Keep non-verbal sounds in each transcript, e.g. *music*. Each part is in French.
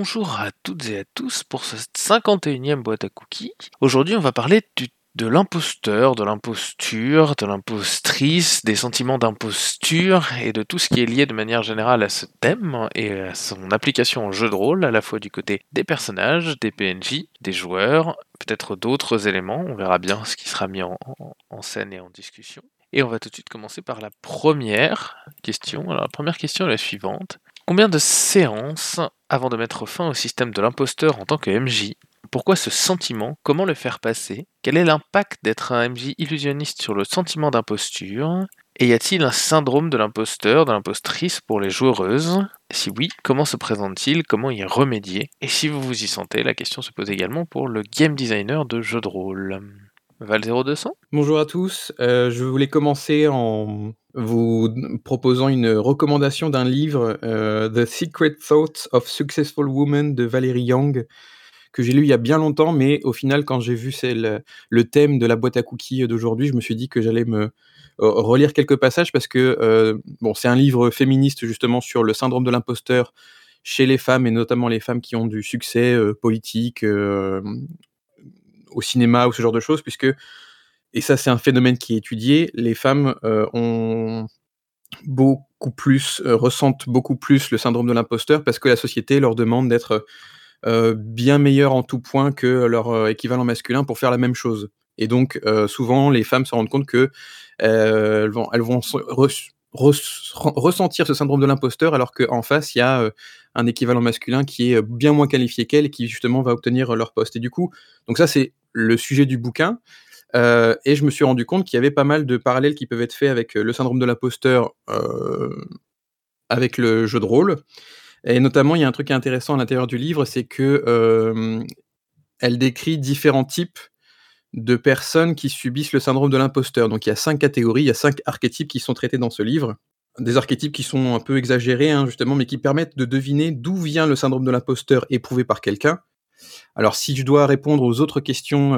bonjour à toutes et à tous pour ce 51e boîte à cookies. Aujourd'hui, on va parler de l'imposteur, de l'imposture, de l'impostrice, des sentiments d'imposture et de tout ce qui est lié de manière générale à ce thème et à son application en jeu de rôle, à la fois du côté des personnages, des PNJ, des joueurs, peut-être d'autres éléments. On verra bien ce qui sera mis en, en scène et en discussion. Et on va tout de suite commencer par la première question. Alors la première question est la suivante. Combien de séances avant de mettre fin au système de l'imposteur en tant que MJ Pourquoi ce sentiment? Comment le faire passer? Quel est l'impact d'être un MJ illusionniste sur le sentiment d'imposture? Et y a-t-il un syndrome de l'imposteur, de l'impostrice pour les joueuses Si oui, comment se présente-t-il? Comment y remédier? Et si vous vous y sentez, la question se pose également pour le game designer de jeu de rôle. Val 0200 Bonjour à tous, euh, je voulais commencer en vous proposant une recommandation d'un livre, euh, The Secret Thoughts of Successful Women de Valérie Young, que j'ai lu il y a bien longtemps, mais au final, quand j'ai vu le, thème de la boîte à cookies d'aujourd'hui, je me suis dit que j'allais me relire quelques passages parce que euh, bon, c'est un livre féministe justement sur le syndrome de l'imposteur chez les femmes et notamment les femmes qui ont du succès politique au cinéma ou ce genre de choses, puisque et ça c'est un phénomène qui est étudié, les femmes euh, ont beaucoup plus, euh, ressentent beaucoup plus le syndrome de l'imposteur parce que la société leur demande d'être euh, bien meilleures en tout point que leur équivalent masculin pour faire la même chose. Et donc souvent les femmes se rendent compte que elles vont, elles vont ressentir ce syndrome de l'imposteur alors qu'en face il y a un équivalent masculin qui est bien moins qualifié qu'elle et qui justement va obtenir leur poste. Et du coup, donc ça c'est le sujet du bouquin. Euh, et je me suis rendu compte qu'il y avait pas mal de parallèles qui peuvent être faits avec euh, le syndrome de l'imposteur, euh, avec le jeu de rôle. Et notamment, il y a un truc intéressant à l'intérieur du livre, c'est que elle décrit différents types de personnes qui subissent le syndrome de l'imposteur. Donc il y a cinq catégories, il y a cinq archétypes qui sont traités dans ce livre. Des archétypes qui sont un peu exagérés, hein, justement, mais qui permettent de deviner d'où vient le syndrome de l'imposteur éprouvé par quelqu'un. Alors si je dois répondre aux autres questions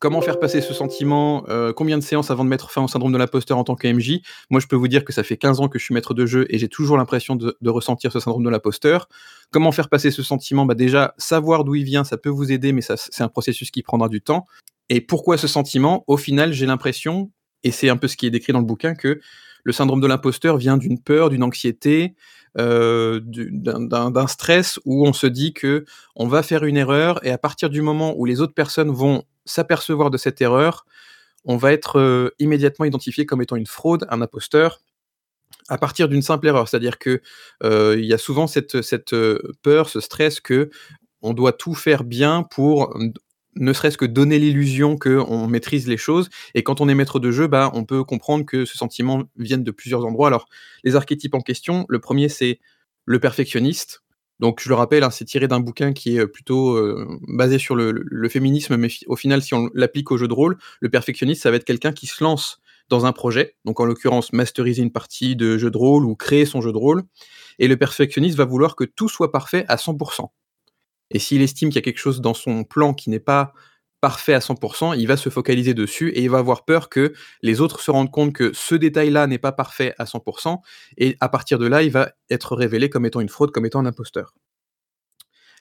Comment faire passer ce sentiment euh, Combien de séances avant de mettre fin au syndrome de l'imposteur en tant que MJ Moi, je peux vous dire que ça fait 15 ans que je suis maître de jeu et j'ai toujours l'impression de, ressentir ce syndrome de l'imposteur. Comment faire passer ce sentiment? Bah Déjà, savoir d'où il vient, ça peut vous aider, mais c'est un processus qui prendra du temps. Et pourquoi ce sentiment? Au final, j'ai l'impression, et c'est un peu ce qui est décrit dans le bouquin, que le syndrome de l'imposteur vient d'une peur, d'une anxiété, euh, d'un stress où on se dit que on va faire une erreur et à partir du moment où les autres personnes vont s'apercevoir de cette erreur, on va être euh, immédiatement identifié comme étant une fraude, un imposteur, à partir d'une simple erreur. C'est-à-dire que euh, il y a souvent cette, euh, peur, ce stress que on doit tout faire bien pour ne serait-ce que donner l'illusion qu'on maîtrise les choses. Et quand on est maître de jeu, bah, on peut comprendre que ce sentiment vient de plusieurs endroits. Alors, les archétypes en question, le premier, c'est le perfectionniste. Donc, je le rappelle, hein, c'est tiré d'un bouquin qui est plutôt euh, basé sur le, féminisme, mais au final, si on l'applique au jeu de rôle, le perfectionniste, ça va être quelqu'un qui se lance dans un projet, donc en l'occurrence masteriser une partie de jeu de rôle ou créer son jeu de rôle, et le perfectionniste va vouloir que tout soit parfait à 100%. Et s'il estime qu'il y a quelque chose dans son plan qui n'est pas parfait à 100%, il va se focaliser dessus et il va avoir peur que les autres se rendent compte que ce détail-là n'est pas parfait à 100%, et à partir de là, il va être révélé comme étant une fraude, comme étant un imposteur.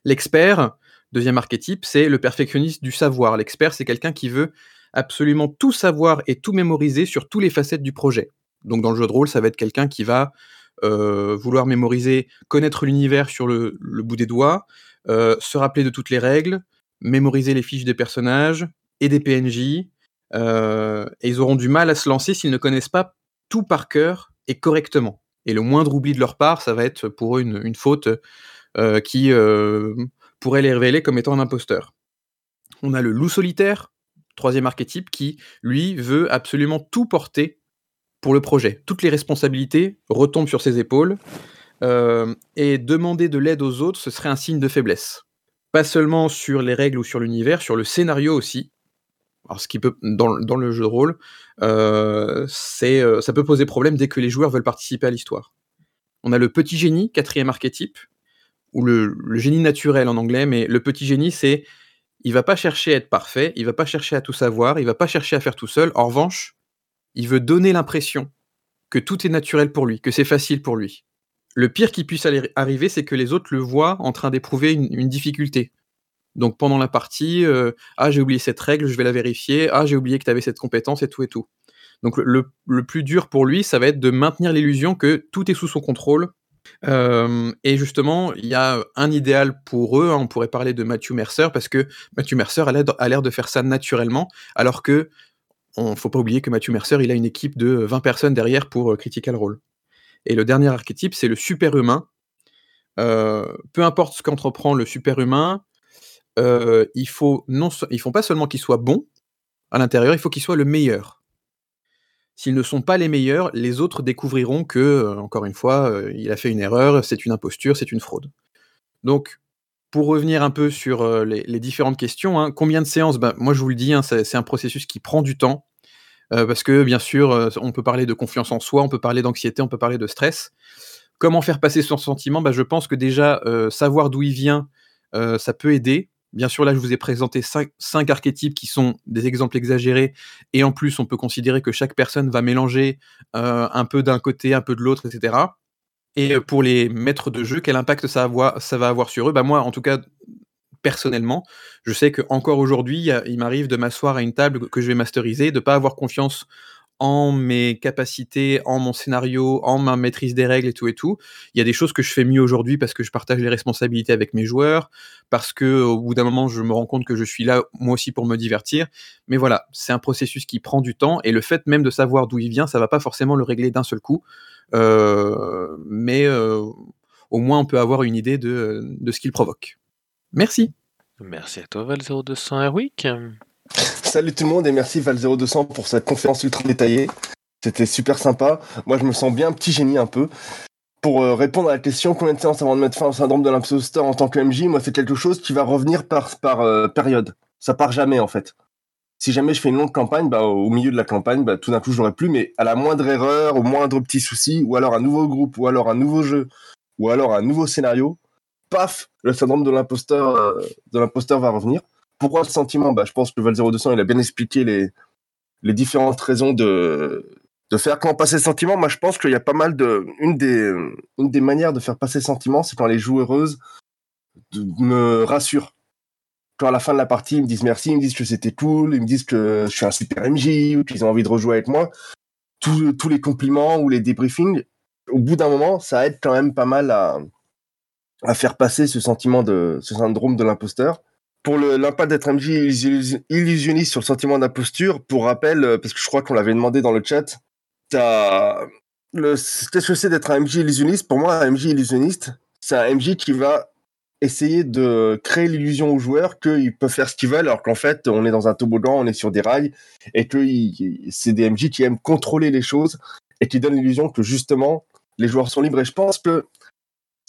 L'expert, deuxième archétype, c'est le perfectionniste du savoir. L'expert, c'est quelqu'un qui veut absolument tout savoir et tout mémoriser sur toutes les facettes du projet. Donc dans le jeu de rôle, ça va être quelqu'un qui va euh, vouloir mémoriser, connaître l'univers sur le, bout des doigts, euh, se rappeler de toutes les règles, mémoriser les fiches des personnages et des PNJ, euh, et ils auront du mal à se lancer s'ils ne connaissent pas tout par cœur et correctement. Et le moindre oubli de leur part, ça va être pour eux une, faute euh, qui euh, pourrait les révéler comme étant un imposteur. On a le loup solitaire, troisième archétype, qui, lui, veut absolument tout porter pour le projet. Toutes les responsabilités retombent sur ses épaules, et demander de l'aide aux autres, ce serait un signe de faiblesse pas seulement sur les règles ou sur l'univers, sur le scénario aussi. Alors, ce dans, le jeu de rôle, euh, euh, ça peut poser problème dès que les joueurs veulent participer à l'histoire. On a le petit génie, quatrième archétype, ou le, génie naturel en anglais, mais le petit génie, c'est il va pas chercher à être parfait, il va pas chercher à tout savoir, il va pas chercher à faire tout seul. En revanche, il veut donner l'impression que tout est naturel pour lui, que c'est facile pour lui. Le pire qui puisse arriver, c'est que les autres le voient en train d'éprouver une, difficulté. Donc pendant la partie, euh, ah j'ai oublié cette règle, je vais la vérifier, ah j'ai oublié que tu avais cette compétence et tout et tout. Donc le, plus dur pour lui, ça va être de maintenir l'illusion que tout est sous son contrôle. Euh, et justement, il y a un idéal pour eux, hein, on pourrait parler de Matthew Mercer, parce que Matthew Mercer a l'air de faire ça naturellement, alors que on faut pas oublier que Matthew Mercer, il a une équipe de 20 personnes derrière pour euh, Critical Role. Et le dernier archétype, c'est le super-humain. Euh, peu importe ce qu'entreprend le super-humain, euh, il faut pas seulement qu'il soit bon à l'intérieur, il faut qu'il soit le meilleur. S'ils ne sont pas les meilleurs, les autres découvriront que, encore une fois, il a fait une erreur, c'est une imposture, c'est une fraude. Donc, pour revenir un peu sur les, différentes questions, hein, combien de séances ben, Moi, je vous le dis, hein, c'est un processus qui prend du temps. Parce que, bien sûr, on peut parler de confiance en soi, on peut parler d'anxiété, on peut parler de stress. Comment faire passer son sentiment? Ben, Je pense que déjà, savoir d'où il vient, ça peut aider. Bien sûr, là, je vous ai présenté cinq, archétypes qui sont des exemples exagérés. Et en plus, on peut considérer que chaque personne va mélanger un peu d'un côté, un peu de l'autre, etc. Et pour les maîtres de jeu, quel impact ça, va avoir sur eux? Bah Moi, en tout cas, personnellement, je sais qu'encore aujourd'hui, il m'arrive de m'asseoir à une table que je vais masteriser, de pas avoir confiance en mes capacités, en mon scénario, en ma maîtrise des règles et tout et tout. Il y a des choses que je fais mieux aujourd'hui parce que je partage les responsabilités avec mes joueurs, parce que au bout d'un moment, je me rends compte que je suis là moi aussi pour me divertir. Mais voilà, c'est un processus qui prend du temps et le fait même de savoir d'où il vient, ça va pas forcément le régler d'un seul coup. Euh, mais euh, au moins on peut avoir une idée de, de ce qu'il provoque. Merci. Merci à toi Val0200 Erwick. Salut tout le monde et merci Val0200 pour cette conférence ultra détaillée. C'était super sympa. Moi je me sens bien petit génie un peu. Pour euh, répondre à la question combien de séances avant de mettre fin au syndrome de l'imposteur en tant que MJ, moi c'est quelque chose qui va revenir par, par période. Ça part jamais en fait si jamais je fais une longue campagne, bah, au milieu de la campagne, bah, tout d'un coup, je n'aurai plus, mais à la moindre erreur, au moindre petit souci, ou alors un nouveau groupe, ou alors un nouveau jeu, ou alors un nouveau scénario, paf, le syndrome de l'imposteur, euh, de l'imposteur va revenir. Pourquoi ce sentiment? Bah, Je pense que Val 0200, il a bien expliqué les, les différentes raisons de, de faire. Passer le sentiment Moi, je pense qu'il y a pas mal de. Une des, une des manières de faire passer le sentiment, c'est quand les joueuses me rassurent quand à la fin de la partie, ils me disent merci, ils me disent que c'était cool, ils me disent que je suis un super MJ ou qu'ils ont envie de rejouer avec moi, tous, tous les compliments ou les débriefings, au bout d'un moment, ça aide quand même pas mal à, à faire passer ce sentiment de ce syndrome de l'imposteur. Pour l'impact d'être MJ illusionniste sur le sentiment d'imposture, pour rappel, euh, parce que je crois qu'on l'avait demandé dans le chat, qu'est-ce que c'est d'être un MJ illusionniste? Pour moi, un MJ illusionniste, c'est un MJ qui va essayer de créer l'illusion aux joueurs qu'ils peuvent faire ce qu'ils veulent, alors qu'en fait, on est dans un toboggan, on est sur des rails, et que c'est des MJ qui aiment contrôler les choses et qui donnent l'illusion que justement, les joueurs sont libres. Et je pense que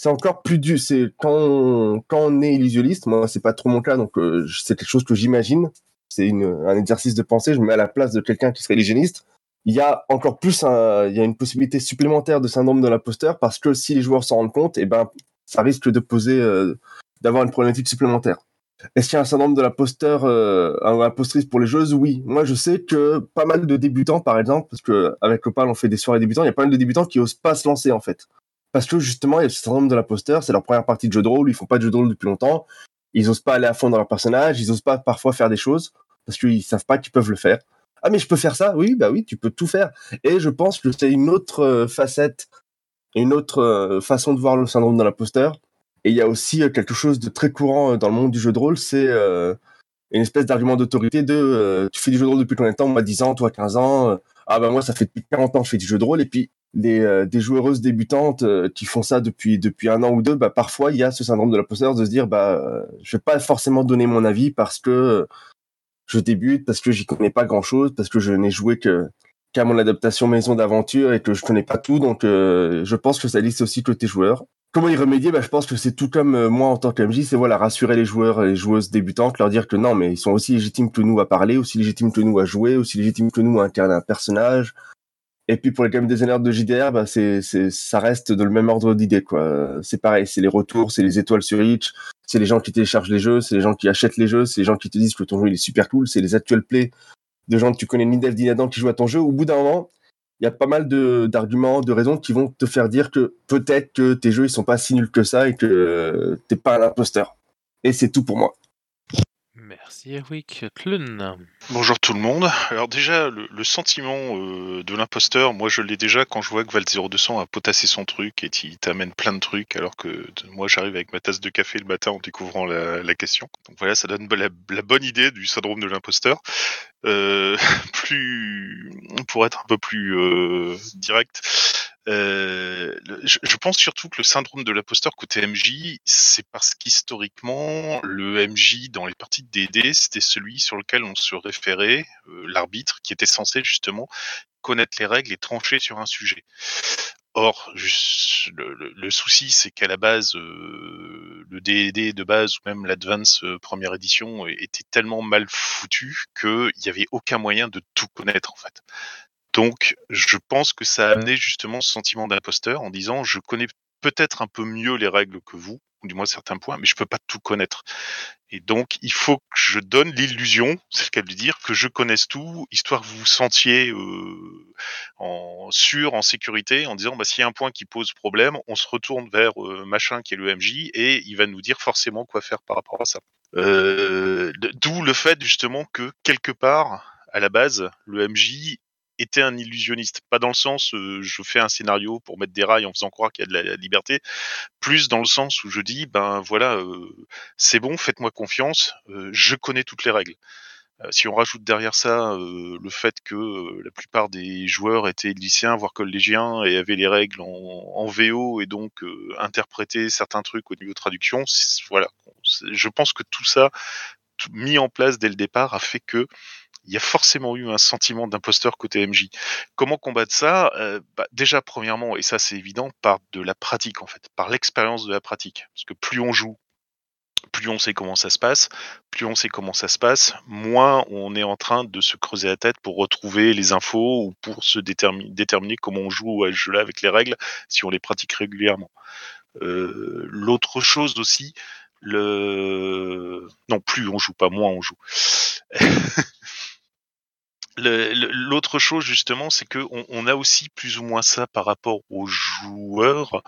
c'est encore plus dur. C'est quand on, quand on est illusionniste, moi, c'est pas trop mon cas, donc euh, c'est quelque chose que j'imagine. C'est un exercice de pensée. Je me mets à la place de quelqu'un qui serait illusionniste. Il y a encore plus, il y a une possibilité supplémentaire de syndrome de l'imposteur parce que si les joueurs s'en rendent compte, et eh ben ça risque de poser, euh, d'avoir une problématique supplémentaire. Est-ce qu'il y a un syndrome de l'imposteur, euh, un impostrice pour les joueuses? Oui. Moi, je sais que pas mal de débutants, par exemple, parce que avec Opal, on fait des soirées débutants, il y a pas mal de débutants qui osent pas se lancer, en fait. Parce que justement, il y a ce syndrome de l'imposteur, c'est leur première partie de jeu de rôle, ils font pas de jeu de rôle depuis longtemps, ils osent pas aller à fond dans leur personnage, ils osent pas parfois faire des choses, parce qu'ils savent pas qu'ils peuvent le faire. Ah, mais je peux faire ça? Oui, bah oui, tu peux tout faire. Et je pense que c'est une autre euh, facette une autre euh, façon de voir le syndrome de l'imposteur. Et il y a aussi euh, quelque chose de très courant dans le monde du jeu de rôle, c'est une espèce d'argument d'autorité de tu fais du jeu de rôle depuis combien de temps? Moi 10 ans, toi 15 ans. Ah bah moi ça fait depuis 40 ans que je fais du jeu de rôle et puis des, des joueuses débutantes qui font ça depuis depuis un an ou deux, bah parfois il y a ce syndrome de l'imposteur de se dire bah je vais pas forcément donner mon avis parce que je débute, parce que j'y connais pas grand chose, parce que je n'ai joué que qu'à mon adaptation maison d'aventure et que je connais pas tout, donc euh, je pense que ça liste aussi que tes joueurs. Comment y remédier? Bah, Je pense que c'est tout comme euh, moi en tant qu'MJ, c'est voilà rassurer les joueurs et les joueuses débutantes, leur dire que non, mais ils sont aussi légitimes que nous à parler, aussi légitimes que nous à jouer, aussi légitimes que nous à incarner un personnage. Et puis pour les game designers de JDR, bah c'est, ça reste dans le même ordre d'idée quoi. C'est pareil, c'est les retours, c'est les étoiles sur Reach, c'est les gens qui téléchargent les jeux, c'est les gens qui achètent les jeux, c'est les gens qui te disent que ton jeu il est super cool, c'est les actual plays de gens que tu connais ni d'Elf ni d'Adam qui jouent à ton jeu, au bout d'un moment, il y a pas mal d'arguments, de, raisons qui vont te faire dire que peut-être que tes jeux ils sont pas si nuls que ça et que t'es pas un imposteur. Et c'est tout pour moi. Merci Eric. Clun. Bonjour tout le monde. Alors déjà, le, sentiment euh, de l'imposteur, moi je l'ai déjà quand je vois que Val 0200 a potassé son truc et il t'amène plein de trucs alors que moi j'arrive avec ma tasse de café le matin en découvrant la, question. Donc voilà, ça donne la, bonne idée du syndrome de l'imposteur. Euh, *laughs* plus, pour être un peu plus euh, direct, euh, je, pense surtout que le syndrome de l'imposteur côté MJ, c'est parce qu'historiquement, le MJ dans les parties de DD, c'était celui sur lequel on se référait, euh, l'arbitre, qui était censé justement connaître les règles et trancher sur un sujet. Or, le, souci, c'est qu'à la base, euh, le D&D de base ou même l'Advance première édition était tellement mal foutu qu'il n'y avait aucun moyen de tout connaître en fait. Donc, je pense que ça a amené justement ce sentiment d'imposteur en disant je connais peut-être un peu mieux les règles que vous, ou du moins certains points, mais je peux pas tout connaître. Et donc, il faut que je donne l'illusion, c'est le cas de dire, que je connaisse tout, histoire que vous vous sentiez euh, en sûr, en sécurité, en disant, bah, s'il y a un point qui pose problème, on se retourne vers euh, machin qui est le MJ et il va nous dire forcément quoi faire par rapport à ça. Euh, D'où le fait justement que quelque part, à la base, le MJ était un illusionniste. Pas dans le sens euh, je fais un scénario pour mettre des rails en faisant croire qu'il y a de la, liberté, plus dans le sens où je dis ben voilà, c'est bon, faites-moi confiance, je connais toutes les règles. Si on rajoute derrière ça le fait que la plupart des joueurs étaient lycéens, voire collégiens, et avaient les règles en, VO et donc interprétaient certains trucs au niveau de traduction, voilà. Je pense que tout ça, mis en place dès le départ, a fait que il y a forcément eu un sentiment d'imposteur côté MJ. Comment combattre ça? Euh, bah, Déjà, premièrement, et ça c'est évident, par de la pratique en fait, par l'expérience de la pratique. Parce que plus on joue, plus on sait comment ça se passe, plus on sait comment ça se passe, moins on est en train de se creuser la tête pour retrouver les infos ou pour se déterminer, comment on joue à ce jeu-là avec les règles si on les pratique régulièrement. Euh, l'autre chose aussi, non plus on joue pas, moins on joue. *laughs* L'autre chose justement, c'est que on, a aussi plus ou moins ça par rapport aux joueurs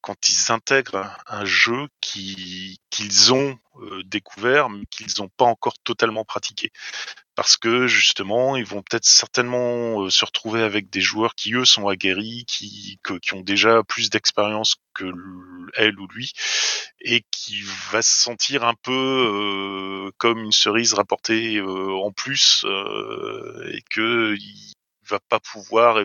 quand ils intègrent un jeu qu'ils ont euh, découvert mais qu'ils n'ont pas encore totalement pratiqué. Parce que justement, ils vont peut-être certainement euh, se retrouver avec des joueurs qui eux sont aguerris, qui, qui ont déjà plus d'expérience que elle ou lui, et qui va se sentir un peu euh, comme une cerise rapportée euh, en plus, et que va pas pouvoir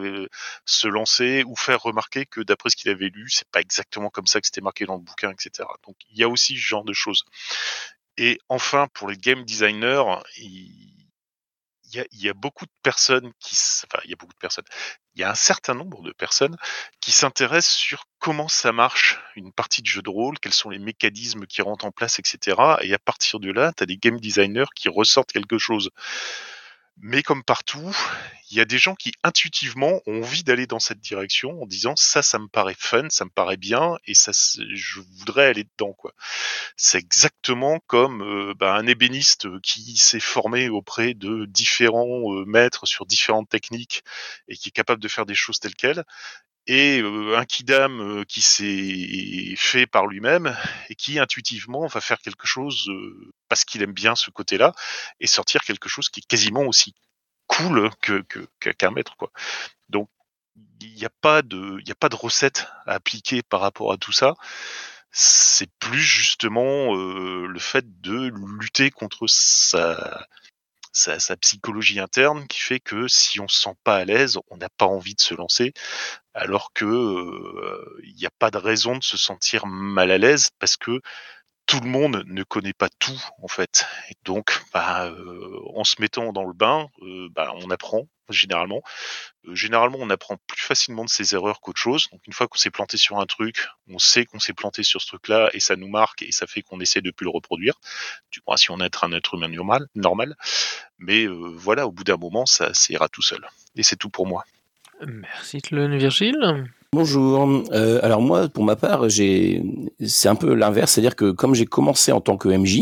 se lancer ou faire remarquer que d'après ce qu'il avait lu, c'est pas exactement comme ça que c'était marqué dans le bouquin, etc. Donc il y a aussi ce genre de choses. Et enfin, pour les game designers, il il y a, beaucoup de personnes qui, enfin, il y a beaucoup de personnes. Il y a un certain nombre de personnes qui s'intéressent sur comment ça marche une partie de jeu de rôle, quels sont les mécanismes qui rentrent en place, etc. Et à partir de là, tu as des game designers qui ressortent quelque chose. Mais comme partout, il y a des gens qui intuitivement ont envie d'aller dans cette direction en disant ça, ça me paraît fun, ça me paraît bien et ça, je voudrais aller dedans quoi. C'est exactement comme euh, bah, un ébéniste qui s'est formé auprès de différents euh, maîtres sur différentes techniques et qui est capable de faire des choses telles quelles et un kidam qui s'est fait par lui-même et qui intuitivement va faire quelque chose parce qu'il aime bien ce côté-là et sortir quelque chose qui est quasiment aussi cool que qu'un maître quoi. Donc il n'y a pas de il a pas de recette à appliquer par rapport à tout ça. C'est plus justement le fait de lutter contre sa sa, sa, psychologie interne qui fait que si on se sent pas à l'aise, on n'a pas envie de se lancer, alors que il n'y a pas de raison de se sentir mal à l'aise parce que tout le monde ne connaît pas tout en fait. Donc, bah, en se mettant dans le bain, bah, on apprend généralement. Généralement, on apprend plus facilement de ses erreurs qu'autre chose. Donc, une fois qu'on s'est planté sur un truc, on sait qu'on s'est planté sur ce truc-là et ça nous marque et ça fait qu'on essaie de plus le reproduire. Du moins, si on est un être humain normal. Mais voilà, au bout d'un moment, ça, ira tout seul. Et c'est tout pour moi. Merci, Tlun Virgile. Bonjour. Euh, alors moi, pour ma part, c'est un peu l'inverse, c'est-à-dire que comme j'ai commencé en tant que MJ,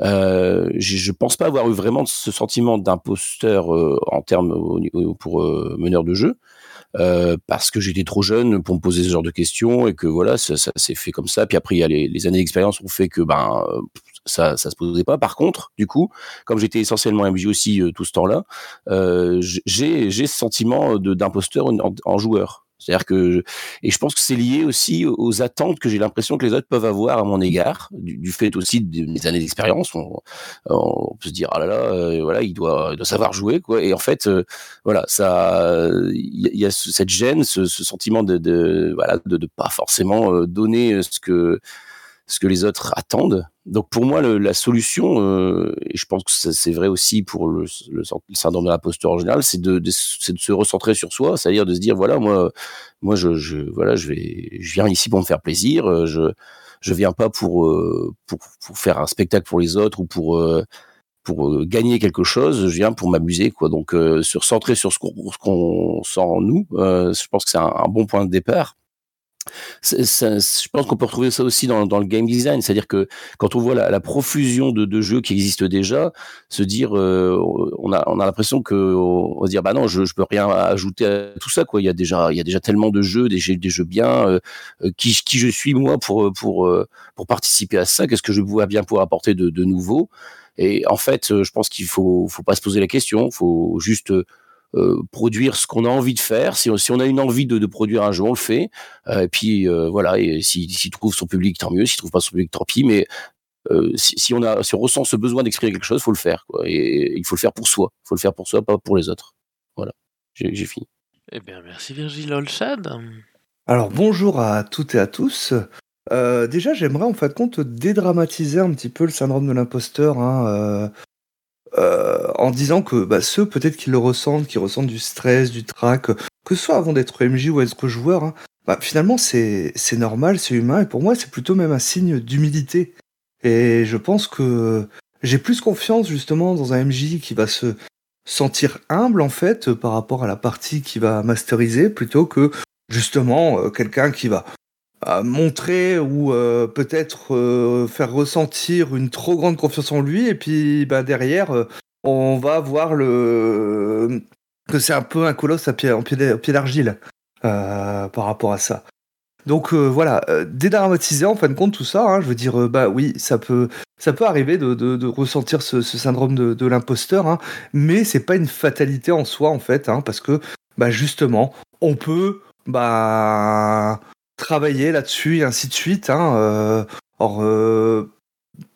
euh, je pense pas avoir eu vraiment ce sentiment d'imposteur euh, en termes pour meneur de jeu. parce que j'étais trop jeune pour me poser ce genre de questions et que voilà, ça, s'est fait comme ça. Puis après, a les, années d'expérience ont fait que ben ça, ça se posait pas. Par contre, du coup, comme j'étais essentiellement MJ aussi tout ce temps-là, j'ai ce sentiment d'imposteur en joueur. C'est-à-dire que, et je pense que c'est lié aussi aux attentes que j'ai l'impression que les autres peuvent avoir à mon égard, du, fait aussi de mes années d'expérience. On, peut se dire, ah là là, euh, voilà, il doit, doit savoir jouer, quoi. Et en fait, euh, voilà, ça, il y, a cette gêne, ce, sentiment de, de, voilà, de, de pas forcément euh, donner ce que, ce que les autres attendent. Donc pour moi, la solution, euh, et je pense que c'est vrai aussi pour le, syndrome de l'imposteur en général, c'est de, se recentrer sur soi, c'est-à-dire de se dire voilà, moi, moi, je, voilà, je viens ici pour me faire plaisir, euh, je, je viens pas pour, euh, pour, pour faire un spectacle pour les autres ou pour pour gagner quelque chose, je viens pour m'amuser, quoi. Donc, se recentrer sur ce qu'on sent en nous, je pense que c'est un, bon point de départ je pense qu'on peut retrouver ça aussi dans, le game design, c'est-à-dire que quand on voit la, profusion de, jeux qui existent déjà, se dire, euh, on a, on a l'impression que on va dire, bah non, je, je peux rien ajouter à tout ça, quoi. Il y a déjà, il y a déjà tellement de jeux, des, des jeux bien. Euh, euh, qui, qui je suis moi pour pour pour participer à ça Qu'est-ce que je vois bien pouvoir apporter de, de nouveau? Et en fait, je pense qu'il faut, faut pas se poser la question, faut juste euh, produire ce qu'on a envie de faire. Si on, si on a une envie de, de, produire un jeu, on le fait. Euh, et puis euh, voilà, et s'il si, trouve son public, tant mieux. S'il trouve pas son public, tant pis. Mais si, si, on a, si on ressent ce besoin d'exprimer quelque chose, faut le faire. Quoi. Et, il faut le faire pour soi. Il faut le faire pour soi, pas pour les autres. Voilà, j'ai fini. Eh bien, merci Virgile Olchad. Alors bonjour à toutes et à tous. Euh, déjà, j'aimerais en fait compte dédramatiser un petit peu le syndrome de l'imposteur. Hein, euh, euh, en disant que bah, ceux peut-être qui le ressentent, qui ressentent du stress, du trac, que ce soit avant d'être MJ ou être joueur, hein, bah, finalement c'est normal, c'est humain, et pour moi c'est plutôt même un signe d'humilité. Et je pense que j'ai plus confiance justement dans un MJ qui va se sentir humble en fait par rapport à la partie qui va masteriser plutôt que justement euh, quelqu'un qui va montrer ou euh, peut-être euh, faire ressentir une trop grande confiance en lui. Et puis bah, derrière euh, on va voir que c'est un peu un colosse à pied, en pied, d'argile par rapport à ça. Donc voilà, dédramatiser en fin de compte tout ça, hein, je veux dire, bah oui, ça peut, ça peut arriver de, ressentir ce, syndrome de, de l'imposteur, hein, mais c'est pas une fatalité en soi en fait, hein, parce que bah justement, on peut bah travailler là-dessus et ainsi de suite. Hein, euh, or, euh,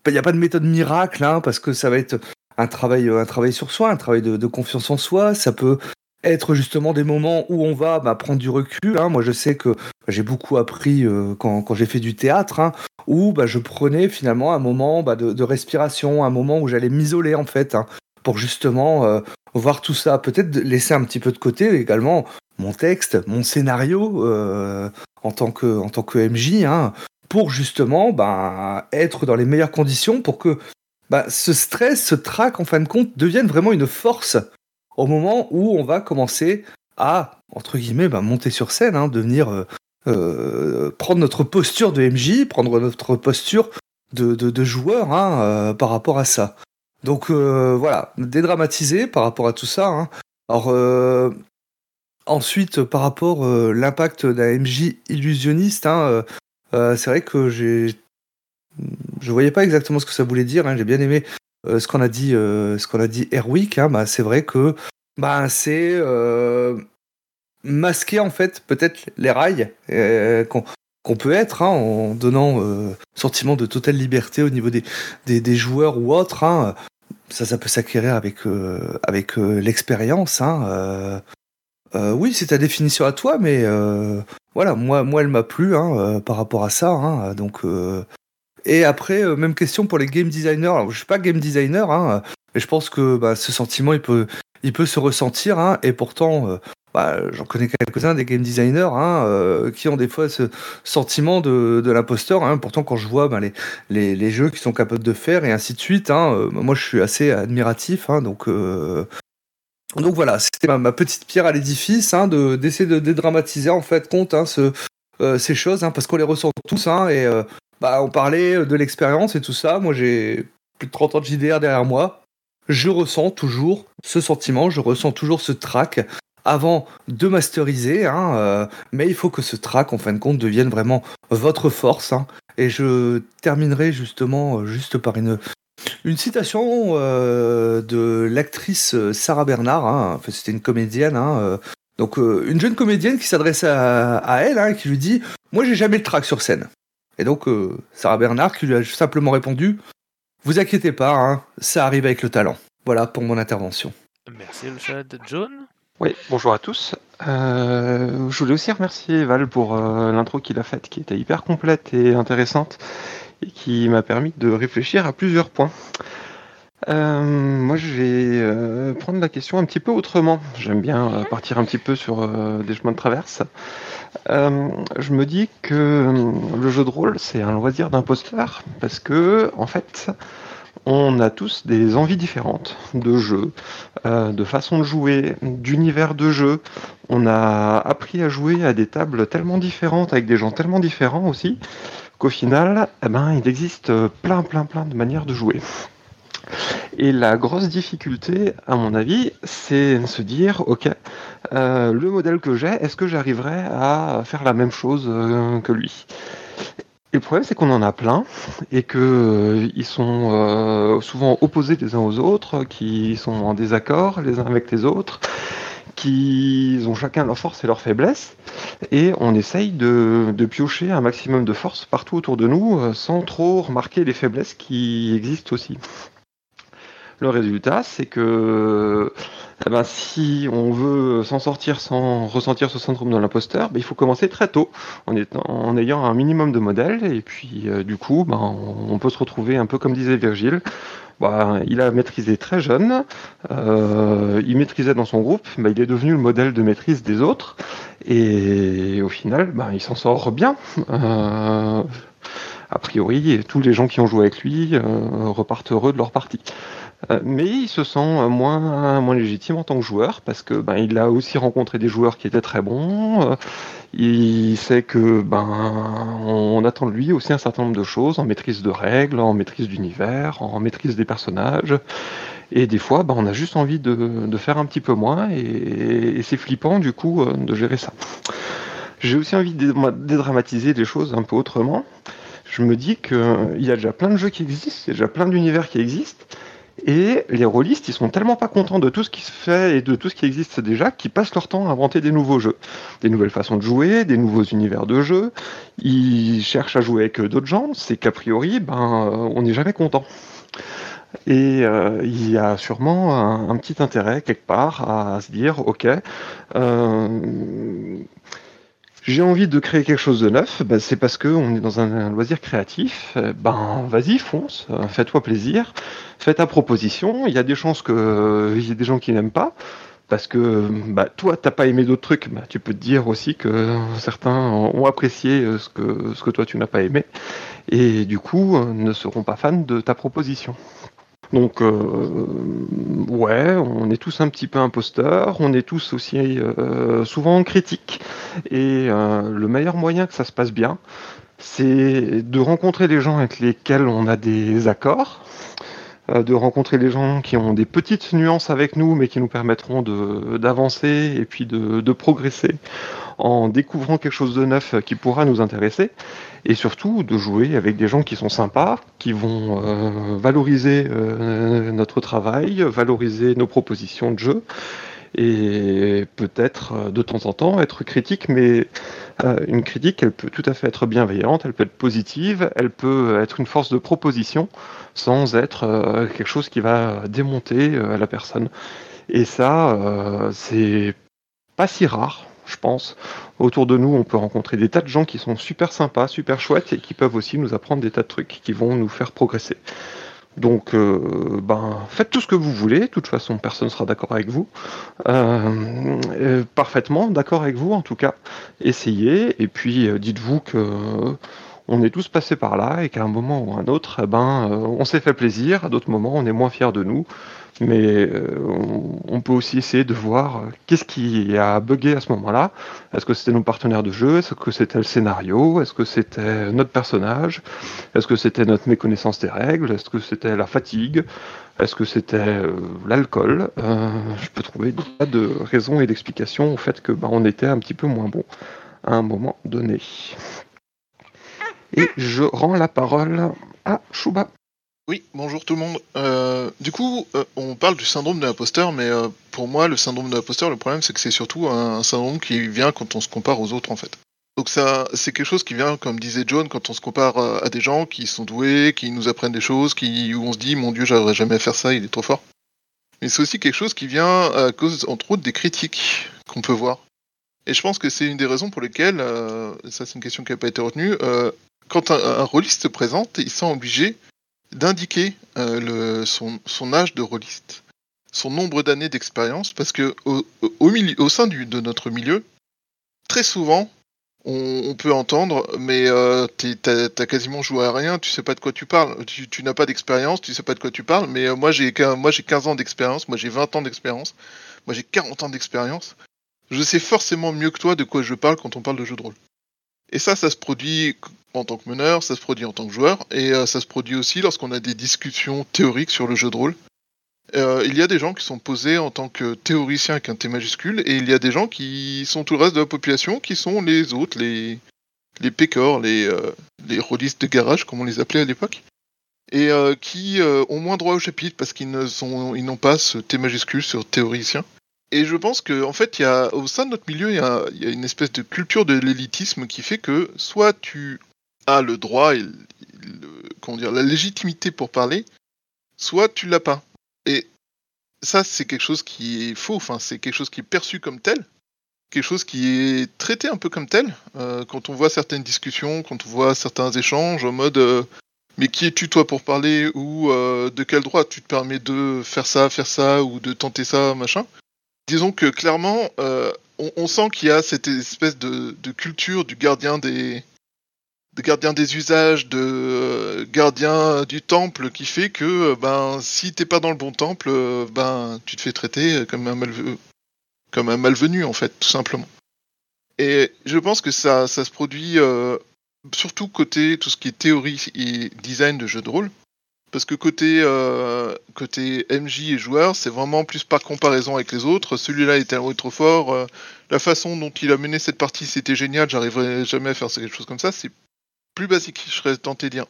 il n'y a pas de méthode miracle, hein, parce que ça va être un travail, un travail sur soi, un travail de, confiance en soi. Ça peut être justement des moments où on va bah, prendre du recul. Hein. Moi, je sais que j'ai beaucoup appris euh, quand, j'ai fait du théâtre, où bah, je prenais finalement un moment bah, de, de, respiration, un moment où j'allais m'isoler en fait, pour justement euh, voir tout ça. Peut-être laisser un petit peu de côté également mon texte, mon scénario, euh, en tant que, en MJ, hein, pour justement bah, être dans les meilleures conditions pour que bah, ce stress, ce trac, en fin de compte, devienne vraiment une force au moment où on va commencer à, entre guillemets, bah, monter sur scène, hein, devenir, euh, prendre notre posture de MJ, prendre notre posture de, joueur hein, par rapport à ça. Donc voilà, dédramatiser par rapport à tout ça. Hein. Alors, Ensuite, par rapport euh, l'impact d'un MJ illusionniste, hein, euh, euh, c'est vrai que j'ai, je voyais pas exactement ce que ça voulait dire. Hein, j'ai bien aimé ce qu'on a dit, ce qu'on a dit bah, c'est vrai que bah, c'est masquer en fait peut-être les rails qu'on peut être en donnant sentiment de totale liberté au niveau des, joueurs ou autres. Ça, ça peut s'acquérir avec, avec l'expérience. Euh, oui, c'est ta définition à toi, mais euh, voilà, moi, moi, elle m'a plu hein, euh, par rapport à ça. Hein, donc, et après, même question pour les game designers. Alors, je suis pas game designer, hein, mais je pense que bah, ce sentiment, il peut, il peut se ressentir. Hein, et pourtant, bah, j'en connais quelques-uns des game designers hein, qui ont des fois ce sentiment de, l'imposteur. Hein. Pourtant, quand je vois bah, les, les, jeux qu'ils sont capables de faire et ainsi de suite, hein, moi je suis assez admiratif. Donc, donc voilà, c'était ma, petite pierre à l'édifice, de, d'essayer de dédramatiser en fait compte ce, euh, ces choses, parce qu'on les ressent tous, et euh, bah, on parlait de l'expérience et tout ça. Moi, j'ai plus de 30 ans de JDR derrière moi. Je ressens toujours ce sentiment, je ressens toujours ce trac avant de masteriser, hein, euh, mais il faut que ce track, en fin de compte, devienne vraiment votre force. hein. Et je terminerai justement euh, juste par une, une citation euh, de l'actrice Sarah Bernard. hein. Enfin, C'était une comédienne. donc, une jeune comédienne qui s'adresse à, elle, qui lui dit Moi, j'ai jamais le track sur scène. Et donc, Sarah Bernard qui lui a simplement répondu Vous inquiétez pas, ça arrive avec le talent. Voilà pour mon intervention. Merci le chat. John? Oui, bonjour à tous. Euh, je voulais aussi remercier Val pour euh, l'intro qu'il a faite, qui était hyper complète et intéressante, et qui m'a permis de réfléchir à plusieurs points. Euh, moi, je vais prendre la question un petit peu autrement. J'aime bien partir un petit peu sur des chemins de traverse. Je me dis que le jeu de rôle, c'est un loisir d'imposteur, parce que, en fait, on a tous des envies différentes de jeu, euh, de façon de jouer, d'univers de jeu. On a appris à jouer à des tables tellement différentes, avec des gens tellement différents aussi, qu'au final, eh ben, il existe plein, plein, plein de manières de jouer. Et la grosse difficulté, à mon avis, c'est de se dire, ok, euh, le modèle que j'ai, est-ce que j'arriverai à faire la même chose euh, que lui? Et le problème, c'est qu'on en a plein et que euh, sont euh, souvent opposés les uns aux autres, qui sont en désaccord les uns avec les autres, qui ont chacun leurs forces et leurs faiblesses, et on essaye de, de piocher un maximum de force partout autour de nous, euh, sans trop remarquer les faiblesses qui existent aussi. Le résultat, c'est que eh ben, si on veut s'en sortir sans ressentir ce syndrome de l'imposteur, ben, il faut commencer très tôt, en, ayant un minimum de modèles, et puis euh, du coup, ben, on, peut se retrouver un peu comme disait Virgile. Ben, il a maîtrisé très jeune, euh, il maîtrisait dans son groupe, ben, il est devenu le modèle de maîtrise des autres, et au final, ben, il s'en sort bien. Euh, a priori, tous les gens qui ont joué avec lui euh, repartent heureux de leur partie. Euh, mais il se sent moins, moins légitime en tant que joueur parce que ben, il a aussi rencontré des joueurs qui étaient très bons. euh, il sait que ben on attend de lui aussi un certain nombre de choses en maîtrise de règles, en maîtrise d'univers, en maîtrise des personnages. Et des fois, ben, on a juste envie de, de faire un petit peu moins et, et c'est flippant du coup euh, de gérer ça. J'ai aussi envie de dédra- dédramatiser les choses un peu autrement. Je me dis qu'il y a déjà plein de jeux qui existent, il y a déjà plein d'univers qui existent. Et les rôlistes, ils sont tellement pas contents de tout ce qui se fait et de tout ce qui existe déjà qu'ils passent leur temps à inventer des nouveaux jeux, des nouvelles façons de jouer, des nouveaux univers de jeu. Ils cherchent à jouer avec euh, d'autres gens. C'est qu'a priori, ben, euh, on n'est jamais content. Et euh, il y a sûrement un, un petit intérêt quelque part à se dire, ok, euh, j'ai envie de créer quelque chose de neuf, ben, c'est parce qu'on est dans un, loisir créatif. Euh, Ben vas-y, fonce, euh, fais-toi plaisir, fais ta proposition. Il y a des chances que il y ait des gens qui n'aiment pas. Parce que bah, toi, t'as pas aimé d'autres trucs, bah, tu peux te dire aussi que certains ont apprécié euh, ce que, ce que toi tu n'as pas aimé, et du coup euh, ne seront pas fans de ta proposition. Donc, euh, ouais, on est tous un petit peu imposteurs, on est tous aussi euh, souvent critiques, et euh, le meilleur moyen que ça se passe bien, c'est de rencontrer les gens avec lesquels on a des accords, de rencontrer les gens qui ont des petites nuances avec nous, mais qui nous permettront d'avancer et puis de, de progresser en découvrant quelque chose de neuf qui pourra nous intéresser, et surtout de jouer avec des gens qui sont sympas, qui vont euh, valoriser euh, notre travail, valoriser nos propositions de jeu, et peut-être euh, de temps en temps être critique, mais une critique, elle peut tout à fait être bienveillante, elle peut être positive, elle peut être une force de proposition sans être quelque chose qui va démonter la personne. Et ça, c'est pas si rare, je pense. Autour de nous, on peut rencontrer des tas de gens qui sont super sympas, super chouettes et qui peuvent aussi nous apprendre des tas de trucs qui vont nous faire progresser. Donc, euh, ben, faites tout ce que vous voulez. De toute façon, personne ne sera d'accord avec vous. Euh, euh, parfaitement d'accord avec vous, en tout cas. Essayez. Et puis, dites-vous que on est tous passés par là et qu'à un moment ou un autre, eh ben, on s'est fait plaisir, à d'autres moments, on est moins fiers de nous. Mais euh, on, on peut aussi essayer de voir euh, qu'est-ce qui a bugué à ce moment-là. Est-ce que c'était nos partenaires de jeu? Est-ce que c'était le scénario? Est-ce que c'était notre personnage? Est-ce que c'était notre méconnaissance des règles? Est-ce que c'était la fatigue? Est-ce que c'était euh, l'alcool? Je peux trouver des tas de raisons et d'explications au fait que ben, on était un petit peu moins bon à un moment donné. Et je rends la parole à Chouba. Oui, bonjour tout le monde. Euh, du coup, euh, on parle du syndrome de l'imposteur, mais euh, pour moi, le syndrome de l'imposteur, le problème, c'est que c'est surtout un, syndrome qui vient quand on se compare aux autres, en fait. Donc ça, c'est quelque chose qui vient, comme disait John, quand on se compare à des gens qui sont doués, qui nous apprennent des choses, qui, où on se dit, mon Dieu, j'arriverai jamais à faire ça, il est trop fort. Mais c'est aussi quelque chose qui vient à cause, entre autres, des critiques qu'on peut voir. Et je pense que c'est une des raisons pour lesquelles, ça c'est une question qui n'a pas été retenue, quand un, un rôliste se présente, il sent obligé d'indiquer euh, son, âge de rôliste, son nombre d'années d'expérience, parce que au, sein de notre milieu, très souvent, on, peut entendre, mais euh, t'as quasiment joué à rien, tu sais pas de quoi tu parles, tu, n'as pas d'expérience, tu sais pas de quoi tu parles, mais euh, moi j'ai 15 ans d'expérience, moi j'ai 20 ans d'expérience, moi j'ai 40 ans d'expérience, je sais forcément mieux que toi de quoi je parle quand on parle de jeu de rôle. Et ça, ça se produit en tant que meneur, ça se produit en tant que joueur, et euh, ça se produit aussi lorsqu'on a des discussions théoriques sur le jeu de rôle. Euh, il y a des gens qui sont posés en tant que théoriciens avec un T majuscule, et il y a des gens qui sont tout le reste de la population, qui sont les autres, les, les pécores, les, euh, les rôlistes de garage, comme on les appelait à l'époque, et euh, qui ont moins droit au chapitre parce qu'ils n'ont pas ce T majuscule sur théoricien. Et je pense que en fait, y a, au sein de notre milieu, il y a, une espèce de culture de l'élitisme qui fait que soit tu as le droit et le- comment dire, la légitimité pour parler, soit tu l'as pas. Et ça, c'est quelque chose qui est faux. Enfin, c'est quelque chose qui est perçu comme tel, quelque chose qui est traité un peu comme tel. Euh, quand on voit certaines discussions, quand on voit certains échanges en mode euh, mais qui es-tu toi pour parler ou euh, de quel droit tu te permets de faire ça, faire ça ou de tenter ça, machin. Disons que clairement, euh, on, sent qu'il y a cette espèce de, culture du gardien des, usages, de euh, gardien du temple, qui fait que euh, ben si t'es pas dans le bon temple, ben tu te fais traiter comme un malvenu, en fait, tout simplement. Et je pense que ça, se produit surtout côté tout ce qui est théorie et design de jeux de rôle. Parce que côté, euh, MJ et joueur, c'est vraiment plus par comparaison avec les autres. Celui-là était trop fort. euh, la façon dont il a mené cette partie, c'était génial. J'arriverai jamais à faire quelque chose comme ça. C'est plus basique, je serais tenté de dire.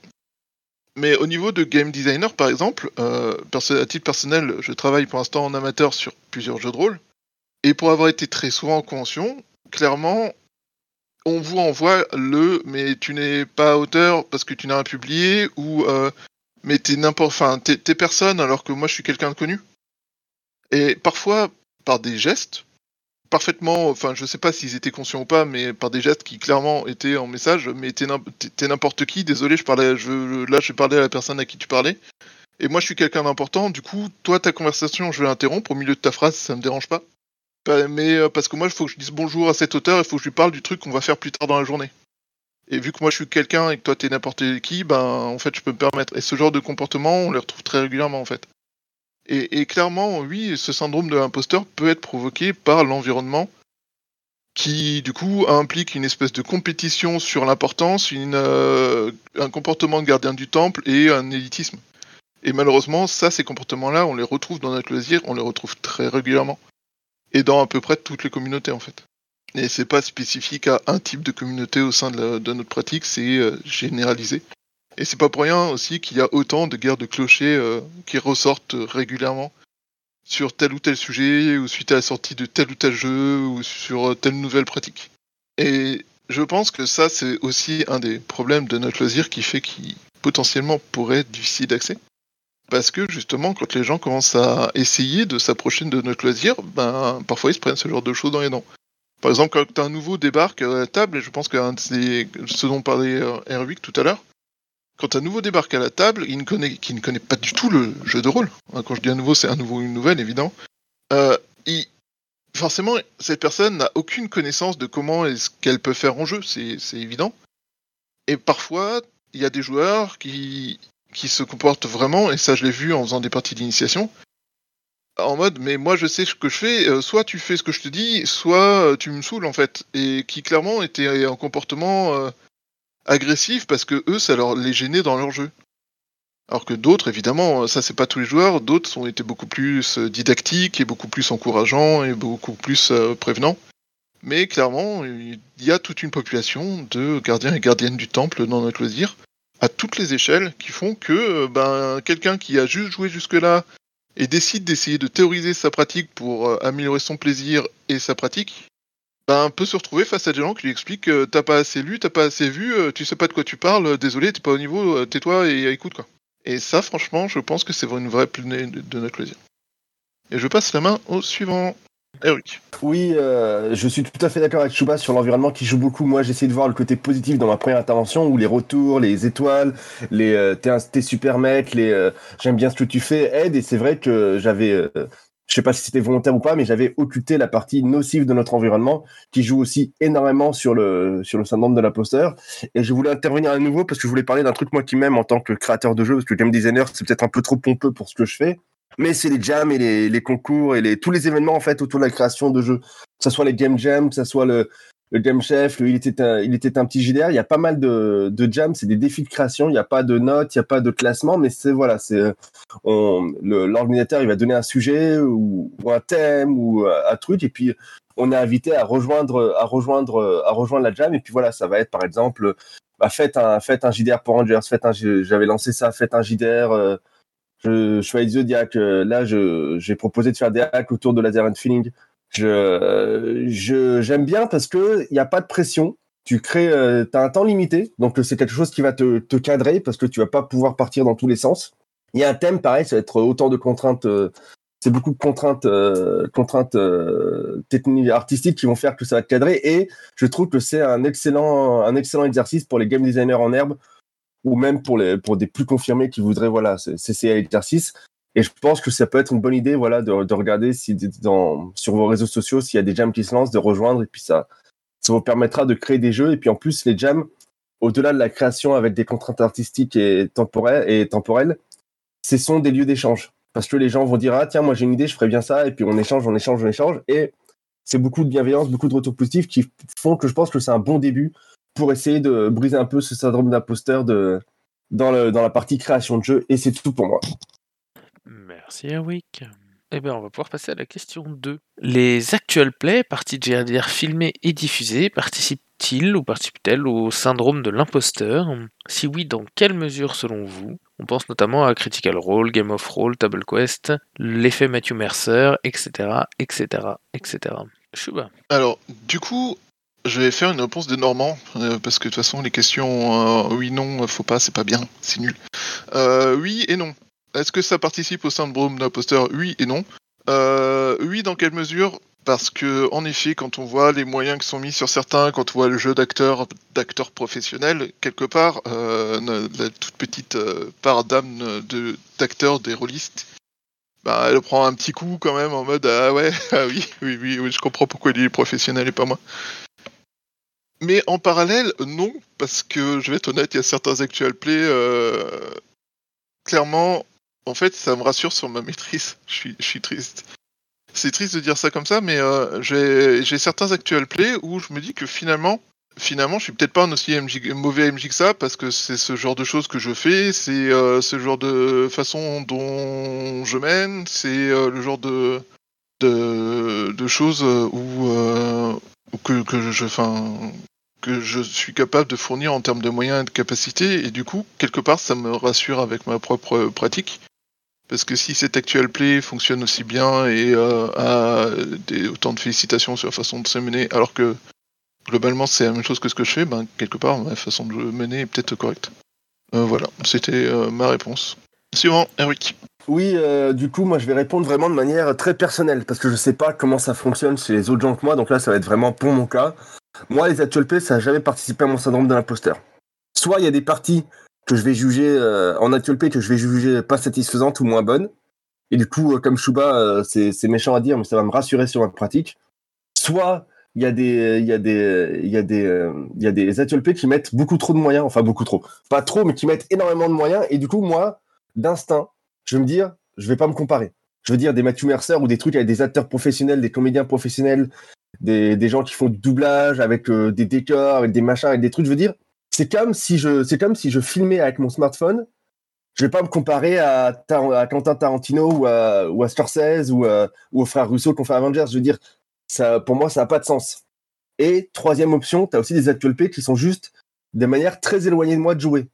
Mais au niveau de game designer, par exemple, euh, à titre personnel, je travaille pour l'instant en amateur sur plusieurs jeux de rôle. Et pour avoir été très souvent en convention, clairement, on vous envoie le mais tu n'es pas auteur parce que tu n'as rien publié ou euh, mais t'es n'importe enfin t'es, personne alors que moi je suis quelqu'un de connu. Et parfois par des gestes parfaitement enfin je sais pas s'ils étaient conscients ou pas mais par des gestes qui clairement étaient en message mais t'es, n'im- t'es- t'es n'importe qui désolé je parlais je là je parlais à la personne à qui tu parlais. Et moi je suis quelqu'un d'important du coup toi ta conversation je vais l'interrompre au milieu de ta phrase ça me dérange pas mais euh, parce que moi, il faut que je dise bonjour à cet auteur, il faut que je lui parle du truc qu'on va faire plus tard dans la journée. Et vu que moi je suis quelqu'un et que toi t'es n'importe qui, ben en fait je peux me permettre. Et ce genre de comportement, on les retrouve très régulièrement en fait. Et, et clairement, oui, ce syndrome de l'imposteur peut être provoqué par l'environnement qui du coup implique une espèce de compétition sur l'importance, euh, un comportement de gardien du temple et un élitisme. Et malheureusement, ça, ces comportements-là, on les retrouve dans notre loisir, on les retrouve très régulièrement. Et dans à peu près toutes les communautés en fait. Et c'est pas spécifique à un type de communauté au sein de, notre pratique, c'est euh, généralisé. Et c'est pas pour rien aussi qu'il y a autant de guerres de clochers euh, qui ressortent régulièrement sur tel ou tel sujet, ou suite à la sortie de tel ou tel jeu, ou sur euh, telle nouvelle pratique. Et je pense que ça, c'est aussi un des problèmes de notre loisir qui fait qu'il potentiellement pourrait être difficile d'accès. Parce que justement, quand les gens commencent à essayer de s'approcher de notre loisir, ben parfois ils se prennent ce genre de choses dans les dents. Par exemple, quand un nouveau débarque à la table, et je pense que c'est ce dont parlait euh, Erwick tout à l'heure, quand un nouveau débarque à la table, il ne connaît, qui ne connaît pas du tout le jeu de rôle. hein, Quand je dis un nouveau, c'est un nouveau, une nouvelle, évident. Euh, forcément, cette personne n'a aucune connaissance de comment est-ce qu'elle peut faire en jeu, c'est c'est évident. Et parfois, il y a des joueurs qui, qui se comportent vraiment, et ça je l'ai vu en faisant des parties d'initiation, en mode mais moi je sais ce que je fais, euh, soit tu fais ce que je te dis, soit euh, tu me saoules en fait. Et qui clairement étaient en comportement euh, agressif parce que eux ça leur les gênait dans leur jeu. Alors que d'autres, évidemment, ça c'est pas tous les joueurs, d'autres ont été beaucoup plus didactiques et beaucoup plus encourageants et beaucoup plus prévenants. Mais clairement, il y a toute une population de gardiens et gardiennes du temple dans notre loisir, à toutes les échelles, qui font que ben, quelqu'un qui a juste joué jusque-là et décide d'essayer de théoriser sa pratique pour euh, améliorer son plaisir et sa pratique, ben, peut se retrouver face à des gens qui lui expliquent euh, t'as pas assez lu, t'as pas assez vu, euh, tu sais pas de quoi tu parles, désolé, t'es pas au niveau, tais-toi et écoute quoi. Et ça, franchement, je pense que c'est une vraie plenée de notre plaisir. Et je passe la main au suivant. Eric. Oui, euh, je suis tout à fait d'accord avec Chouba sur l'environnement qui joue beaucoup. Moi, j'essaie de voir le côté positif dans ma première intervention où les retours, les étoiles, les euh, t'es, super mec, les euh, j'aime bien ce que tu fais aident. Et c'est vrai que j'avais, je sais pas si c'était volontaire ou pas, mais j'avais occulté la partie nocive de notre environnement qui joue aussi énormément sur le sur le syndrome de l'imposteur. Et je voulais intervenir à nouveau parce que je voulais parler d'un truc moi qui m'aime en tant que créateur de jeu parce que game designer c'est peut-être un peu trop pompeux pour ce que je fais mais c'est les jams et les, les, concours et les, tous les événements en fait autour de la création de jeux. Que ce soit les game jams, que ce soit le, le game chef, le, il, était un, il était un petit JDR. Il y a pas mal de, de jams, c'est des défis de création. Il n'y a pas de notes, il n'y a pas de classement, mais c'est voilà, c'est l'ordinateur il va donner un sujet ou, ou un thème ou un truc et puis on est invité à rejoindre à rejoindre à rejoindre la jam et puis voilà, ça va être par exemple bah, faites un faites un JDR pour Rangers, faites un j'avais lancé ça, faites un JDR euh, je, je fais Zodiac. Là, je, j'ai proposé de faire des hacks autour de Laser and Feeling. Je, j'aime bien parce que il n'y a pas de pression. Tu crées, euh, as un temps limité, donc c'est quelque chose qui va te, te cadrer parce que tu vas pas pouvoir partir dans tous les sens. Il y a un thème pareil, ça va être autant de contraintes. Euh, c'est beaucoup de contraintes, euh, contraintes euh, techniques, artistiques qui vont faire que ça va te cadrer. Et je trouve que c'est un excellent, un excellent exercice pour les game designers en herbe ou même pour les pour des plus confirmés qui voudraient voilà cesser l'exercice. Et je pense que ça peut être une bonne idée voilà de, de regarder si dans sur vos réseaux sociaux s'il y a des jams qui se lancent, de rejoindre. Et puis ça ça vous permettra de créer des jeux. Et puis en plus les jams au-delà de la création avec des contraintes artistiques et temporelles et temporelles, ce sont des lieux d'échange. Parce que les gens vont dire ah tiens moi j'ai une idée je ferais bien ça. Et puis on échange on échange on échange. Et c'est beaucoup de bienveillance beaucoup de retours positifs qui font que je pense que c'est un bon début pour essayer de briser un peu ce syndrome d'imposteur de, dans, le, dans la partie création de jeu. Et c'est tout pour moi. Merci Erwick. Eh bien, on va pouvoir passer à la question 2. Les actual plays, parties de GRDR filmées et diffusées, participent-ils ou participent-elles au syndrome de l'imposteur? Si oui, dans quelle mesure selon vous? On pense notamment à Critical Role, Game of Roll, Table Quest, l'effet Matthew Mercer, etc., etc., etc. Shuba. Alors, du coup, je vais faire une réponse de Normand, euh, parce que de toute façon, les questions euh, oui, non, faut pas, c'est pas bien, c'est nul. Euh, oui et non. Est-ce que ça participe au syndrome d'imposteur Oui et non. oui, dans quelle mesure? Parce que, en effet, quand on voit les moyens qui sont mis sur certains, quand on voit le jeu d'acteurs, d'acteurs professionnels, quelque part, la toute petite part d'âme d'acteurs, des rôlistes, bah, elle prend un petit coup quand même en mode ah ouais *laughs* ah oui oui oui, oui je comprends pourquoi il est professionnel et pas moi mais en parallèle, non, parce que je vais être honnête, il y a certains actual play, euh, clairement, en fait, ça me rassure sur ma *laughs* maîtrise. Je suis, je suis triste. C'est triste de dire ça comme ça, mais euh, j'ai certains actual play où je me dis que finalement, finalement, je suis peut-être pas un aussi mauvais MJ que ça, parce que c'est ce genre de choses que je fais, c'est euh, ce genre de façon dont je mène, c'est le genre de, de, de choses où, que, que je, que je suis capable de fournir en termes de moyens et de capacité, et du coup, quelque part, ça me rassure avec ma propre pratique. Parce que si cet actual play fonctionne aussi bien et euh, a autant de félicitations sur la façon de se mener, alors que globalement c'est la même chose que ce que je fais, ben, quelque part ma façon de mener est peut-être correcte. Euh, voilà, c'était euh, ma réponse. Suivant, Eric. Oui, du coup, moi, je vais répondre vraiment de manière très personnelle parce que je sais pas comment ça fonctionne chez les autres gens que moi. Donc là, ça va être vraiment pour mon cas. Moi, les actual ça n'a jamais participé à mon syndrome de l'imposteur. Soit il y a des parties que je vais juger euh, en actual que je vais juger pas satisfaisantes ou moins bonnes. Et du coup, euh, comme Shuba, c'est méchant à dire, mais ça va me rassurer sur ma pratique. Soit il y a des, il euh, qui mettent beaucoup trop de moyens, enfin beaucoup trop, pas trop, mais qui mettent énormément de moyens. Et du coup, moi, d'instinct, je vais me dire, je vais pas me comparer. Je veux dire des Matthew Mercer ou des trucs avec des acteurs professionnels, des comédiens professionnels, des, gens qui font du doublage avec euh, des décors, avec des machins, avec des trucs. Je veux dire, c'est comme si je, c'est comme si je filmais avec mon smartphone. Je vais pas me comparer à, Quentin Tarantino ou à, ou Scorsese ou, à- ou aux frères Russo qui ont fait Avengers. Je veux dire, ça, pour moi, ça n'a pas de sens. Et troisième option, tu as aussi des actual play qui sont juste des manières très éloignées de moi de jouer.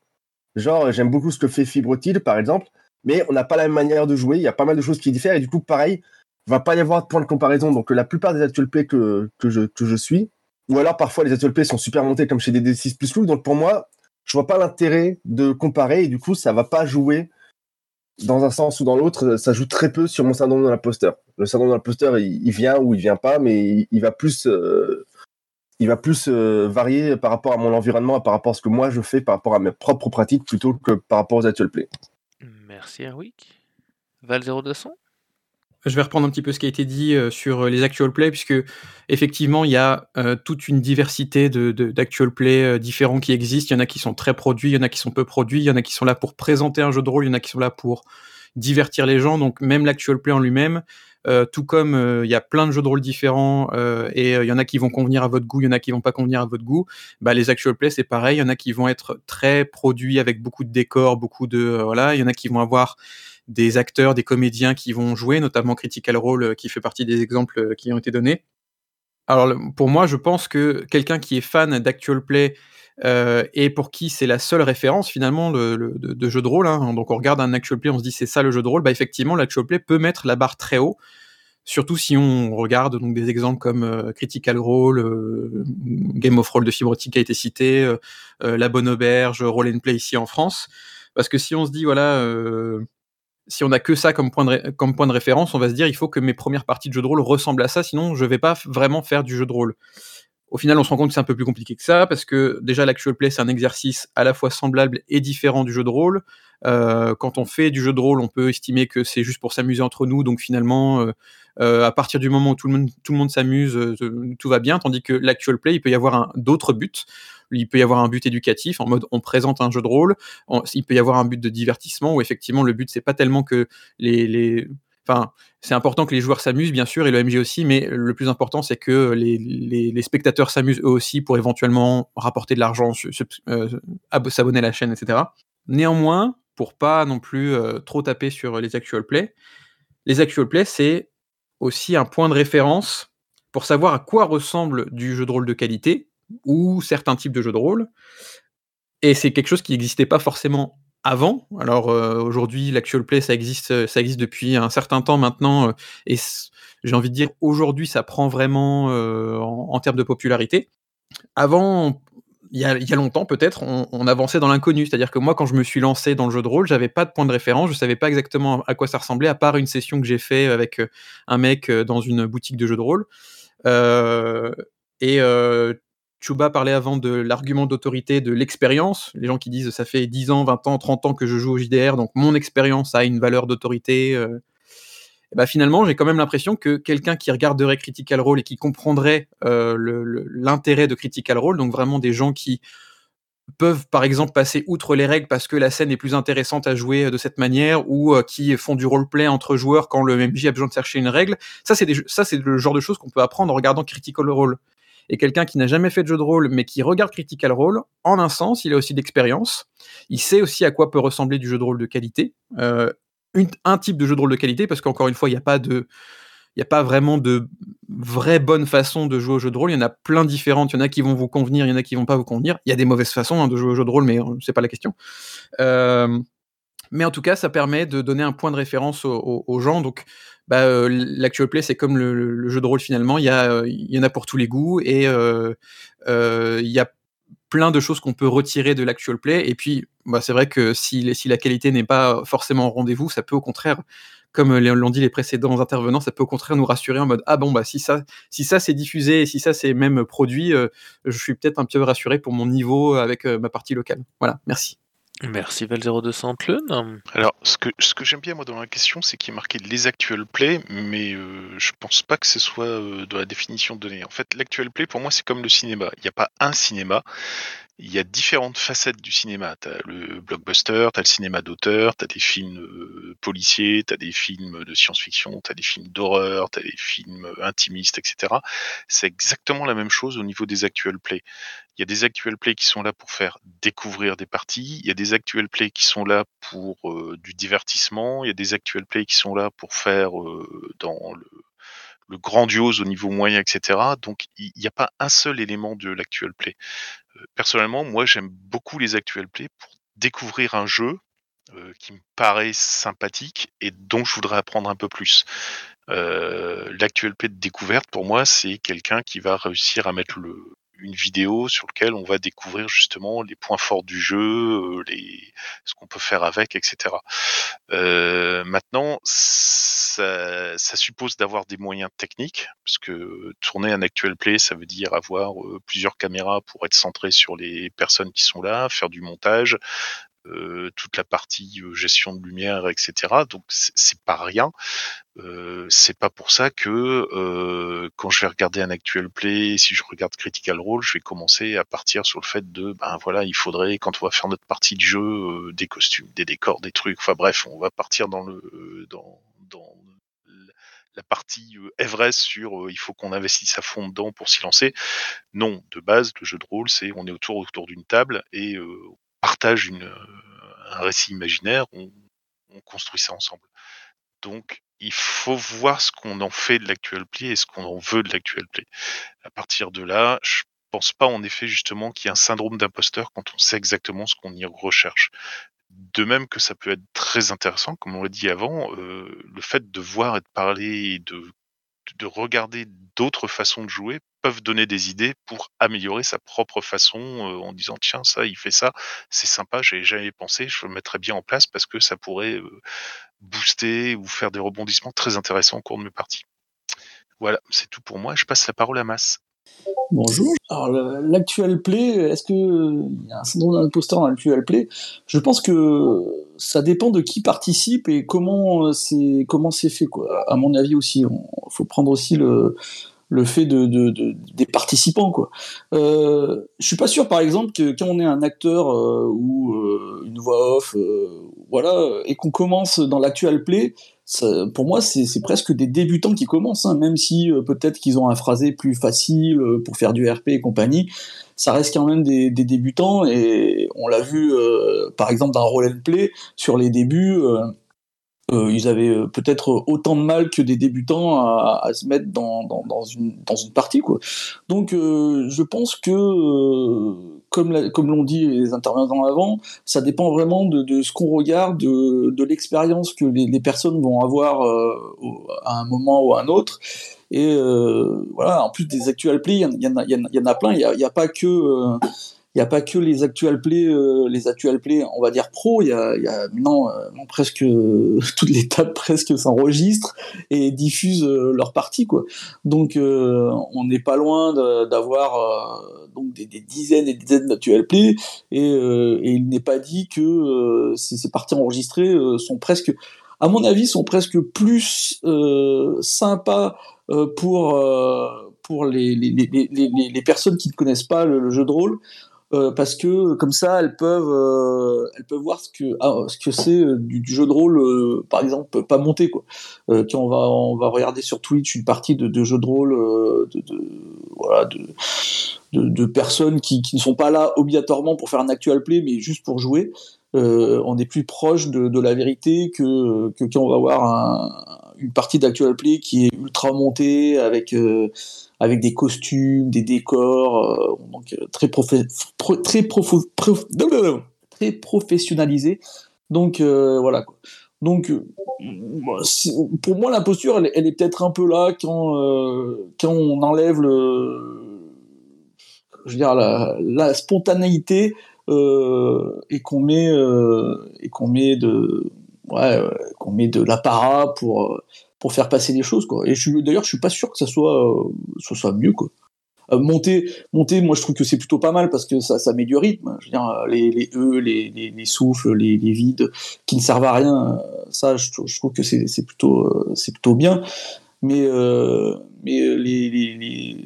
Genre, j'aime beaucoup ce que fait Fibrotil, par exemple, mais on n'a pas la même manière de jouer. Il y a pas mal de choses qui diffèrent et du coup, pareil, va pas y avoir de point de comparaison. Donc, la plupart des actual play que, je, suis, ou alors parfois les actual play sont super montés comme chez des D6 plus Look. Donc, pour moi, je vois pas l'intérêt de comparer et du coup, ça va pas jouer dans un sens ou dans l'autre. Ça joue très peu sur mon syndrome de l'imposteur. Le syndrome de l'imposteur, il, il vient ou il vient pas, mais il, va plus. euh, il va plus euh, varier par rapport à mon environnement, par rapport à ce que moi je fais, par rapport à mes propres pratiques, plutôt que par rapport aux actual play. Merci Erwick. Val 0200 Je vais reprendre un petit peu ce qui a été dit euh, sur les actual play, puisque effectivement, il y a euh, toute une diversité de, de- d'actual play euh, différents qui existent. Il y en a qui sont très produits, il y en a qui sont peu produits, il y en a qui sont là pour présenter un jeu de rôle, il y en a qui sont là pour divertir les gens. Donc même l'actual play en lui-même, euh, tout comme euh, il y a plein de jeux de rôle différents euh, et euh, il y en a qui vont convenir à votre goût, il y en a qui vont pas convenir à votre goût. Bah, les actual play c'est pareil, il y en a qui vont être très produits avec beaucoup de décors, beaucoup de euh, voilà, il y en a qui vont avoir des acteurs, des comédiens qui vont jouer, notamment Critical Role euh, qui fait partie des exemples euh, qui ont été donnés. Alors pour moi, je pense que quelqu'un qui est fan d'actual play euh, et pour qui c'est la seule référence finalement le- le- de, de jeu de rôle, hein, donc on regarde un actual play, on se dit c'est ça le jeu de rôle, bah effectivement l'actual play peut mettre la barre très haut, surtout si on regarde donc des exemples comme euh, Critical Role, euh, Game of Roll de Fibrotic a été cité, euh, euh, La Bonne Auberge, Roll and Play ici en France, parce que si on se dit voilà euh, si on a que ça comme point, de comme point de référence, on va se dire il faut que mes premières parties de jeu de rôle ressemblent à ça, sinon je vais pas vraiment faire du jeu de rôle. Au final, on se rend compte que c'est un peu plus compliqué que ça, parce que déjà l'actual play, c'est un exercice à la fois semblable et différent du jeu de rôle. Euh, quand on fait du jeu de rôle, on peut estimer que c'est juste pour s'amuser entre nous, donc finalement, euh, euh, à partir du moment où tout le monde, s'amuse, tout va bien, tandis que l'actual play, il peut y avoir d'autres buts. Il peut y avoir un but éducatif, en mode on présente un jeu de rôle, il peut y avoir un but de divertissement, où effectivement le but c'est pas tellement que les... C'est important que les joueurs s'amusent, bien sûr, et le MJ aussi, mais le plus important, c'est que les, spectateurs s'amusent eux aussi pour éventuellement rapporter de l'argent, euh, ab- s'abonner à la chaîne, etc. Néanmoins, pour pas non plus euh, trop taper sur les actual play, les actual play, c'est aussi un point de référence pour savoir à quoi ressemble du jeu de rôle de qualité ou certains types de jeux de rôle. Et c'est quelque chose qui n'existait pas forcément avant. Alors euh, aujourd'hui, l'actual play, ça existe, euh, ça existe depuis un certain temps maintenant. euh, et j'ai envie de dire, aujourd'hui, ça prend vraiment en, termes de popularité. Avant, il y a, longtemps peut-être, on, avançait dans l'inconnu. C'est-à-dire que moi, quand je me suis lancé dans le jeu de rôle, j'avais pas de point de référence, je savais pas exactement à quoi ça ressemblait, à part une session que j'ai fait avec un mec dans une boutique de jeux de rôle. Et Chuba parlait avant de l'argument d'autorité, de l'expérience. Les gens qui disent ça fait 10 ans, 20 ans, 30 ans que je joue au JDR, donc mon expérience a une valeur d'autorité. euh. Bah, finalement, j'ai quand même l'impression que quelqu'un qui regarderait Critical Role et qui comprendrait euh, l'intérêt de Critical Role, donc vraiment des gens qui peuvent par exemple passer outre les règles parce que la scène est plus intéressante à jouer euh, de cette manière ou euh, qui font du roleplay entre joueurs quand le MJ a besoin de chercher une règle. Ça, c'est ça, c'est le genre de choses qu'on peut apprendre en regardant Critical Role. Et quelqu'un qui n'a jamais fait de jeu de rôle mais qui regarde Critical Role, en un sens, il a aussi d'expérience. Il sait aussi à quoi peut ressembler du jeu de rôle de qualité. Euh, un type de jeu de rôle de qualité parce qu'encore une fois, il n'y a pas de il n'y a pas vraiment de vraie bonne façon de jouer au jeu de rôle. Il y en a plein différentes. Il y en a qui vont vous convenir, il y en a qui vont pas vous convenir. Il y a des mauvaises façons hein, de jouer au jeu de rôle, mais euh, c'est pas la question. Euh, mais en tout cas, ça permet de donner un point de référence aux, gens. Donc, bah, euh, l'actual play, c'est comme le, jeu de rôle finalement. Il y, en a pour tous les goûts et euh, euh, il y a plein de choses qu'on peut retirer de l'actual play. Et puis, bah, c'est vrai que si, la qualité n'est pas forcément au rendez-vous, ça peut au contraire, comme l'ont dit les précédents intervenants, ça peut au contraire nous rassurer en mode ah bon bah si ça si ça c'est diffusé, et si ça c'est même produit, je suis peut-être un petit peu rassuré pour mon niveau avec ma partie locale. Voilà, merci. Merci Val0200 Tlun. Alors, ce que, ce que j'aime bien moi dans la question, c'est qu'il est marqué les actual play, mais euh, je pense pas que ce soit euh, dans la définition donnée. En fait, l'actual play, pour moi, c'est comme le cinéma. Il n'y a pas un cinéma. Il y a différentes facettes du cinéma. Tu as le blockbuster, tu as le cinéma d'auteur, tu as des films euh, policiers, tu as des films de science-fiction, tu as des films d'horreur, tu as des films euh, intimistes, etc. C'est exactement la même chose au niveau des actual plays. Il y a des actual plays qui sont là pour faire découvrir des parties, il y a des actual plays qui sont là pour euh, du divertissement, il y a des actual plays qui sont là pour faire dans le grandiose au niveau moyen, etc. Donc il n'y a pas un seul élément de l'actual play. Personnellement, moi j'aime beaucoup les actual plays pour découvrir un jeu euh, qui me paraît sympathique et dont je voudrais apprendre un peu plus. Euh, l'actual play de découverte, pour moi, c'est quelqu'un qui va réussir à mettre le, une vidéo sur laquelle on va découvrir justement les points forts du jeu, euh, ce qu'on peut faire avec, etc. Euh, maintenant, ça, suppose d'avoir des moyens techniques, parce que tourner un actual play, ça veut dire avoir euh, plusieurs caméras pour être centré sur les personnes qui sont là, faire du montage, euh, toute la partie euh, gestion de lumière, etc. Donc c'est pas rien. Euh, c'est pas pour ça que euh, quand je vais regarder un actual play, si je regarde Critical Role, je vais commencer à partir sur le fait de ben voilà, il faudrait quand on va faire notre partie de jeu euh, des costumes, des décors, des trucs. Enfin bref, on va partir dans le dans dans la partie Everest sur il faut qu'on investisse à fond dedans pour s'y lancer. Non, de base, le jeu de rôle, c'est on est autour autour d'une table et on partage une, un récit imaginaire, on, on construit ça ensemble. Donc, il faut voir ce qu'on en fait de l'actuel play et ce qu'on en veut de l'actuel play. À partir de là, je pense pas en effet justement qu'il y a un syndrome d'imposteur quand on sait exactement ce qu'on y recherche. De même que ça peut être très intéressant, comme on l'a dit avant, euh, le fait de voir et de parler et de regarder d'autres façons de jouer peuvent donner des idées pour améliorer sa propre façon euh, en disant tiens ça il fait ça c'est sympa j'ai jamais pensé je le mettrais bien en place parce que ça pourrait euh, booster ou faire des rebondissements très intéressants au cours de mes parties. Voilà, c'est tout pour moi. Je passe la parole à Mass. Bonjour. Alors, l'actuel play, est-ce que il y a un syndrome d'imposteur dans l'actuel play? Je pense que ça dépend de qui participe et comment c'est comment c'est fait. Quoi. À mon avis aussi, il faut prendre aussi le le fait de, de, de, des participants quoi. Euh, je suis pas sûr par exemple que quand on est un acteur euh, ou euh, une voix off, euh, voilà, et qu'on commence dans l'actual play, pour moi c'est presque des débutants qui commencent, hein, même si peut-être qu'ils ont un phrasé plus facile pour faire du RP et compagnie, ça reste quand même des, des débutants et on l'a vu par exemple dans Roll and Play sur les débuts. Euh, ils avaient euh, peut-être autant de mal que des débutants à, se mettre dans, une, partie. Quoi. Donc euh, je pense que, comme, l'ont dit les intervenants avant, ça dépend vraiment de, ce qu'on regarde, de, l'expérience que les, personnes vont avoir à un moment ou à un autre. Et voilà, en plus des actual play, il y, en a plein, il n'y a, pas que il n'y a pas que les actual play, euh, les actual play, on va dire pro. Il y a, y a maintenant, euh, presque *laughs* toutes les tables presque s'enregistrent et diffusent euh, leur partie quoi. Donc euh, on n'est pas loin d'avoir donc des, dizaines et des dizaines d'actual play et, et, il n'est pas dit que ces, ces, parties enregistrées sont presque, à mon avis, sont presque plus sympas pour pour les, les, les, les, personnes qui ne connaissent pas le jeu de rôle euh, parce que comme ça elles peuvent euh, elles peuvent voir ce que ah, ce que c'est euh, du, jeu de rôle par exemple pas monter quoi. Quand on va on va regarder sur Twitch une partie de, jeux de rôle de, voilà de, de, personnes qui, qui ne sont pas là obligatoirement pour faire un actual play mais juste pour jouer. On est plus proche de, la vérité que, que quand on va voir un, une partie d'actual play qui est ultra montée avec avec des costumes, des décors, euh, donc euh, très pro très profo très professionnalisé. Donc euh, voilà. Donc pour moi l'imposture elle, elle, est peut-être un peu là quand euh, quand on enlève le je veux dire la, la spontanéité euh, et qu'on met et qu'on met de ouais qu'on met de l'apparat pour pour faire passer les choses quoi. Et je d'ailleurs je suis pas sûr que ça soit euh, ça soit mieux quoi. Euh, monter, monter, moi je trouve que c'est plutôt pas mal parce que ça, ça met du rythme. Je veux dire, les, les E, les, les, les souffles, les, les vides qui ne servent à rien, ça je, trouve que c'est plutôt, c'est plutôt bien. Mais, euh, mais les,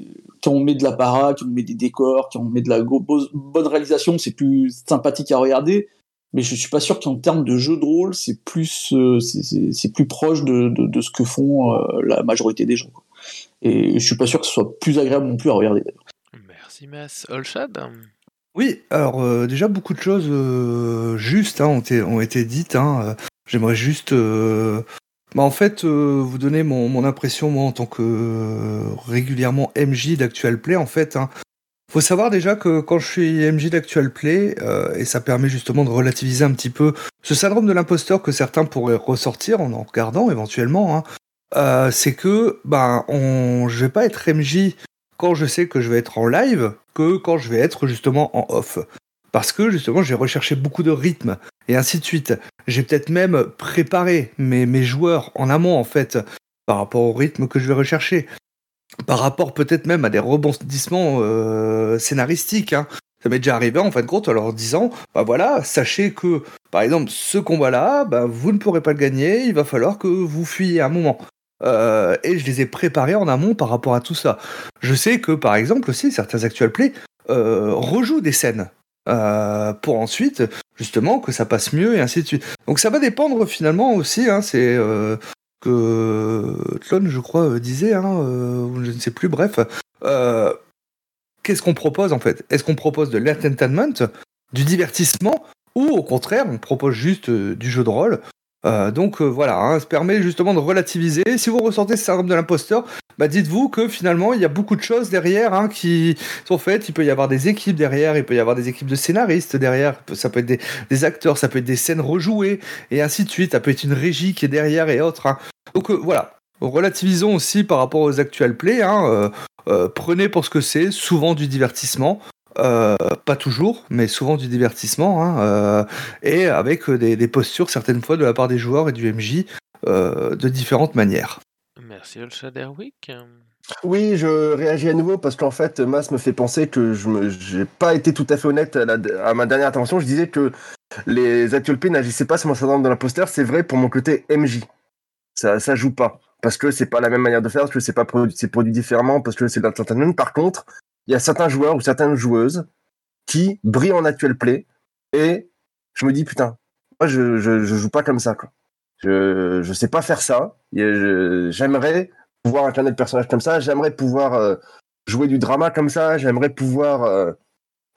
quand on met de la para, quand on met des décors, quand on met de la bonne réalisation, c'est plus sympathique à regarder. Mais je suis pas sûr qu'en termes de jeu de rôle, c'est plus, euh, c'est- plus proche de, de, de ce que font euh, la majorité des gens. quoi. Et je suis pas sûr que ce soit plus agréable non plus à regarder. d'ailleurs. Merci, Mas. Olshad? Oui, alors euh, déjà beaucoup de choses euh, justes hein, ont, été, ont été dites. hein, euh, J'aimerais juste, euh, bah, en fait, euh, vous donner mon, mon impression moi en tant que euh, régulièrement MJ d'Actual Play. En fait, hein. Faut savoir déjà que quand je suis MJ d'Actual Play, euh, et ça permet justement de relativiser un petit peu ce syndrome de l'imposteur que certains pourraient ressortir en en regardant éventuellement, hein, euh, c'est que ben on, je vais pas être MJ quand je sais que je vais être en live que quand je vais être justement en off. Parce que justement, j'ai recherché beaucoup de rythme et ainsi de suite. J'ai peut-être même préparé mes, mes joueurs en amont, en fait, par rapport au rythme que je vais rechercher. Par rapport peut-être même à des rebondissements euh, scénaristiques. hein. Ça m'est déjà arrivé en fin de compte en leur disant bah voilà, sachez que par exemple ce combat-là, bah, vous ne pourrez pas le gagner, il va falloir que vous fuyiez un moment. Euh, et je les ai préparés en amont par rapport à tout ça. Je sais que par exemple aussi certains actual play euh, rejouent des scènes euh, pour ensuite justement que ça passe mieux et ainsi de suite. Donc ça va dépendre finalement aussi. Hein, c'est que Tlon, je crois, euh, disait, hein, euh, je ne sais plus. Bref, euh, qu'est-ce qu'on propose en fait? Est-ce qu'on propose de l'entertainment, du divertissement, ou au contraire, on propose juste du jeu de rôle? Donc voilà, hein, ça permet justement de relativiser. Si vous ressentez ce syndrome de l'imposteur, bah dites-vous que finalement il y a beaucoup de choses derrière hein, qui sont faites. Il peut y avoir des équipes derrière, il peut y avoir des équipes de scénaristes derrière, ça peut être des, acteurs, ça peut être des scènes rejouées et ainsi de suite. Ça peut être une régie qui est derrière et autres. hein. Donc euh, voilà, relativisons aussi par rapport aux actual plays. hein, euh, euh, prenez pour ce que c'est, souvent du divertissement. Pas toujours, mais souvent du divertissement, et avec des, postures certaines fois de la part des joueurs et du MJ de différentes manières. Merci, Olshad Erwick. Oui, je réagis à nouveau parce qu'en fait, Mas me fait penser que je n'ai pas été tout à fait honnête à, ma dernière intervention. Je disais que les P n'agissaient pas sur mon syndrome de l'imposteur. C'est vrai pour mon côté MJ. Ça, ça joue pas. Parce que c'est pas la même manière de faire, parce que c'est produit, c'est produit différemment, parce que c'est de l'entertainment. Par contre, il y a certains joueurs ou certaines joueuses qui brillent en actual play et je me dis putain, moi je, je, joue pas comme ça. Je, je sais pas faire ça. J'aimerais pouvoir incarner le personnage comme ça. J'aimerais pouvoir euh, jouer du drama comme ça. J'aimerais pouvoir, euh,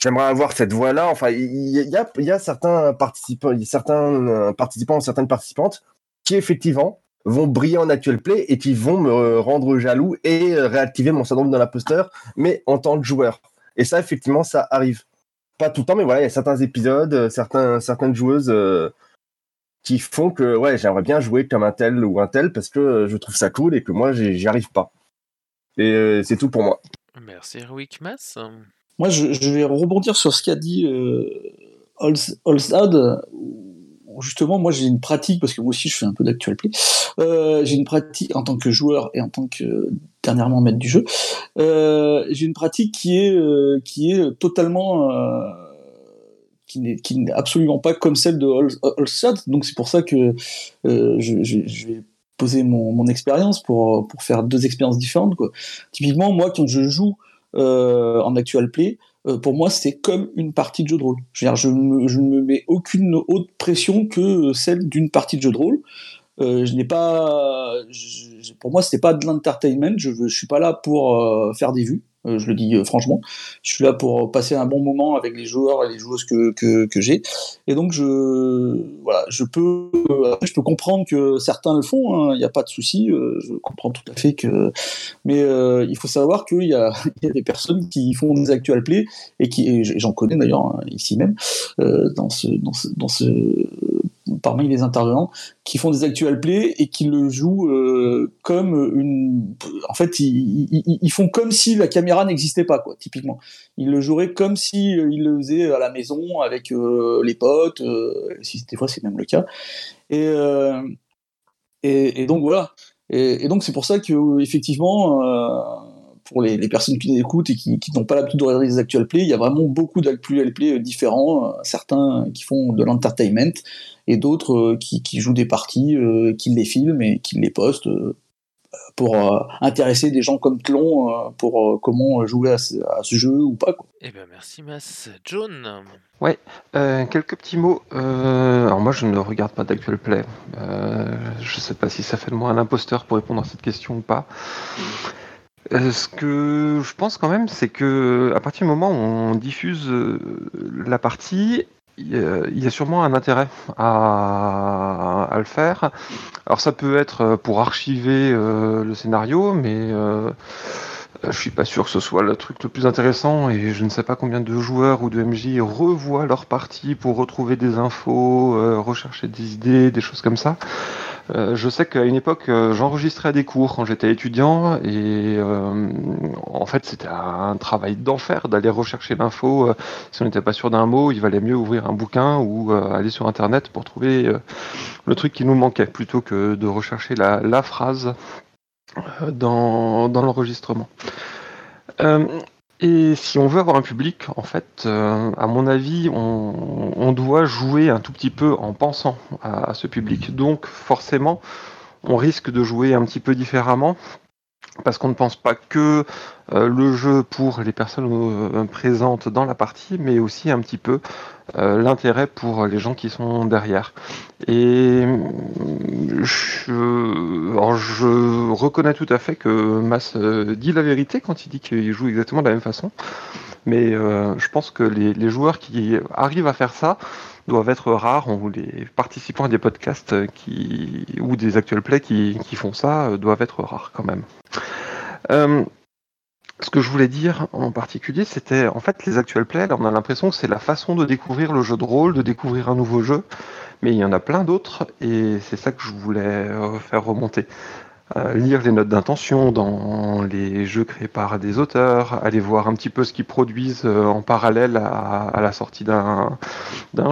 j'aimerais avoir cette voix-là. Enfin, il y, a, certains participants, certains euh, participants, certaines participantes qui effectivement vont briller en actual play et qui vont me rendre jaloux et réactiver mon syndrome de l'imposteur, mais en tant que joueur. Et ça, effectivement, ça arrive. Pas tout le temps, mais voilà, il y a certains épisodes, certains, certaines joueuses qui font que ouais, j'aimerais bien jouer comme un tel ou un tel parce que euh, je trouve ça cool et que moi, j'y arrive pas. Et euh, c'est tout pour moi. Merci, Erwick. Mas Moi, je, je vais rebondir sur ce qu'a dit euh, Olstad. Justement, moi, j'ai une pratique, parce que moi aussi, je fais un peu d'actual play. Euh, j'ai une pratique en tant que joueur et en tant que euh, dernièrement maître du jeu. Euh, j'ai une pratique qui est euh, qui est totalement euh, qui n'est absolument pas comme celle de Ol- Olstad. Donc c'est pour ça que euh, je, vais poser mon, expérience pour pour faire deux expériences différentes. Quoi. Typiquement, moi, quand je joue euh, en actual play, euh, pour moi, c'est comme une partie de jeu de rôle. Je, veux je, ne me, ne mets aucune autre pression que celle d'une partie de jeu de rôle. Je n'ai pas, pour moi, c'était pas de l'entertainment. Je, je suis pas là pour faire des vues. Euh, je le dis euh, franchement. Je suis là pour passer un bon moment avec les joueurs et les joueuses que, que, j'ai. Et donc, je, voilà, je peux, euh, je peux comprendre que certains le font. hein, Il n'y a pas de souci. je comprends tout à fait que, mais il faut savoir qu'il *laughs* y a, des personnes qui font des actual plays et qui, j'en connais d'ailleurs hein, ici même, dans ce, dans ce, parmi les intervenants, qui font des actual plays et qui le jouent comme une. En fait, ils, ils font comme si la caméra n'existait pas, quoi. Typiquement, ils le joueraient comme si euh, ils le faisaient à la maison avec euh, les potes. euh, si des fois, c'est même le cas. Et donc voilà. Et, donc c'est pour ça que effectivement, pour les, personnes qui écoutent et qui, n'ont pas l'habitude de regarder les actual play, il y a vraiment beaucoup d'actual play différents, certains qui font de l'entertainment et d'autres qui, jouent des parties, qui les filment et qui les postent pour euh, intéresser des gens comme Tlon euh, pour euh, comment jouer à ce, à ce jeu ou pas. Quoi. Eh bien, merci, Mas. John Euh, quelques petits mots. Euh, alors moi, je ne regarde pas d'actual play. Euh, je ne sais pas si ça fait de moi un imposteur pour répondre à cette question ou pas. Euh, ce que je pense quand même, c'est que à partir du moment où on diffuse euh, la partie, il y a- sûrement un intérêt à, le faire. Alors ça peut être pour archiver euh, le scénario, mais euh, je suis pas sûr que ce soit le truc le plus intéressant et je ne sais pas combien de joueurs ou de MJ revoient leur partie pour retrouver des infos, euh, rechercher des idées, des choses comme ça. Euh, je sais qu'à une époque, euh, j'enregistrais des cours quand j'étais étudiant et euh, en fait, c'était un travail d'enfer d'aller rechercher l'info. Si on n'était pas sûr d'un mot, il valait mieux ouvrir un bouquin ou aller sur Internet pour trouver le truc qui nous manquait plutôt que de rechercher la, phrase dans, l'enregistrement. Et si on veut avoir un public, en fait, euh, à mon avis, on, doit jouer un tout petit peu en pensant à ce public. Donc, forcément, on risque de jouer un petit peu différemment parce qu'on ne pense pas que euh, le jeu pour les personnes euh, présentes dans la partie, mais aussi un petit peu euh, l'intérêt pour les gens qui sont derrière. Et je, reconnais tout à fait que Mas dit la vérité quand il dit qu'il joue exactement de la même façon. Mais je pense que les joueurs qui arrivent à faire ça doivent être rares, les participants à des podcasts qui, ou des actual plays qui, font ça euh, doivent être rares quand même. Euh, ce que je voulais dire en particulier, c'était en fait les actual plays, on a l'impression que c'est la façon de découvrir le jeu de rôle, de découvrir un nouveau jeu, mais il y en a plein d'autres et c'est ça que je voulais euh, faire remonter. Lire les notes d'intention dans les jeux créés par des auteurs, aller voir un petit peu ce qu'ils produisent euh, en parallèle à, la sortie d'un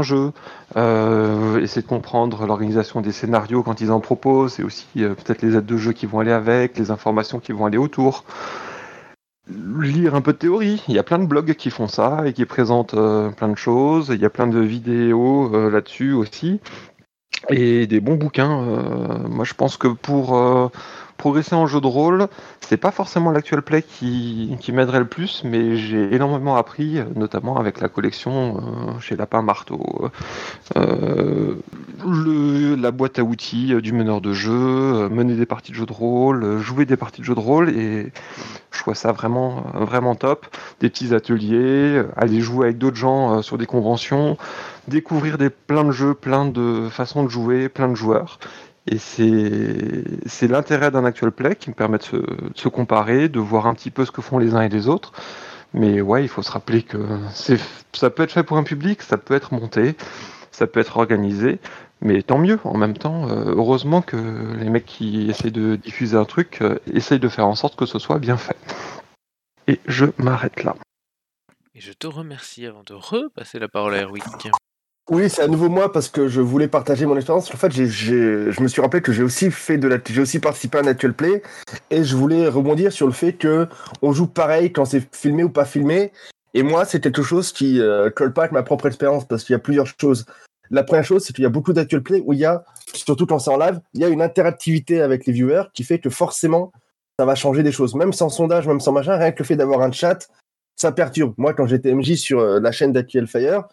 jeu, euh, essayer de comprendre l'organisation des scénarios quand ils en proposent, et aussi euh, peut-être les aides de jeu qui vont aller avec, les informations qui vont aller autour. Lire un peu de théorie, il y a plein de blogs qui font ça et qui présentent plein de choses, il y a plein de vidéos là-dessus aussi, et des bons bouquins. euh, moi je pense que pour euh, progresser en jeu de rôle, c'est pas forcément l'actual play qui, m'aiderait le plus, mais j'ai énormément appris, notamment avec la collection euh, chez Lapin Marteau. La boîte à outils du meneur de jeu, mener des parties de jeu de rôle, jouer des parties de jeu de rôle, et je trouve ça vraiment, vraiment top. Des petits ateliers, aller jouer avec d'autres gens sur des conventions, découvrir des, plein de jeux, plein de façons de jouer, plein de joueurs. Et c'est l'intérêt d'un actual play qui me permet de se, comparer, de voir un petit peu ce que font les uns et les autres. Mais ouais, il faut se rappeler que ça peut être fait pour un public, ça peut être monté, ça peut être organisé, mais tant mieux. En même temps, euh, heureusement que les mecs qui essayent de diffuser un truc euh, essayent de faire en sorte que ce soit bien fait. Et je m'arrête là. Et je te remercie avant de repasser la parole à Erwick. Oui, c'est à nouveau moi parce que je voulais partager mon expérience. En fait, je me suis rappelé que j'ai aussi fait de la, j'ai aussi participé à un actual play et je voulais rebondir sur le fait que on joue pareil quand c'est filmé ou pas filmé. Et moi, c'est quelque chose qui euh, colle pas avec ma propre expérience parce qu'il y a plusieurs choses. La première chose, c'est qu'il y a beaucoup d'actual play où il y a, surtout quand c'est en live, il y a une interactivité avec les viewers qui fait que forcément, ça va changer des choses. Même sans sondage, même sans machin, rien que le fait d'avoir un chat, ça perturbe. Moi, quand j'étais MJ sur euh, la chaîne d'Actual Fire,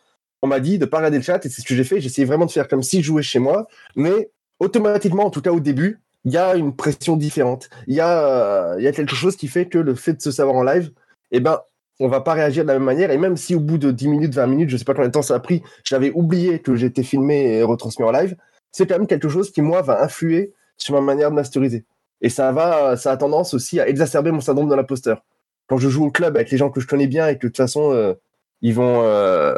on m'a dit de pas regarder le chat et c'est ce que j'ai fait. J'ai essayé vraiment de faire comme si je jouais chez moi, mais automatiquement, en tout cas au début, il y a une pression différente. Il y a, euh, il y a quelque chose qui fait que le fait de se savoir en live, eh ben, on va pas réagir de la même manière. Et même si au bout de 10 minutes, 20 minutes, je sais pas combien de temps ça a pris, j'avais oublié que j'étais filmé et retransmis en live, c'est quand même quelque chose qui, moi, va influer sur ma manière de masteriser. Et ça va, ça a tendance aussi à exacerber mon syndrome de l'imposteur. Quand je joue au club avec les gens que je connais bien et que de toute façon, euh, ils vont, euh,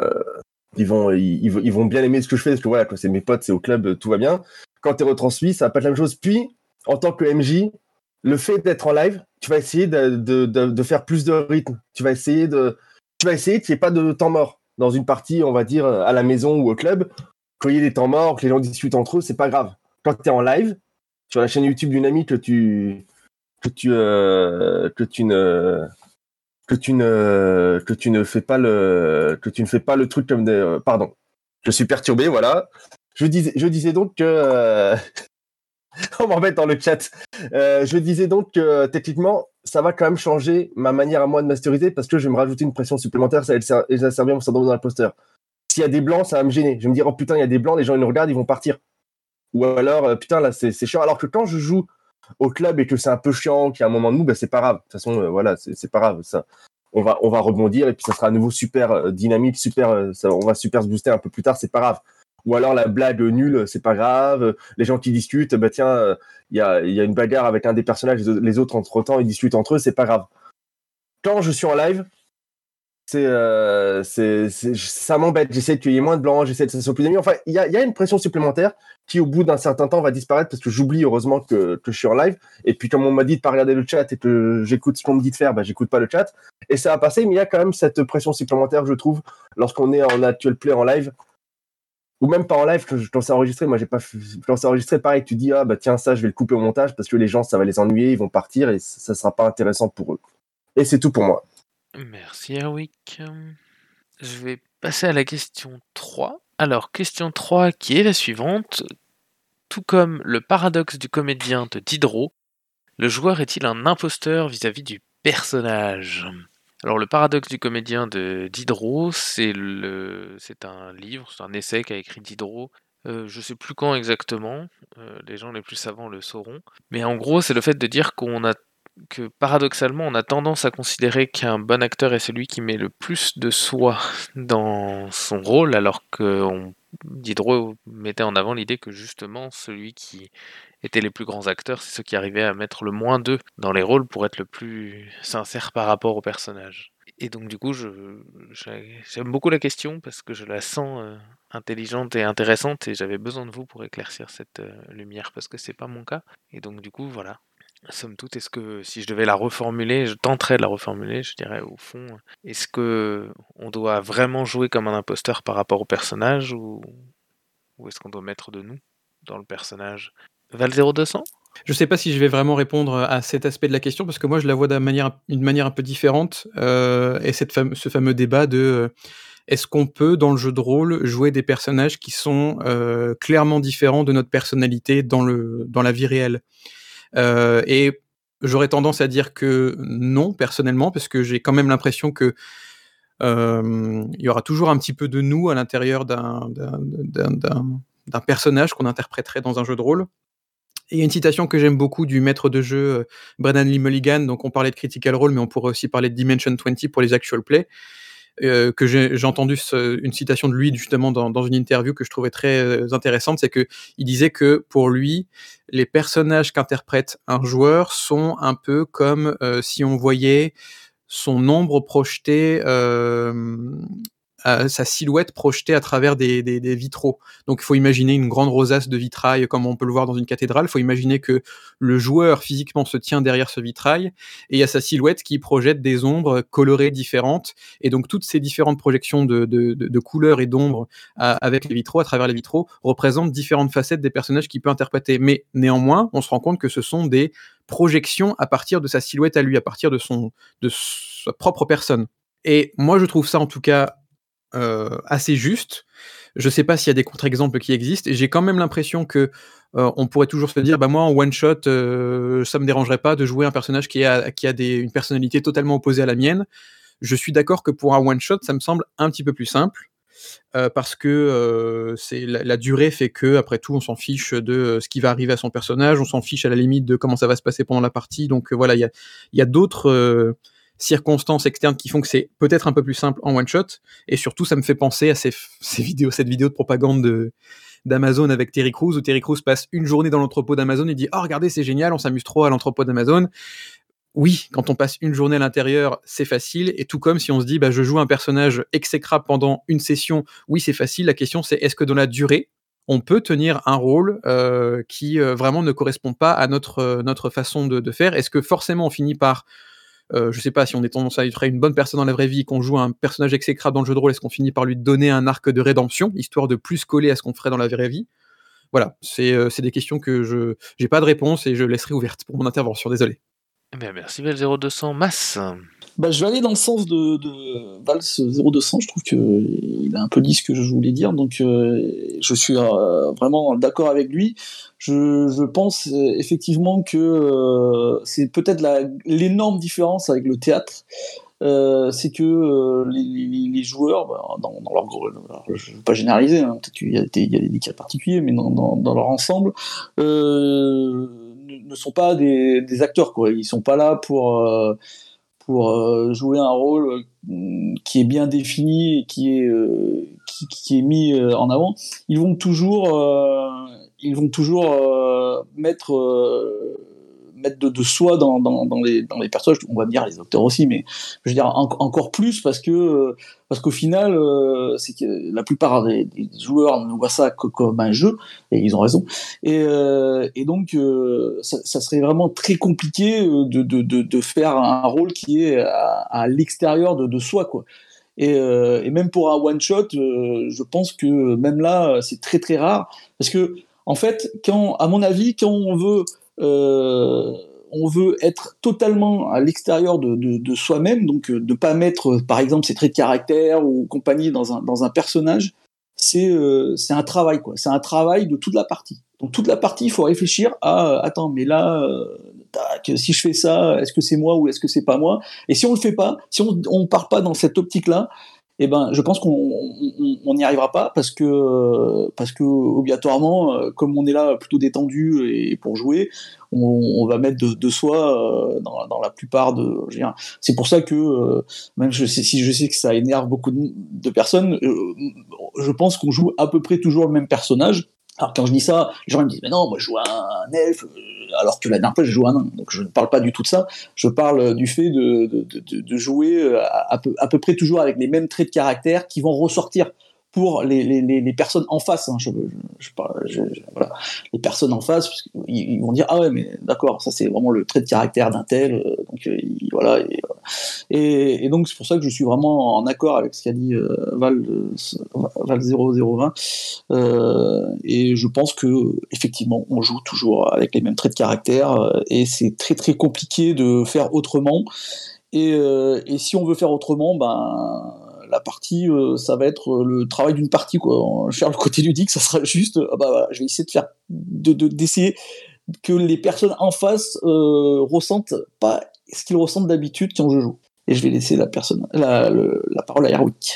ils vont, ils, ils vont- bien aimer ce que je fais parce que voilà, c'est mes potes, c'est au club, euh, tout va bien. Quand tu es retransmis, ça va pas être la même chose. Puis, en tant que MJ, le fait d'être en live, tu vas essayer de, de, de, de faire plus de rythme. Tu vas essayer de, tu vas essayer qu'il n'y ait pas de temps mort dans une partie, on va dire à la maison ou au club. Quand il y a des temps morts, que les gens discutent entre eux, c'est pas grave. Quand tu es en live sur la chaîne YouTube d'une amie que tu que tu euh, que tu ne que tu ne que tu ne fais pas le que tu ne fais pas le truc comme des euh, pardon. Je suis perturbé, voilà. Je disais je disais donc que euh, *laughs* on m'embête dans le chat. Euh, je disais donc que techniquement, ça va quand même changer ma manière à moi de masteriser parce que je vais me rajouter une pression supplémentaire, ça va exacerber mon syndrome dans l'imposteur. S'il y a des blancs, ça va me gêner. Je vais me dire, oh putain, il y a des blancs, les gens ils nous regardent, ils vont partir. Ou alors, putain, là, c'est chiant. Alors que quand je joue au club et que c'est un peu chiant, qu'il y a un moment de mou, bah, c'est pas grave. De toute façon, euh, voilà, c'est pas grave. Ça, on va, on va rebondir et puis ça sera à nouveau super euh, dynamique, super, euh, ça- on va super se booster un peu plus tard, c'est pas grave. Ou alors la blague nulle, c'est pas grave. Les gens qui discutent, bah tiens, il y a, y a une bagarre avec un des personnages, les autres- entre temps ils discutent entre eux, c'est pas grave. Quand je suis en live, euh, c'est, c'est- ça m'embête. J'essaie y ait moins de blancs, j'essaie de ça soit plus d'amis. Enfin, il y a, une pression supplémentaire qui, au bout d'un certain temps, va disparaître parce que j'oublie heureusement que, je suis en live. Et puis, comme on m'a dit de pas regarder le chat et que j'écoute ce qu'on me dit de faire, bah, j'écoute pas le chat. Et ça a passé, mais il y a quand même cette pression supplémentaire, je trouve, lorsqu'on est en actual play en live. Ou même pas en live, t'en sais enregistrer. Moi, j'ai pas, t'en sais enregistrer pareil. Tu dis, ah, bah, tiens, ça, je vais le couper au montage parce que les gens, ça va les ennuyer, ils vont partir et ça, ça sera pas intéressant pour eux. Et c'est tout pour moi. Merci Erwick. Je vais passer à la question 3. Alors, question 3 qui est la suivante. Tout comme le paradoxe du comédien de Diderot, le joueur est-il un imposteur vis-à-vis du personnage? Alors, le paradoxe du comédien de Diderot, c'est un livre, c'est un essai qu'a écrit Diderot. Euh, je sais plus quand exactement, euh, les gens les plus savants le sauront. Mais en gros, c'est le fait de dire qu'on a que paradoxalement, on a tendance à considérer qu'un bon acteur est celui qui met le plus de soi dans son rôle, alors que Diderot mettait en avant l'idée que justement celui qui était les plus grands acteurs, c'est ceux qui arrivaient à mettre le moins d'eux dans les rôles pour être le plus sincère par rapport au personnage. Et donc du coup, j'aime beaucoup la question parce que je la sens euh, intelligente et intéressante et j'avais besoin de vous pour éclaircir cette euh, lumière parce que c'est pas mon cas. Et donc du coup, voilà. Somme toute, est-ce que si je devais la reformuler, je tenterais de la reformuler, je dirais au fond, est-ce que on doit vraiment jouer comme un imposteur par rapport au personnage ou, est-ce qu'on doit mettre de nous dans le personnage? Val 0200 Je sais pas si je vais vraiment répondre à cet aspect de la question parce que moi je la vois d'une manière, manière un peu différente euh, et ce fameux débat de euh, est-ce qu'on peut dans le jeu de rôle jouer des personnages qui sont euh, clairement différents de notre personnalité dans la vie réelle? Et j'aurais tendance à dire que non personnellement parce que j'ai quand même l'impression que euh, il y aura toujours un petit peu de nous à l'intérieur d'un personnage qu'on interpréterait dans un jeu de rôle. Et il y a une citation que j'aime beaucoup du maître de jeu euh, Brennan Lee Mulligan, donc on parlait de Critical Role, mais on pourrait aussi parler de Dimension 20 pour les actual play, euh, que j'ai entendu ce- une citation de lui justement dans, dans une interview que je trouvais très euh, intéressante, c'est que il disait que pour lui, les personnages qu'interprète un joueur sont un peu comme euh, si on voyait son ombre projetée, euh, sa silhouette projetée à travers des, des- vitraux. Donc il faut imaginer une grande rosace de vitrail comme on peut le voir dans une cathédrale. Il faut imaginer que le joueur physiquement se tient derrière ce vitrail et il y a sa silhouette qui projette des ombres colorées différentes. Et donc toutes ces différentes projections de, de- de- couleurs et d'ombres avec les vitraux, à travers les vitraux, représentent différentes facettes des personnages qu'il peut interpréter. Mais néanmoins, on se rend compte que ce sont des projections à partir de sa silhouette à lui, à partir de son de sa propre personne. Et moi, je trouve ça en tout cas euh, assez juste. Je sais pas s'il y a des contre-exemples qui existent. J'ai quand même l'impression que euh, on pourrait toujours se dire, bah moi en one shot, euh, ça me dérangerait pas de jouer un personnage qui a qui a une personnalité totalement opposée à la mienne. Je suis d'accord que pour un one shot, ça me semble un petit peu plus simple. euh, parce que c'est la, durée fait que après tout on s'en fiche de ce qui va arriver à son personnage, on s'en fiche à la limite de comment ça va se passer pendant la partie. Donc voilà, il y a, y a d'autres circonstances externes qui font que c'est peut-être un peu plus simple en one shot. Et surtout, ça me fait penser à ces, vidéos, cette vidéo de propagande de d'Amazon avec Terry Crews où Terry Crews passe une journée dans l'entrepôt d'Amazon et dit oh regardez c'est génial on s'amuse trop à l'entrepôt d'Amazon. Oui quand on passe une journée à l'intérieur c'est facile. Et tout comme si on se dit bah je joue un personnage exécrable pendant une session oui c'est facile. La question c'est est-ce que dans la durée on peut tenir un rôle euh, qui euh, vraiment ne correspond pas à notre euh, notre façon de, de faire? Est-ce que forcément on finit par euh, je sais pas si on est tendance à être une bonne personne dans la vraie vie, qu'on joue un personnage exécrable dans le jeu de rôle, est-ce qu'on finit par lui donner un arc de rédemption, histoire de plus coller à ce qu'on ferait dans la vraie vie? Voilà, c'est euh, c'est des questions que je j'ai pas de réponse et je laisserai ouvertes pour mon intervention, désolé. Eh merci Val 0200. Masse. Bah, je vais aller dans le sens de, de Vals 0200. Je trouve qu'il a un peu dit ce que je voulais dire, donc euh, je suis euh, vraiment d'accord avec lui. Je, pense euh, effectivement que c'est peut-être l'énorme différence avec le théâtre. C'est que les, joueurs, bah, dans, leur je ne veux pas généraliser, hein, peut-être qu'il y, a des- il y a des cas particuliers, mais dans, leur ensemble, ne, sont pas des, des acteurs. Quoi. Ils sont pas là pour, pour euh, jouer un rôle euh, qui est bien défini et qui est, euh, qui, est mis en avant. Ils vont toujours, ils vont toujours mettre, mettre de, soi dans, les, personnages. On va dire les acteurs aussi, mais je veux dire en- encore plus parce que euh, parce qu'au final, euh, c'est que la plupart des, joueurs ne voient ça que comme un jeu et ils ont raison. Et, euh, donc, ça, serait vraiment très compliqué de, faire un rôle qui est à, l'extérieur de, soi, quoi. Et, même pour un one shot, je pense que même là, c'est très très rare parce que en fait, à mon avis, quand on veut on veut être totalement à l'extérieur de, soi-même, donc euh, de pas mettre, euh, par exemple, ses traits de caractère ou compagnie dans un, personnage, c'est euh, un travail, quoi. C'est un travail de toute la partie. Donc toute la partie, il faut réfléchir à, euh, attends, mais là, euh, si je fais ça, est-ce que c'est moi ou est-ce que c'est pas moi? Et si on le fait pas, si on on part pas dans cette optique-là, eh ben, je pense qu'on on- on n'y arrivera pas parce que parce que obligatoirement, euh, comme on est là plutôt détendu et pour jouer, on, va mettre de, soi euh, dans, la plupart de. C'est pour ça que euh, même si je sais que ça énerve beaucoup de, personnes, je pense qu'on joue à peu près toujours le même personnage. Alors quand je dis ça, les gens me disent mais non, moi je joue un, elfe, alors que la dernière fois j'ai joué un nain. Donc je ne parle pas du tout de ça. Je parle du fait de, jouer à, à à peu près toujours avec les mêmes traits de caractère qui vont ressortir pour les, les, les, personnes en face. Hein. Je, je, je voilà. Les personnes en face, ils vont dire ah ouais mais d'accord, ça c'est vraiment le trait de caractère d'un tel. euh, donc euh, il- voilà. Et, donc c'est pour ça que je suis vraiment en accord avec ce qu'a dit euh, Val, euh, Val 0020. Euh, et je pense que effectivement on joue toujours avec les mêmes traits de caractère et c'est très très compliqué de faire autrement. Et, et si on veut faire autrement, ben la partie, euh, ça va être le travail d'une partie quoi. Faire le côté ludique, ça sera *laughs* juste, ah bah je vais essayer de faire, de de- d'essayer que les personnes en face euh, ressentent pas ce qu'ils ressentent d'habitude quand je joue. Et je vais laisser la personne, la, la parole à Erwick.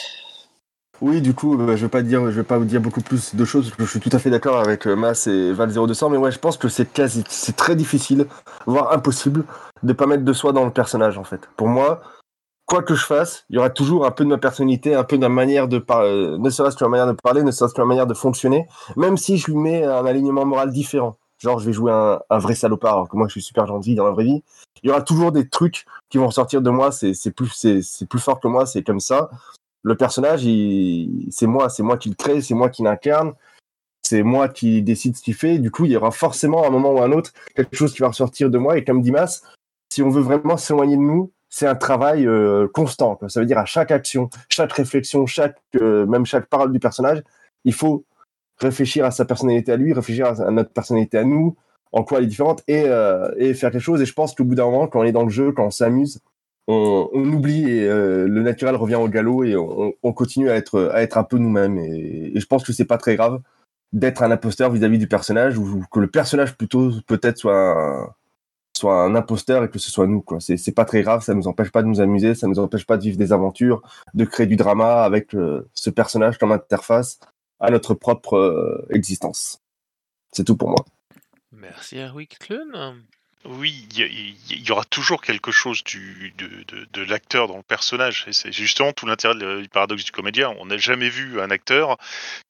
Oui, du coup, euh, je vais pas dire, je vais pas vous dire beaucoup plus de choses. Je suis tout à fait d'accord avec euh, Mas et Val 0200, mais ouais, je pense que c'est quasi, c'est très difficile, voire impossible, de pas mettre de soi dans le personnage en fait. Pour moi, quoi que je fasse, il y aura toujours un peu de ma personnalité, un peu de ma manière de parler, ne serait-ce que ma manière de parler, ne serait-ce que ma manière de fonctionner, même si je lui mets un alignement moral différent. Genre, je vais jouer un, vrai salopard, alors que moi, je suis super gentil dans la vraie vie. Il y aura toujours des trucs qui vont ressortir de moi. C'est plus, plus fort que moi. C'est comme ça. Le personnage, c'est moi, c'est moi qui le crée, c'est moi qui l'incarne. C'est moi qui décide ce qu'il fait. Du coup, il y aura forcément à un moment ou à un autre quelque chose qui va ressortir de moi. Et comme dit Mas, si on veut vraiment s'éloigner de nous, c'est un travail euh, constant. Ça veut dire à chaque action, chaque réflexion, chaque, euh, même chaque parole du personnage, il faut réfléchir à sa personnalité à lui, réfléchir à, notre personnalité à nous, en quoi elle est différente, et, euh, et faire quelque chose. Et je pense qu'au bout d'un moment, quand on est dans le jeu, quand on s'amuse, on, oublie et le naturel revient au galop et on, on continue à être, à être un peu nous-mêmes. Et, je pense que c'est pas très grave d'être un imposteur vis-à-vis du personnage ou que le personnage plutôt peut-être soit un, soit un imposteur et que ce soit nous quoi. C'est c'est pas très grave, ça nous empêche pas de nous amuser, ça nous empêche pas de vivre des aventures, de créer du drama avec euh, ce personnage comme interface à notre propre euh, existence. C'est tout pour moi. Merci Erwick. Oui, il y, y- il y aura toujours quelque chose du, de, de, de l'acteur dans le personnage. Et c'est justement tout l'intérêt du paradoxe du comédien. On n'a jamais vu un acteur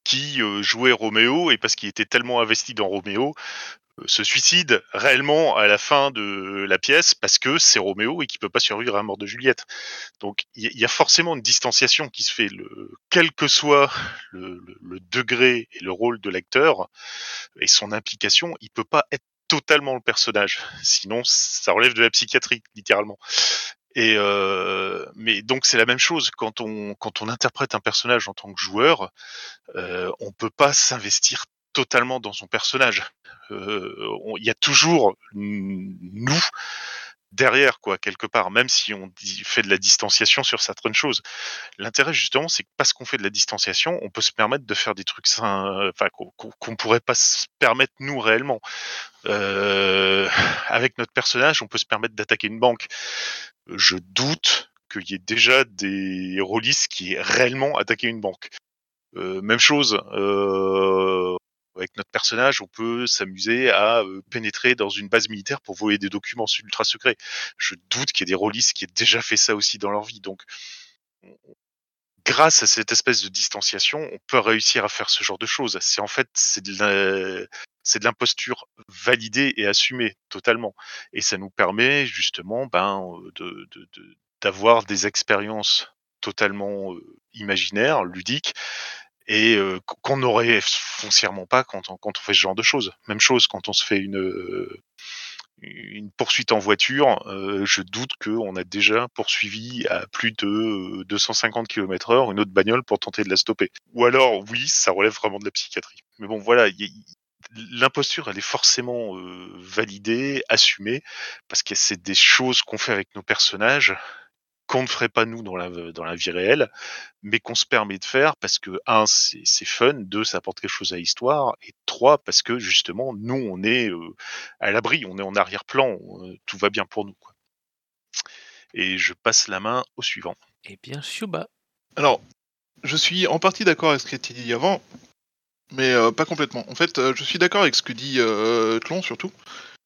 qui euh, jouait Roméo et parce qu'il était tellement investi dans Roméo, se suicide réellement à la fin de la pièce parce que c'est Roméo et qu'il peut pas survivre à la mort de Juliette. Donc il y, a- forcément une distanciation qui se fait, le, quel que soit le, le- le degré et le rôle de l'acteur et son implication, il peut pas être totalement le personnage. Sinon, ça relève de la psychiatrie, littéralement. Et euh, mais donc c'est la même chose quand on quand on interprète un personnage en tant que joueur, euh, on peut pas s'investir totalement dans son personnage. Euh, Il y a toujours nous derrière, quoi, quelque part, même si on fait de la distanciation sur certaines choses. L'intérêt, justement, c'est que parce qu'on fait de la distanciation, on peut se permettre de faire des trucs sains, enfin, qu'on qu'on pourrait pas se permettre nous réellement. Euh, avec notre personnage, on peut se permettre d'attaquer une banque. Je doute qu'il y ait déjà des rôlistes qui aient réellement attaqué une banque. Euh, même chose, euh, avec notre personnage, on peut s'amuser à euh, pénétrer dans une base militaire pour voler des documents ultra secrets. Je doute qu'il y ait des rôlistes qui aient déjà fait ça aussi dans leur vie. Donc, on- grâce à cette espèce de distanciation, on peut réussir à faire ce genre de choses. C'est en fait, c'est de l'imposture validée et assumée totalement. Et ça nous permet justement ben, euh, d'avoir des expériences totalement euh, imaginaires, ludiques, et euh, qu- qu'on n'aurait foncièrement pas quand on, quand on fait ce genre de choses. Même chose quand on se fait une, euh, une poursuite en voiture, euh, je doute qu'on a déjà poursuivi à plus de euh, 250 km heure une autre bagnole pour tenter de la stopper. Ou alors, oui, ça relève vraiment de la psychiatrie. Mais bon, voilà, l'imposture, elle est forcément euh, validée, assumée, parce que c'est des choses qu'on fait avec nos personnages qu'on ne ferait pas nous dans la, dans la vie réelle, mais qu'on se permet de faire parce que, un, c'est c'est fun, deux, ça apporte quelque chose à l'histoire, et trois, parce que justement, nous, on est euh, à l'abri, on est en arrière-plan, euh, tout va bien pour nous. Quoi. Et je passe la main au suivant. Eh bien, Shuba. Alors, je suis en partie d'accord avec ce qui a été dit avant, mais euh, pas complètement. En fait, euh, je suis d'accord avec ce que dit euh, Tlon surtout,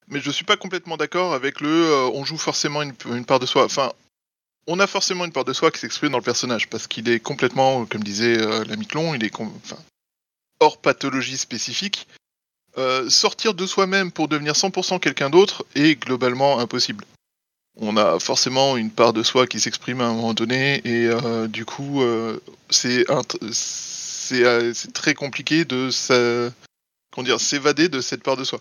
mais je suis pas complètement d'accord avec le euh, on joue forcément une, une part de soi. Enfin, on a forcément une part de soi qui s'exprime dans le personnage parce qu'il est complètement, comme disait euh, l'ami Tlon, il est enfin, hors pathologie spécifique. Euh, sortir de soi-même pour devenir 100% quelqu'un d'autre est globalement impossible. On a forcément une part de soi qui s'exprime à un moment donné et euh, du coup c'est très compliqué de s'évader de cette part de soi.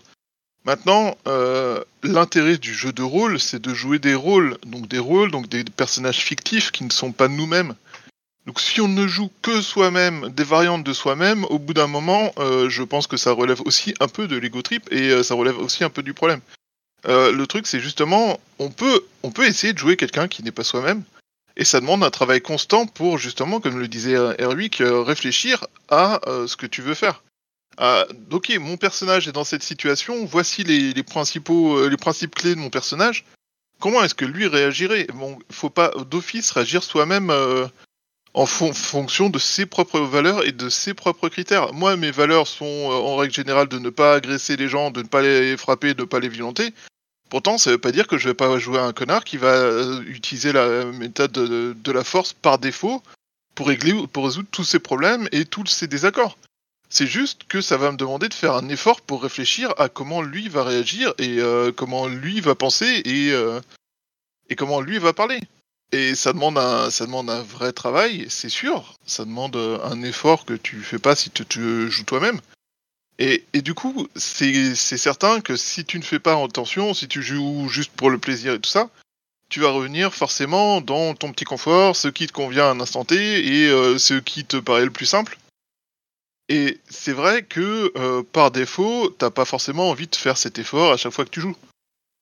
Maintenant, euh, l'intérêt du jeu de rôle, c'est de jouer des rôles, donc des rôles, donc des personnages fictifs qui ne sont pas nous-mêmes. Donc si on ne joue que soi-même, des variantes de soi-même, au bout d'un moment, euh, je pense que ça relève aussi un peu de l'ego trip et euh, ça relève aussi un peu du problème. Le truc, c'est justement, on peut, on peut essayer de jouer quelqu'un qui n'est pas soi-même, et ça demande un travail constant pour justement, comme le disait Erwick, réfléchir à ce que tu veux faire. Ah, ok, mon personnage est dans cette situation, voici les, principaux, euh, les principes clés de mon personnage. Comment est-ce que lui réagirait? Bon, faut pas d'office réagir soi-même euh, en fon- fonction de ses propres valeurs et de ses propres critères. Moi, mes valeurs sont euh, en règle générale de ne pas agresser les gens, de ne pas les frapper, de ne pas les violenter. Pourtant, ça veut pas dire que je vais pas jouer à un connard qui va euh, utiliser la méthode de, de la force par défaut pour régler, pour résoudre tous ses problèmes et tous ses désaccords. C'est juste que ça va me demander de faire un effort pour réfléchir à comment lui va réagir et euh, comment lui va penser et, euh, et comment lui va parler. Et ça demande un, ça demande un vrai travail, c'est sûr. Ça demande euh, un effort que tu fais pas si tu, joues toi-même. Et, et du coup, c'est certain que si tu ne fais pas attention, si tu joues juste pour le plaisir et tout ça, tu vas revenir forcément dans ton petit confort, ce qui te convient à un instant T et ce qui te paraît le plus simple. Et c'est vrai que euh, par défaut, t'as pas forcément envie de faire cet effort à chaque fois que tu joues.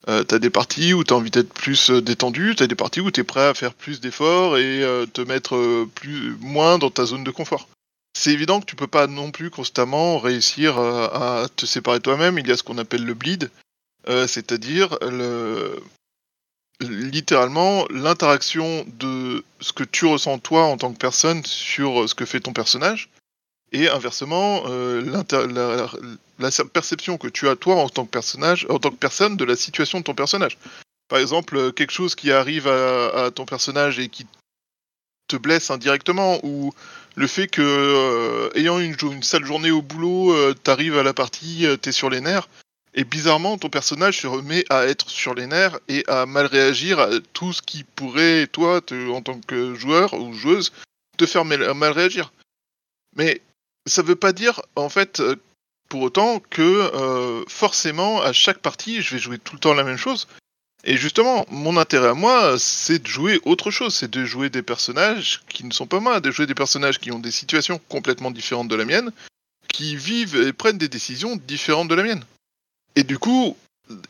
Euh, t'as des parties où t'as envie d'être plus euh, détendu, t'as des parties où t'es prêt à faire plus d'efforts et te mettre plus moins dans ta zone de confort. C'est évident que tu peux pas non plus constamment réussir à te séparer toi-même. Il y a ce qu'on appelle le bleed, c'est-à-dire le littéralement l'interaction de ce que tu ressens toi en tant que personne sur ce que fait ton personnage et inversement euh, la, perception que tu as toi en tant que personnage en tant que personne de la situation de ton personnage par exemple quelque chose qui arrive à, ton personnage et qui te blesse indirectement ou le fait que euh, ayant une, sale journée au boulot euh, t'arrives à la partie euh, t'es sur les nerfs et bizarrement, ton personnage se remet à être sur les nerfs et à mal réagir à tout ce qui pourrait, toi, en tant que joueur ou joueuse, te faire mal réagir. Mais ça veut pas dire, en fait, euh, pour autant que euh, forcément, à chaque partie, je vais jouer tout le temps la même chose. Et justement, mon intérêt à moi, c'est de jouer autre chose, c'est de jouer des personnages qui ne sont pas moi, de jouer des personnages qui ont des situations complètement différentes de la mienne, qui vivent et prennent des décisions différentes de la mienne. Et du coup,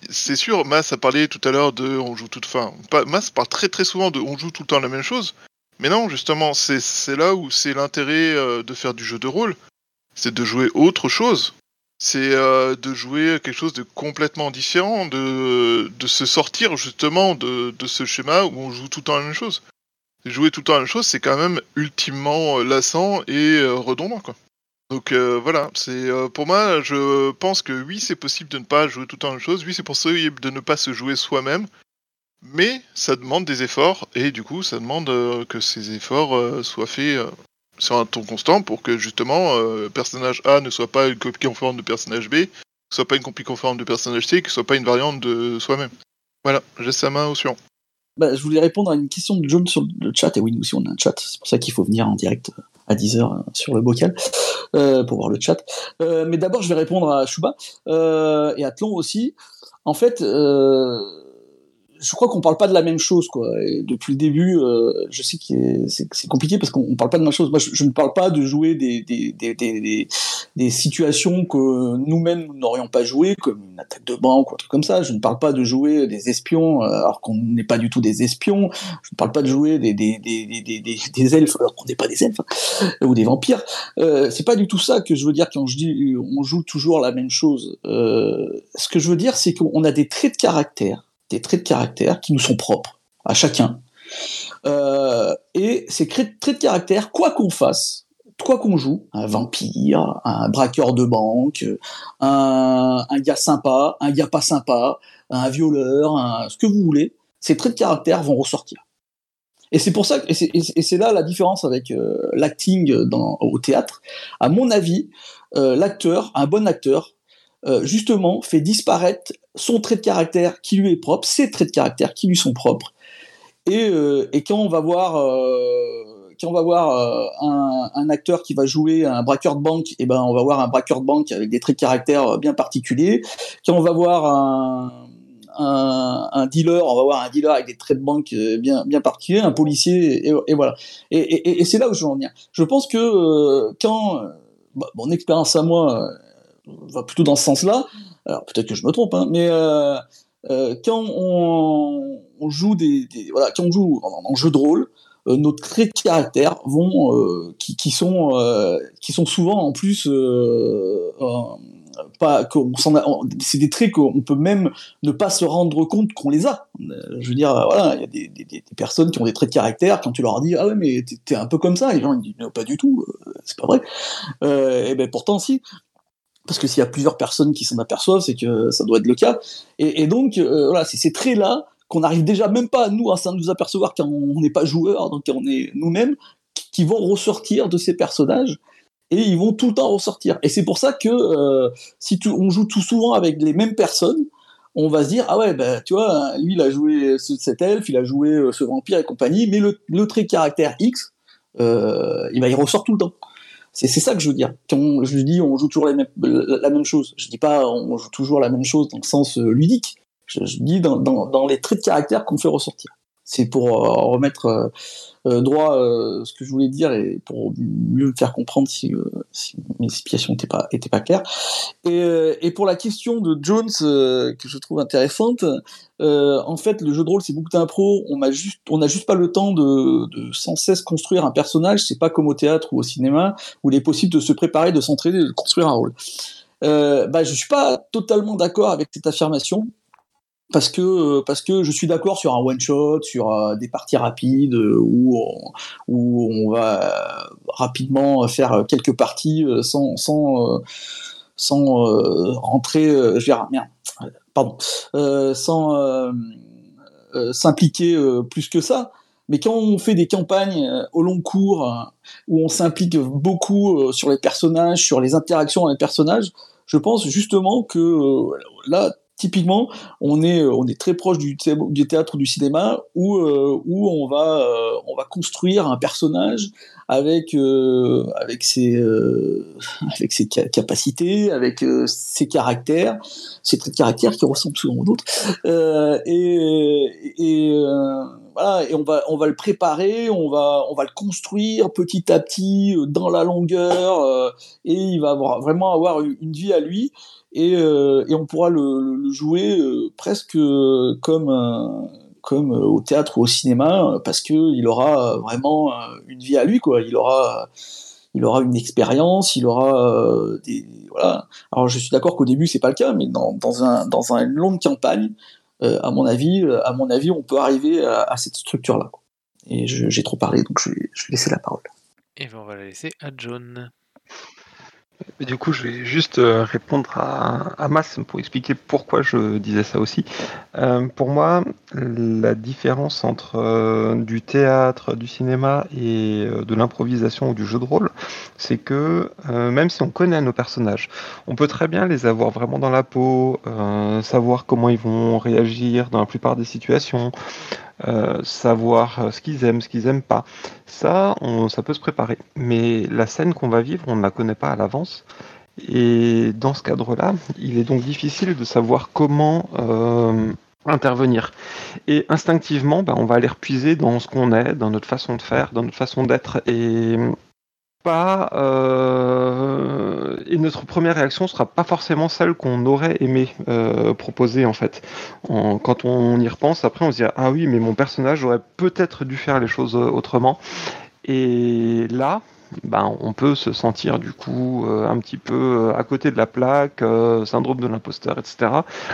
c'est sûr, Mas a parlé tout à l'heure de on joue tout, enfin, pas, Mas parle très très souvent de on joue tout le temps la même chose. Mais non, justement, c'est là où c'est l'intérêt euh, de faire du jeu de rôle, c'est de jouer autre chose. C'est euh, de jouer quelque chose de complètement différent, de, de se sortir justement de, de ce schéma où on joue tout le temps la même chose. Jouer tout le temps la même chose, c'est quand même ultimement euh, lassant et redondant, quoi. Donc voilà, c'est pour moi, je pense que oui, c'est possible de ne pas jouer tout le temps la même chose. Oui, c'est possible de ne pas se jouer soi-même, mais ça demande des efforts et du coup, ça demande euh, que ces efforts euh, soient faits euh, sur un ton constant pour que justement personnage A ne soit pas une copie conforme de personnage B, soit pas une copie conforme de personnage C, que soit pas une variante de soi-même. Voilà, j'ai sa main au suivant. Bah, je voulais répondre à une question de John sur le chat, et oui, nous aussi on a un chat, c'est pour ça qu'il faut venir en direct à 10h sur le bocal pour voir le chat. Mais d'abord, je vais répondre à Shuba et à Tlon aussi. En fait, je crois qu'on parle pas de la même chose, quoi. Depuis le début, euh, je sais que c'est compliqué parce qu'on on parle pas de la même chose. Moi, je, ne parle pas de jouer des, des, des, des, des- situations que nous-mêmes nous n'aurions pas joué, comme une attaque de banque ou un truc comme ça. Je ne parle pas de jouer des espions euh, alors qu'on n'est pas du tout des espions. Je ne parle pas de jouer des, des, des, elfes alors qu'on n'est pas des elfes hein, ou des vampires. Euh, c'est pas du tout ça que je veux dire quand je dis on joue toujours la même chose. Euh, ce que je veux dire, c'est qu'on a des traits de caractère, des traits de caractère qui nous sont propres à chacun. Euh, et ces traits de caractère, quoi qu'on fasse, quoi qu'on joue, un vampire, un braqueur de banque, un, un gars sympa, un gars pas sympa, un violeur, un, ce que vous voulez, ces traits de caractère vont ressortir. Et c'est pour ça, et c'est- là la différence avec euh, l'acting au théâtre. À mon avis, euh, l'acteur, un bon acteur, euh, justement, fait disparaître son trait de caractère qui lui est propre, ses traits de caractère qui lui sont propres. Et, euh, et quand on va voir, euh, quand on va voir un, un acteur qui va jouer un braqueur de banque, et ben on va voir un braqueur de banque avec des traits de caractère bien particuliers. Quand on va voir un, un, dealer, on va voir un dealer avec des traits de banque bien, bien particuliers, un policier, et, voilà. Et, c'est là où je veux en venir. Je pense que quand mon expérience à moi va plutôt dans ce sens-là, alors peut-être que je me trompe, hein, mais euh, euh, quand on, joue des, voilà, quand on joue en, jeu de rôle, euh, nos traits de caractère vont, qui, qui sont, qui sont souvent en plus pas, c'est des traits qu'on peut même ne pas se rendre compte qu'on les a. Je veux dire, voilà, il y a des, personnes qui ont des traits de caractère, quand tu leur dis ah ouais mais t'es, un peu comme ça, les gens ils disent non pas du tout, c'est pas vrai. Et ben pourtant si. Parce que s'il y a plusieurs personnes qui s'en aperçoivent, c'est que ça doit être le cas. Et, donc, euh, voilà, c'est ces traits-là qu'on n'arrive déjà même pas, nous, à nous apercevoir quand on n'est pas joueur, donc quand on est nous-mêmes, qui- vont ressortir de ces personnages, et ils vont tout le temps ressortir. Et c'est pour ça que euh, si tu- on joue tout souvent avec les mêmes personnes, on va se dire, ah ouais, bah, tu vois, lui, il a joué ce- cet elfe, il a joué euh, ce vampire et compagnie, mais le, trait caractère X, il, va, il ressort tout le temps. C'est ça que je veux dire. Quand je dis on joue toujours la même, la, la même chose, je dis pas on joue toujours la même chose dans le sens euh, ludique. Je, dis dans les traits de caractère qu'on fait ressortir. C'est pour euh, remettre euh, euh, droit ce que je voulais dire et pour mieux me faire comprendre si, mes explications n'étaient pas, claires. Et, pour la question de Jones que je trouve intéressante, en fait le jeu de rôle c'est beaucoup d'impro. On n'a juste pas le temps de, de sans cesse construire un personnage. C'est pas comme au théâtre ou au cinéma où il est possible de se préparer, de s'entraîner, de construire un rôle. Euh, bah, je suis pas totalement d'accord avec cette affirmation parce que euh, parce que je suis d'accord sur un one shot, sur euh, des parties rapides euh, où on, où on va rapidement faire quelques parties sans sans sans rentrer, je vais merde, pardon, sans s'impliquer plus que ça. Mais quand on fait des campagnes au long cours où on s'implique beaucoup sur les personnages, sur les interactions avec les personnages, je pense justement que là, typiquement, on est, euh, on est très proche du, du théâtre ou du cinéma où, euh, où on, va, euh, on va construire un personnage avec avec ses avec ses ca- capacités, avec ses caractères, ses traits de caractère qui ressemblent souvent aux euh, et, et voilà, et on va on va le préparer, on va on va le construire petit à petit dans la longueur, et il va vraiment avoir une vie à lui, et, euh, et on pourra le, jouer euh, presque euh, comme au théâtre ou au cinéma, parce que il aura vraiment une vie à lui, quoi. Il aura il aura une expérience, il aura des voilà. Alors je suis d'accord qu'au début c'est pas le cas, mais dans, dans un dans une longue campagne, à mon avis, à mon avis, on peut arriver à, cette structure là. Et j'ai trop parlé, donc je vais, je vais laisser la parole. Et ben on va la laisser à John. Du coup, je vais juste euh, répondre à, à Mas pour expliquer pourquoi je disais ça aussi. Euh, pour moi, la différence entre euh, du théâtre, du cinéma et de l'improvisation ou du jeu de rôle, c'est que même si on connaît nos personnages, on peut très bien les avoir vraiment dans la peau, savoir comment ils vont réagir dans la plupart des situations, euh, savoir euh, ce qu'ils aiment, ce qu'ils aiment pas. Ça, ça peut se préparer. Mais la scène qu'on va vivre, on ne la connaît pas à l'avance. Et dans ce cadre-là, il est donc difficile de savoir comment euh, intervenir. Et instinctivement, ben, on va aller repuiser dans ce qu'on est, dans notre façon de faire, dans notre façon d'être. Et euh, et notre première réaction sera pas forcément celle qu'on aurait aimé euh, proposer en fait. Quand on y repense, après on se dit ah oui mais mon personnage aurait peut-être dû faire les choses euh, autrement. Et là, ben, on peut se sentir du coup un petit peu à côté de la plaque, syndrome de l'imposteur, etc.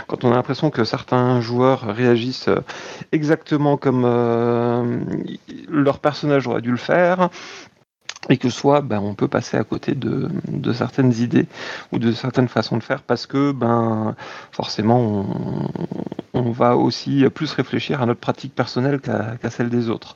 Quand on a l'impression que certains joueurs réagissent exactement comme leur personnage aurait dû le faire, et que soit ben, on peut passer à côté de, certaines idées ou de certaines façons de faire parce que ben forcément on, va aussi plus réfléchir à notre pratique personnelle qu'à celle des autres.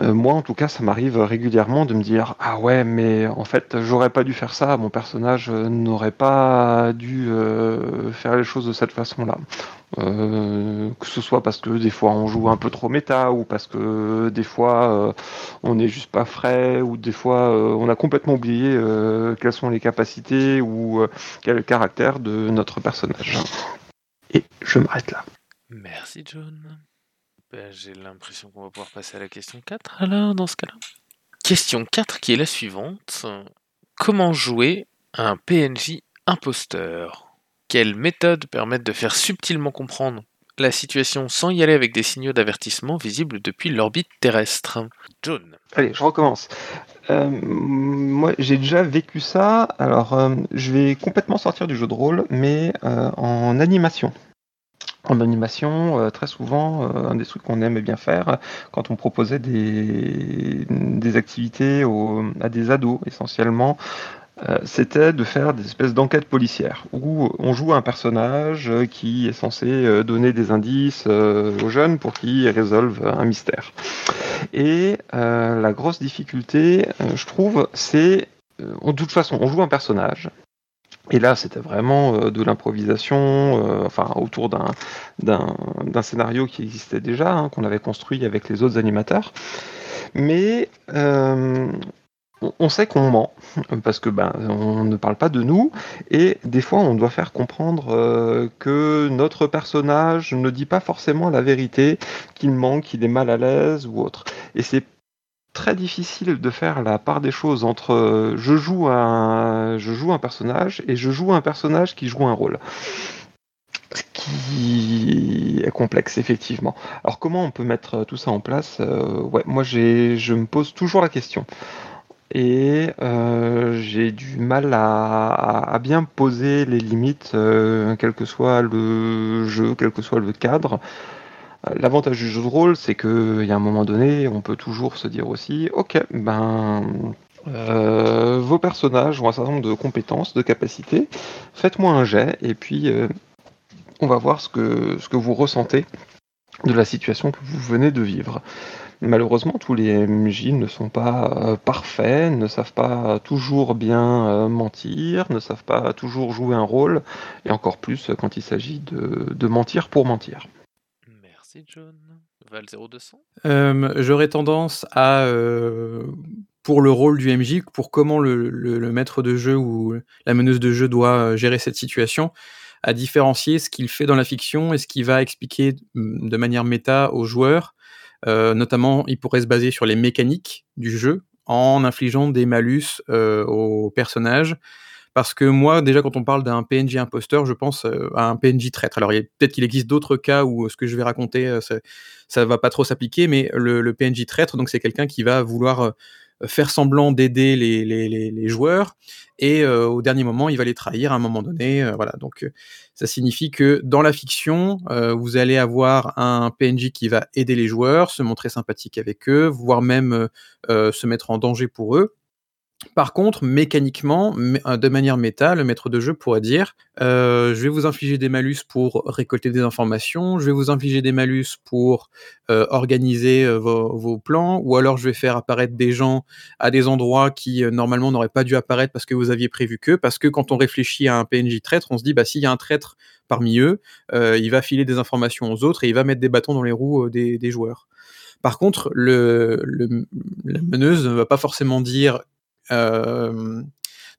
Euh, moi, en tout cas, ça m'arrive régulièrement de me dire ah ouais, mais en fait, j'aurais pas dû faire ça. Mon personnage euh, n'aurait pas dû euh, faire les choses de cette façon-là. Que ce soit parce que des fois on joue un peu trop méta, ou parce que des fois on n'est juste pas frais, ou des fois on a complètement oublié quelles sont les capacités ou quel est le caractère de notre personnage. Et je m'arrête là. Merci John. Ben, J'ai l'impression qu'on va pouvoir passer à la question 4 alors dans ce cas-là. Question 4 qui est la suivante. Comment jouer un PNJ imposteur? Quelles méthodes permettent de faire subtilement comprendre la situation sans y aller avec des signaux d'avertissement visibles depuis l'orbite terrestre? John. Allez, je recommence. Euh, moi, j'ai déjà vécu ça. Alors, euh, je vais complètement sortir du jeu de rôle, mais euh, en animation. En animation, euh, très souvent, euh, un des trucs qu'on aimait bien faire, quand on proposait des, activités à des ados, essentiellement, euh, c'était de faire des espèces d'enquêtes policières, où on joue un personnage qui est censé donner des indices aux jeunes pour qu'ils résolvent un mystère. Et la grosse difficulté, je trouve, c'est, de toute façon, on joue un personnage. Et là, c'était vraiment euh, de l'improvisation, euh, enfin autour d'un scénario qui existait déjà, hein, qu'on avait construit avec les autres animateurs. Mais euh, on- sait qu'on ment parce que ben on ne parle pas de nous et des fois on doit faire comprendre que notre personnage ne dit pas forcément la vérité, qu'il ment, qu'il est mal à l'aise ou autre. Et c'est très difficile de faire la part des choses entre euh, je joue un je joue un personnage et je joue un personnage qui joue un rôle. Ce qui est complexe effectivement. Alors comment on peut mettre tout ça en place Euh, Ouais, moi je me pose toujours la question et euh, j'ai du mal à, bien poser les limites, euh, quel que soit le jeu, quel que soit le cadre. L'avantage du jeu de rôle, c'est qu'il y a un moment donné, on peut toujours se dire aussi, ok, ben euh, vos personnages ont un certain nombre de compétences, de capacités, faites-moi un jet, et puis euh, on va voir ce que, vous ressentez de la situation que vous venez de vivre. Malheureusement, tous les MJ ne sont pas euh, parfaits, ne savent pas toujours bien mentir, ne savent pas toujours jouer un rôle, et encore plus quand il s'agit de mentir pour mentir. Merci John? Val 0200. Euh, J'aurais tendance à euh, pour le rôle du MJ, pour comment le, maître de jeu ou la meneuse de jeu doit gérer cette situation, à différencier ce qu'il fait dans la fiction et ce qu'il va expliquer de manière méta aux joueurs. Euh, notamment, il pourrait se baser sur les mécaniques du jeu en infligeant des malus euh, aux personnages. Parce que moi, déjà, quand on parle d'un PNJ imposteur, je pense euh, à un PNJ traître. Alors, peut-être qu'il existe d'autres cas où ce que je vais raconter, ça, ne va pas trop s'appliquer, mais le, PNJ traître, donc c'est quelqu'un qui va vouloir faire semblant d'aider les, joueurs et euh, au dernier moment il va les trahir à un moment donné euh, voilà donc euh, ça signifie que dans la fiction vous allez avoir un PNJ qui va aider les joueurs se montrer sympathique avec eux voire même se mettre en danger pour eux par contre, mécaniquement, euh, de manière méta, le maître de jeu pourrait dire euh, je vais vous infliger des malus pour récolter des informations, je vais vous infliger des malus pour euh, organiser vos, plans, ou alors je vais faire apparaître des gens à des endroits qui normalement n'auraient pas dû apparaître parce que vous aviez prévu que, parce que quand on réfléchit à un PNJ traître, on se dit bah s'il y a un traître parmi eux, il va filer des informations aux autres et il va mettre des bâtons dans les roues des, joueurs. Par contre, la meneuse ne va pas forcément dire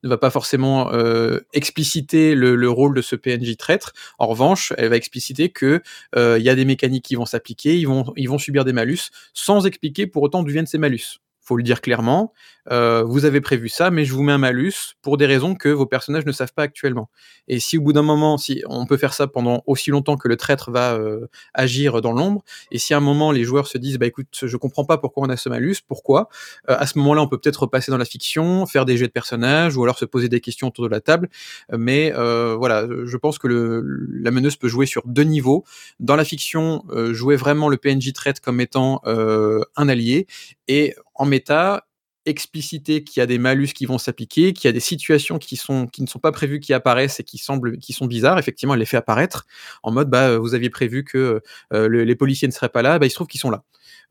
ne va pas forcément euh, expliciter le, rôle de ce PNJ traître. En revanche, elle va expliciter que euh, il y a des mécaniques qui vont s'appliquer, ils vont, ils vont subir des malus, sans expliquer pour autant d'où viennent ces malus faut le dire clairement. Euh, vous avez prévu ça, mais je vous mets un malus pour des raisons que vos personnages ne savent pas actuellement. Et si au bout d'un moment, si on peut faire ça pendant aussi longtemps que le traître va euh, agir dans l'ombre, et si à un moment les joueurs se disent bah écoute, je comprends pas pourquoi on a ce malus, pourquoi euh, À ce moment-là, on peut peut-être repasser dans la fiction, faire des jets de personnages, ou alors se poser des questions autour de la table. Mais voilà, je pense que la meneuse peut jouer sur deux niveaux. Dans la fiction, jouer vraiment le PNJ traite comme étant un allié, et en méta, expliciter qu'il y a des malus qui vont s'appliquer, qu'il y a des situations qui, sont, qui ne sont pas prévues qui apparaissent et qui semblent qui sont bizarres. Effectivement, elle les fait apparaître en mode bah, vous aviez prévu que euh, les policiers ne seraient pas là, bah, il se trouve qu'ils sont là.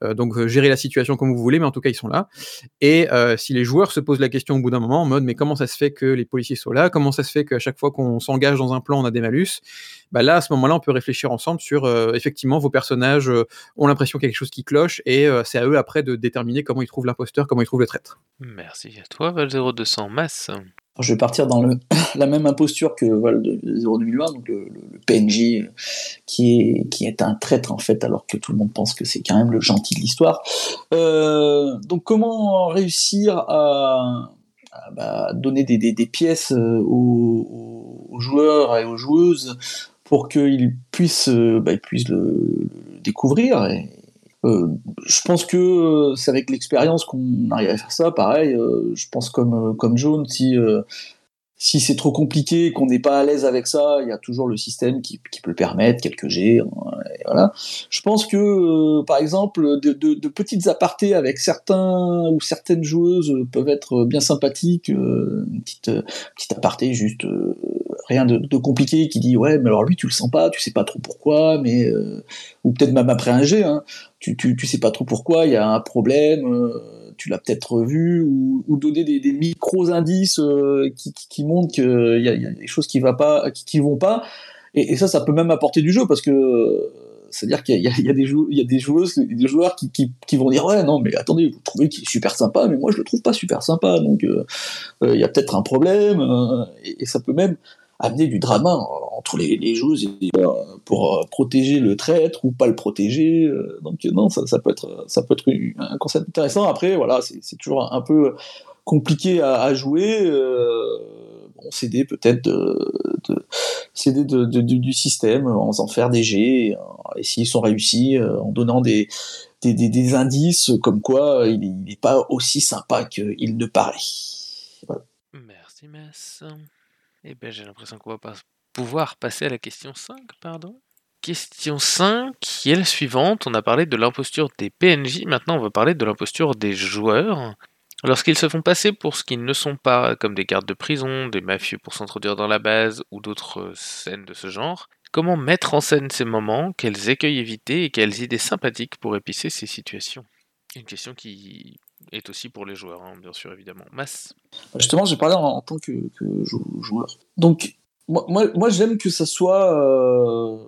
Euh, donc euh, gérer la situation comme vous voulez, mais en tout cas ils sont là. Et euh, si les joueurs se posent la question au bout d'un moment en mode mais comment ça se fait que les policiers sont là? Comment ça se fait qu'à chaque fois qu'on s'engage dans un plan on a des malus? Bah là à ce moment-là on peut réfléchir ensemble sur effectivement vos personnages ont l'impression qu'il quelque chose qui cloche et c'est à eux après de déterminer comment ils trouvent l'imposteur, comment ils trouvent le traître. Merci à toi Val 0200 Masse. Je vais partir dans le, *coughs* la même imposture que Val de 2020, donc le, PNJ qui est, qui est un traître en fait, alors que tout le monde pense que c'est quand même le gentil de l'histoire. Euh, donc comment réussir à, bah, donner des, pièces euh, aux, joueurs et aux joueuses pour qu'ils puissent, euh, bah, le, le découvrir euh, je pense que euh, c'est avec l'expérience qu'on arrive à faire ça. Pareil, euh, je pense comme comme si si c'est trop compliqué, qu'on n'est pas à l'aise avec ça, il y a toujours le système qui, qui peut le permettre, quelques G. voilà. Je pense que, par exemple, de, de, de, petites apartés avec certains ou certaines joueuses peuvent être bien sympathiques. une petite, petite aparté, juste rien de, de, compliqué, qui dit ouais, mais alors lui tu le sens pas, tu sais pas trop pourquoi, mais ou peut-être même après un G. Hein, tu, tu, tu sais pas trop pourquoi, il y a un problème, euh, tu l'as peut-être vu, ou, donner des, micros indices euh, qui, montrent qu'il y, y, a des choses qui, va pas, qui, vont pas. Et, ça, ça peut même apporter du jeu parce que c'est-à-dire qu'il y, a des joueuses, des joueurs qui, vont dire ouais non mais attendez vous trouvez qu'il est super sympa mais moi je le trouve pas super sympa donc euh, il y a peut-être un problème et, ça peut même amener du drama entre les, les joueuses pour euh, protéger le traître ou pas le protéger. Euh, donc non, ça, peut être un concept intéressant. Après, voilà, c'est toujours un peu compliqué à, jouer. Euh, céder peut-être de, de, céder de, de, du système en faisant faire des jets et s'ils sont réussis en donnant des, indices comme quoi il n'est pas aussi sympa qu'il ne paraît. Merci Mess. Eh bien, j'ai l'impression qu'on va pas pouvoir passer à la question 5, pardon. Question 5, qui est la suivante. On a parlé de l'imposture des PNJ, maintenant on va parler de l'imposture des joueurs. Lorsqu'ils se font passer pour ce qu'ils ne sont pas, comme des gardes de prison, des mafieux pour s'introduire dans la base ou d'autres scènes de ce genre, comment mettre en scène ces moments, quels écueils éviter et quelles idées sympathiques pour épicer ces situations? Une question qui est aussi pour les joueurs, hein, bien sûr, évidemment. Masse Justement, j'ai parlé en, tant que, que, joueur. Donc, moi, moi, moi j'aime que ça soit. Euh,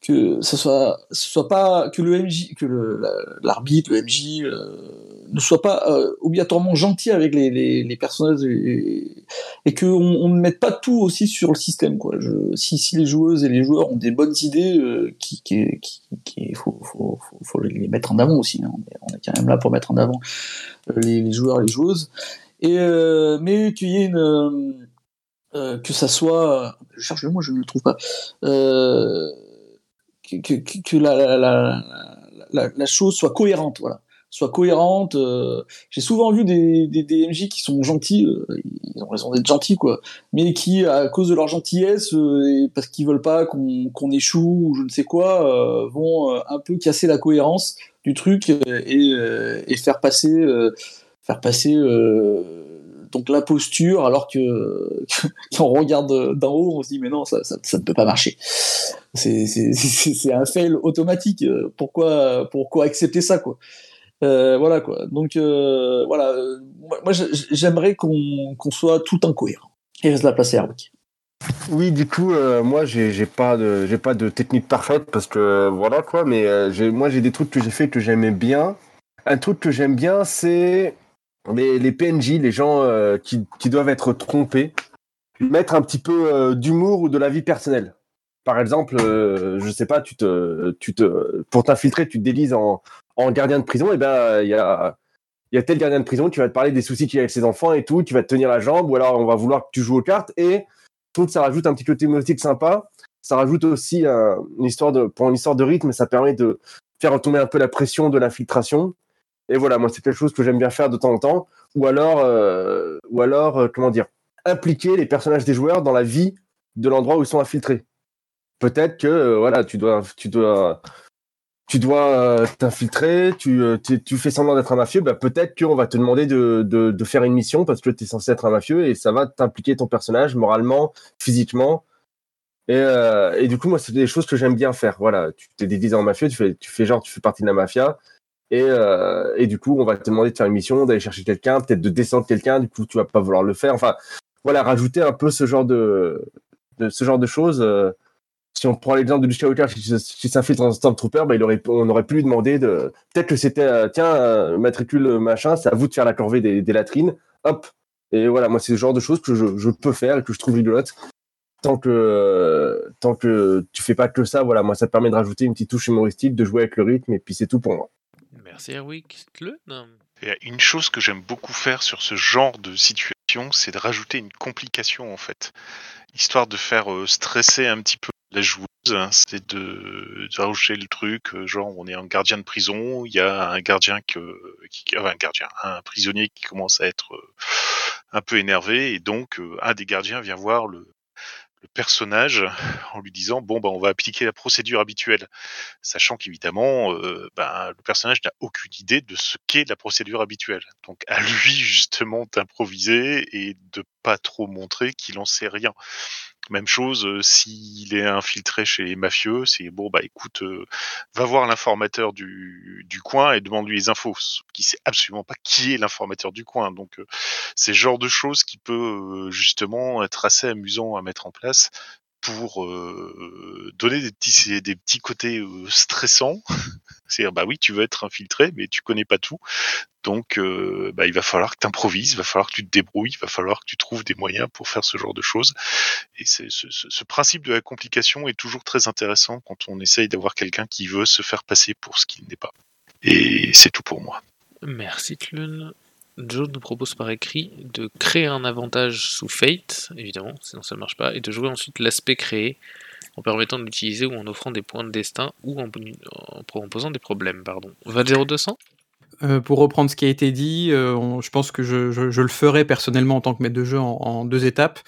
que ce soit ce soit pas que le MJ que l'arbitre le MJ euh, ne soit pas euh, obligatoirement gentil avec les, les, les personnages et, et que on, on ne mette pas tout aussi sur le système quoi je, si, si les joueuses et les joueurs ont des bonnes idées euh, qui qui qui, qui faut, faut, faut, les mettre en avant aussi hein. on, est, quand même là pour mettre en avant euh, les, les joueurs et les joueuses et euh, mais qu'il y ait une euh, que ça soit je cherche le mot je ne le trouve pas euh, que, la, chose soit cohérente, voilà. Soit cohérente. euh, J'ai souvent vu des, des, MJ qui sont gentils, euh, ils ont raison d'être gentils, quoi, mais qui, à cause de leur gentillesse, euh, parce qu'ils veulent pas qu'on échoue ou je ne sais quoi, vont un peu casser la cohérence du truc et, et faire passer, faire passer donc la posture, alors que *laughs* quand on regarde d'en haut, on se dit mais non, ça, ça, ne peut pas marcher *laughs* c'est un fail automatique. Pourquoi, pourquoi accepter ça, quoi? Euh, Voilà, quoi. Donc, euh, voilà. Moi, moi, j'ai- j'aimerais qu'on soit tout incohérent. Et reste la place à. Oui, du coup, euh, moi, j'ai pas de, j'ai pas de technique parfaite parce que voilà quoi. Mais moi, j'ai des trucs que j'ai fait que j'aimais bien. Un truc que j'aime bien, c'est les, les PNJ, les gens euh, qui, doivent être trompés, mettre un petit peu euh, d'humour ou de la vie personnelle. Par exemple, euh, je sais pas, tu te, tu te, pour t'infiltrer, tu te déguises en, en gardien de prison. Et ben, il y a, y a tel gardien de prison qui va te parler des soucis qu'il a avec ses enfants et tout, qui va te tenir la jambe, ou alors on va vouloir que tu joues aux cartes. Et je ça rajoute un petit côté humoristique sympa. Ça rajoute aussi une histoire pour une histoire de rythme, ça permet de faire retomber un peu la pression de l'infiltration. Et voilà, moi, c'est quelque chose que j'aime bien faire de temps en temps. Ou alors, euh, ou alors, euh, comment dire, impliquer les personnages des joueurs dans la vie de l'endroit où ils sont infiltrés. Peut-être que, euh, voilà, tu dois, tu dois, tu dois t'infiltrer, tu, tu, fais semblant d'être un mafieux, bah, peut-être qu'on va te demander de, de, de faire une mission parce que tu es censé être un mafieux et ça va t'impliquer ton personnage moralement, physiquement. Et, et du coup, moi, c'est des choses que j'aime bien faire. Voilà, tu t'es déguisé en mafieux, tu fais, tu fais genre, tu fais partie de la mafia. Et, euh, et du coup, on va te demander de faire une mission, d'aller chercher quelqu'un, peut-être de descendre quelqu'un. Du coup, tu vas pas vouloir le faire. Enfin, voilà, rajouter un peu ce genre de, ce genre de choses. euh, si on prend l'exemple de Lucia Walker qui, s'infiltre en Stormtrooper, bah, il aurait, on aurait pu lui demander de. Peut-être que c'était, euh, tiens, matricule machin, c'est à vous de faire la corvée des, latrines. Hop. Et voilà, moi, c'est le genre de choses que je, je peux faire et que je trouve rigolote. Tant que, euh, tant que tu fais pas que ça, voilà, moi, ça te permet de rajouter une petite touche humoristique, de jouer avec le rythme, et puis c'est tout pour moi. Une chose que j'aime beaucoup faire sur ce genre de situation, c'est de rajouter une complication en fait, histoire de faire euh, stresser un petit peu la joueuse. hein. C'est de, rajouter le truc, euh, genre on est un gardien de prison, il y a un gardien qui, enfin, un gardien, un prisonnier qui commence à être euh, un peu énervé et donc un des gardiens vient voir le le personnage en lui disant bon bah on va appliquer la procédure habituelle. Sachant qu'évidemment ben, le personnage n'a aucune idée de ce qu'est la procédure habituelle. Donc à lui *laughs* justement d'improviser et de pas trop montrer qu'il en sait rien même chose euh, s'il est infiltré chez les mafieux c'est bon bah écoute euh, va voir l'informateur du, coin et demande lui les infos qui sait absolument pas qui est l'informateur du coin. Donc euh, c'est genre de choses qui peut justement être assez amusant à mettre en place pour donner des petits des petits côtés stressants. *laughs* C'est-à-dire bah oui tu veux être infiltré mais tu connais pas tout donc euh, bah, il va falloir que tu improvises il va falloir que tu te débrouilles il va falloir que tu trouves des moyens pour faire ce genre de choses et ce, principe de la complication est toujours très intéressant quand on essaye d'avoir quelqu'un qui veut se faire passer pour ce qu'il n'est pas et c'est tout pour moi Merci Tlun. Joe nous propose par écrit de créer un avantage sous Fate, évidemment, sinon ça ne marche pas, et de jouer ensuite l'aspect créé en permettant de l'utiliser ou en offrant des points de destin ou en, proposant des problèmes. Pardon. Val 0200 Euh, pour reprendre ce qui a été dit, euh, je pense que je, le ferai personnellement en tant que maître de jeu en, deux étapes.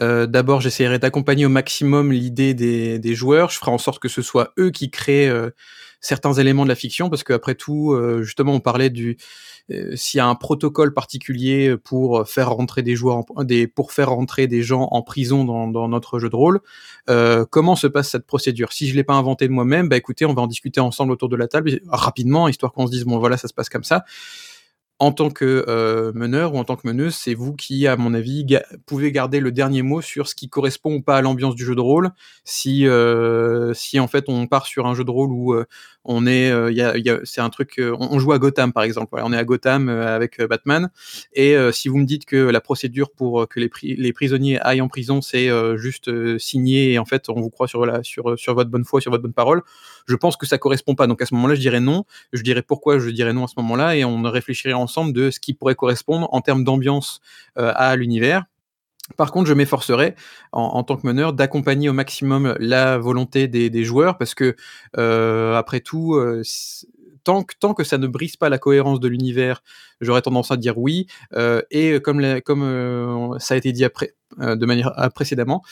Euh, D'abord, j'essaierai d'accompagner au maximum l'idée des, joueurs. Je ferai en sorte que ce soit eux qui créent certains éléments de la fiction, parce qu'après tout, euh, justement, on parlait du euh, s'il y a un protocole particulier pour faire rentrer des joueurs, des, pour faire rentrer des gens en prison dans, dans notre jeu de rôle. Euh, comment se passe cette procédure? Si je l'ai pas inventé de moi-même, bah écoutez, on va en discuter ensemble autour de la table rapidement, histoire qu'on se dise bon voilà, ça se passe comme ça. En tant que euh, meneur ou en tant que meneuse, c'est vous qui, à mon avis, pouvez garder le dernier mot sur ce qui correspond ou pas à l'ambiance du jeu de rôle. Si, euh, si en fait on part sur un jeu de rôle où euh, on est, y a, y a- c'est un truc, on joue à Gotham par exemple. On est à Gotham avec Batman, et si vous me dites que la procédure pour que les, pri- les prisonniers aillent en prison, c'est juste signer et en fait on vous croit sur la, sur votre bonne foi, sur votre bonne parole, je pense que ça correspond pas. Donc à ce moment-là, je dirais non. Je dirais pourquoi je dirais non à ce moment-là et on réfléchirait ensemble de ce qui pourrait correspondre en termes d'ambiance euh, à l'univers. Par contre, je m'efforcerai, en, tant que meneur, d'accompagner au maximum la volonté des, joueurs, parce que, euh, après tout, euh, tant, que, tant que ça ne brise pas la cohérence de l'univers, j'aurais tendance à dire oui. Et comme, comme ça a été dit après, de manière précédemment,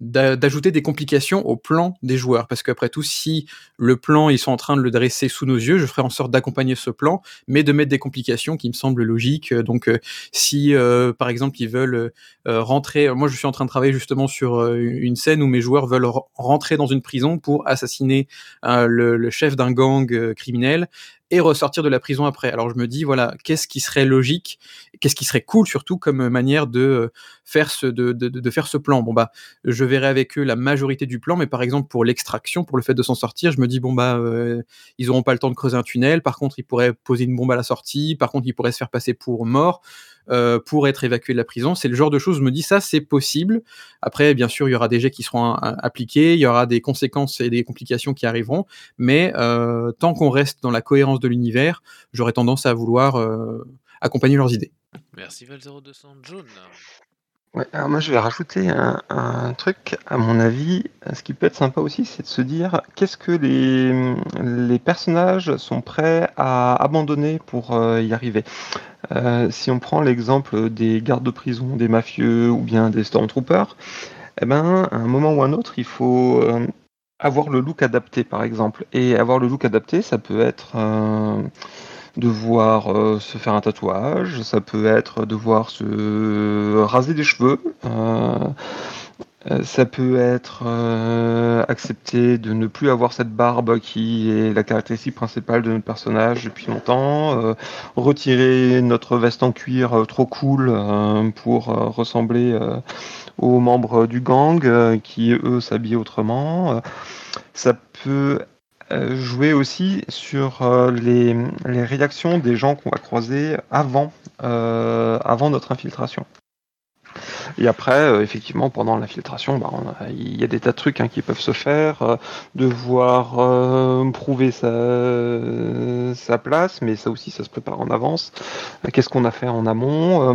d'ajouter des complications au plan des joueurs. Parce qu'après tout, si le plan, ils sont en train de le dresser sous nos yeux, je ferai en sorte d'accompagner ce plan, mais de mettre des complications qui me semblent logiques. Donc, euh, si, euh, par exemple, ils veulent euh, rentrer... Moi, je suis en train de travailler justement sur une scène où mes joueurs veulent re- rentrer dans une prison pour assassiner le, chef d'un gang criminel et ressortir de la prison après. Alors je me dis voilà, qu'est-ce qui serait logique, qu'est-ce qui serait cool surtout comme manière de euh, faire ce de, de, faire ce plan. Bon bah je verrai avec eux la majorité du plan, mais par exemple pour l'extraction, pour le fait de s'en sortir, je me dis bon bah euh, ils auront pas le temps de creuser un tunnel. Par contre ils pourraient poser une bombe à la sortie. Par contre ils pourraient se faire passer pour mort. Euh, pour être évacués de la prison, c'est le genre de choses. Me dis ça, c'est possible. Après, bien sûr, il y aura des jets qui seront euh, appliqués, il y aura des conséquences et des complications qui arriveront, mais euh, tant qu'on reste dans la cohérence de l'univers, j'aurais tendance à vouloir accompagner leurs idées. Merci Val0200. John. Alors moi je vais rajouter un, truc, à mon avis, ce qui peut être sympa aussi, c'est de se dire qu'est-ce que les, personnages sont prêts à abandonner pour euh, y arriver? Euh, si on prend l'exemple des gardes de prison, des mafieux ou bien des stormtroopers, eh ben, à un moment ou un autre, il faut euh, avoir le look adapté, par exemple. Et avoir le look adapté, ça peut être devoir euh, se faire un tatouage, ça peut être devoir se raser des cheveux, euh, euh, ça peut être euh, accepter de ne plus avoir cette barbe qui est la caractéristique principale de notre personnage depuis longtemps, retirer notre veste en cuir trop cool pour ressembler aux membres du gang qui eux s'habillent autrement. Ça peut jouer aussi sur euh, les, réactions des gens qu'on va croiser avant, euh, avant notre infiltration. Et après, euh, effectivement, pendant l'infiltration, bah, il y a des tas de trucs hein, qui peuvent se faire, euh, devoir euh, prouver sa, place, mais ça aussi, ça se prépare en avance. Euh, Qu'est-ce qu'on a fait en amont Euh,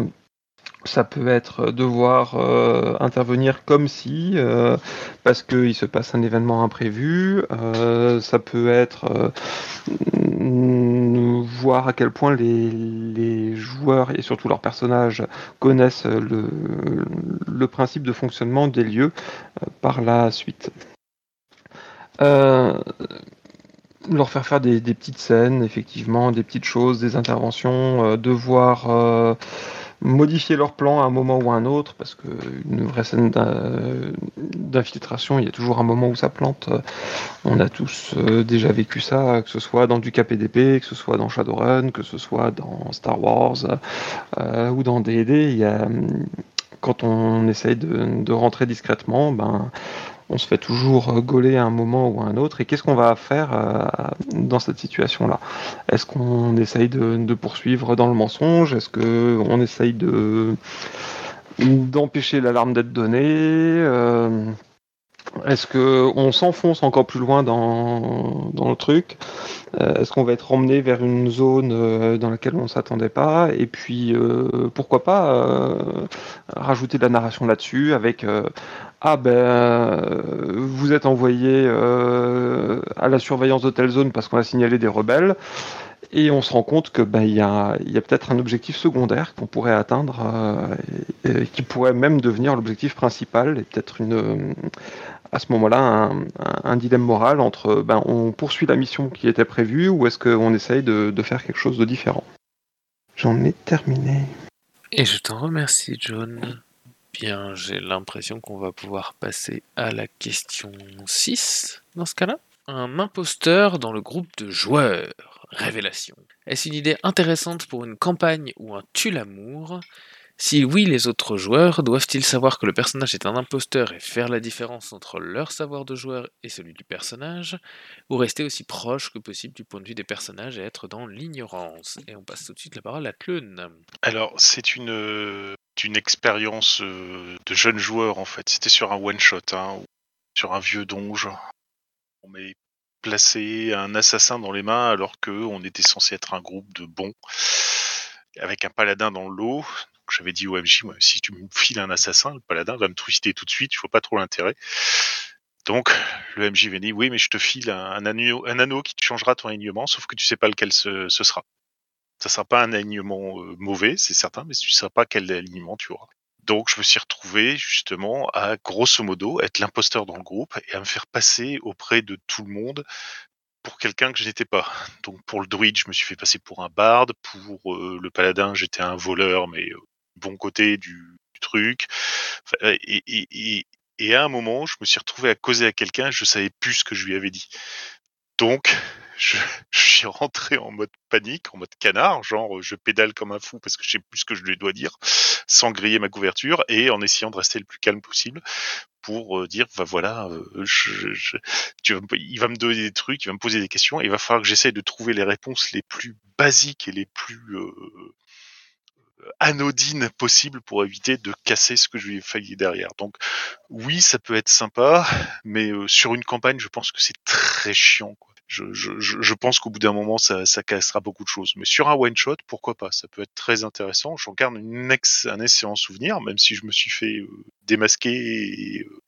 ça peut être devoir euh, intervenir comme si, euh, parce qu'il se passe un événement imprévu. Euh, ça peut être euh, voir à quel point les, joueurs et surtout leurs personnages connaissent le, principe de fonctionnement des lieux euh, par la suite. Euh, leur faire faire des, petites scènes, effectivement, des petites choses, des interventions, euh, devoir euh, modifier leur plan à un moment ou à un autre, parce que une vraie scène d'in- d'infiltration, il y a toujours un moment où ça plante. On a tous euh, déjà vécu ça, que ce soit dans du KPDP, que ce soit dans Shadowrun, que ce soit dans Star Wars euh, ou dans D&D. Quand on essaye de, de rentrer discrètement, ben on se fait toujours gauler à un moment ou à un autre. Et qu'est-ce qu'on va faire euh, dans cette situation-là? Est-ce qu'on essaye de, poursuivre dans le mensonge? Est-ce qu'on essaye de d'empêcher l'alarme d'être donnée? Euh, Est-ce qu'on s'enfonce encore plus loin dans, le truc? Euh, Est-ce qu'on va être emmené vers une zone dans laquelle on ne s'attendait pas? Et puis, pourquoi pas rajouter de la narration là-dessus avec Ah ben, euh, vous êtes envoyé euh, à la surveillance de telle zone parce qu'on a signalé des rebelles. Et on se rend compte que ben, il y a, il y a peut-être un objectif secondaire qu'on pourrait atteindre, euh, et, et qui pourrait même devenir l'objectif principal, et peut-être une, à ce moment-là un, un- un dilemme moral entre ben, on poursuit la mission qui était prévue ou est-ce qu'on essaye de, de faire quelque chose de différent? J'en ai terminé. Et je t'en remercie, John. Bien, j'ai l'impression qu'on va pouvoir passer à la question 6 dans ce cas-là. Un imposteur dans le groupe de joueurs. révélation. Est-ce une idée intéressante pour une campagne ou un tue-l'amour? Si oui, les autres joueurs doivent-ils savoir que le personnage est un imposteur et faire la différence entre leur savoir de joueur et celui du personnage, ou rester aussi proche que possible du point de vue des personnages et être dans l'ignorance? Et on passe tout de suite la parole à Clun. Alors, c'est une, euh, expérience euh, de jeune joueur en fait. C'était sur un one shot, hein, sur un vieux donge. On m'est placé un assassin dans les mains alors que on était censé être un groupe de bons avec un paladin dans le lot. Donc, J'avais dit au MJ, si tu me files un assassin, le paladin va me twister tout de suite, je vois pas trop l'intérêt. Donc le MJ m'a dit, oui, mais je te file un, un anneau, un anneau qui te changera ton alignement, sauf que tu sais pas lequel ce, ce sera. Ça sera pas un alignement euh, mauvais, c'est certain, mais tu sais pas quel alignement tu auras. Donc je me suis retrouvé justement à grosso modo être l'imposteur dans le groupe et à me faire passer auprès de tout le monde pour quelqu'un que je n'étais pas. Donc pour le druide, je me suis fait passer pour un barde, pour euh, le paladin, j'étais un voleur, mais euh, bon côté du, du truc. Enfin, et, et, et, et à un moment, je me suis retrouvé à causer à quelqu'un, je savais plus ce que je lui avais dit. Donc, *laughs* je, je suis rentré en mode panique, en mode canard, genre je pédale comme un fou parce que je sais plus ce que je lui dois dire, sans griller ma couverture et en essayant de rester le plus calme possible pour euh, dire, bah voilà, euh, je, je- tu vas, il va me donner des trucs, il va me poser des questions, et il va falloir que j'essaye de trouver les réponses les plus basiques et les plus euh, anodines possibles pour éviter de casser ce que je lui ai failli derrière. Donc oui, ça peut être sympa, mais euh, sur une campagne, je pense que c'est très chiant. Quoi. Je, je, je je pense qu'au bout d'un moment, ça, ça cassera beaucoup de choses. Mais sur un one shot, pourquoi pas? Ça peut être très intéressant. J'en garde une ex, un excellent souvenir, même si je me suis fait euh, démasquer et euh,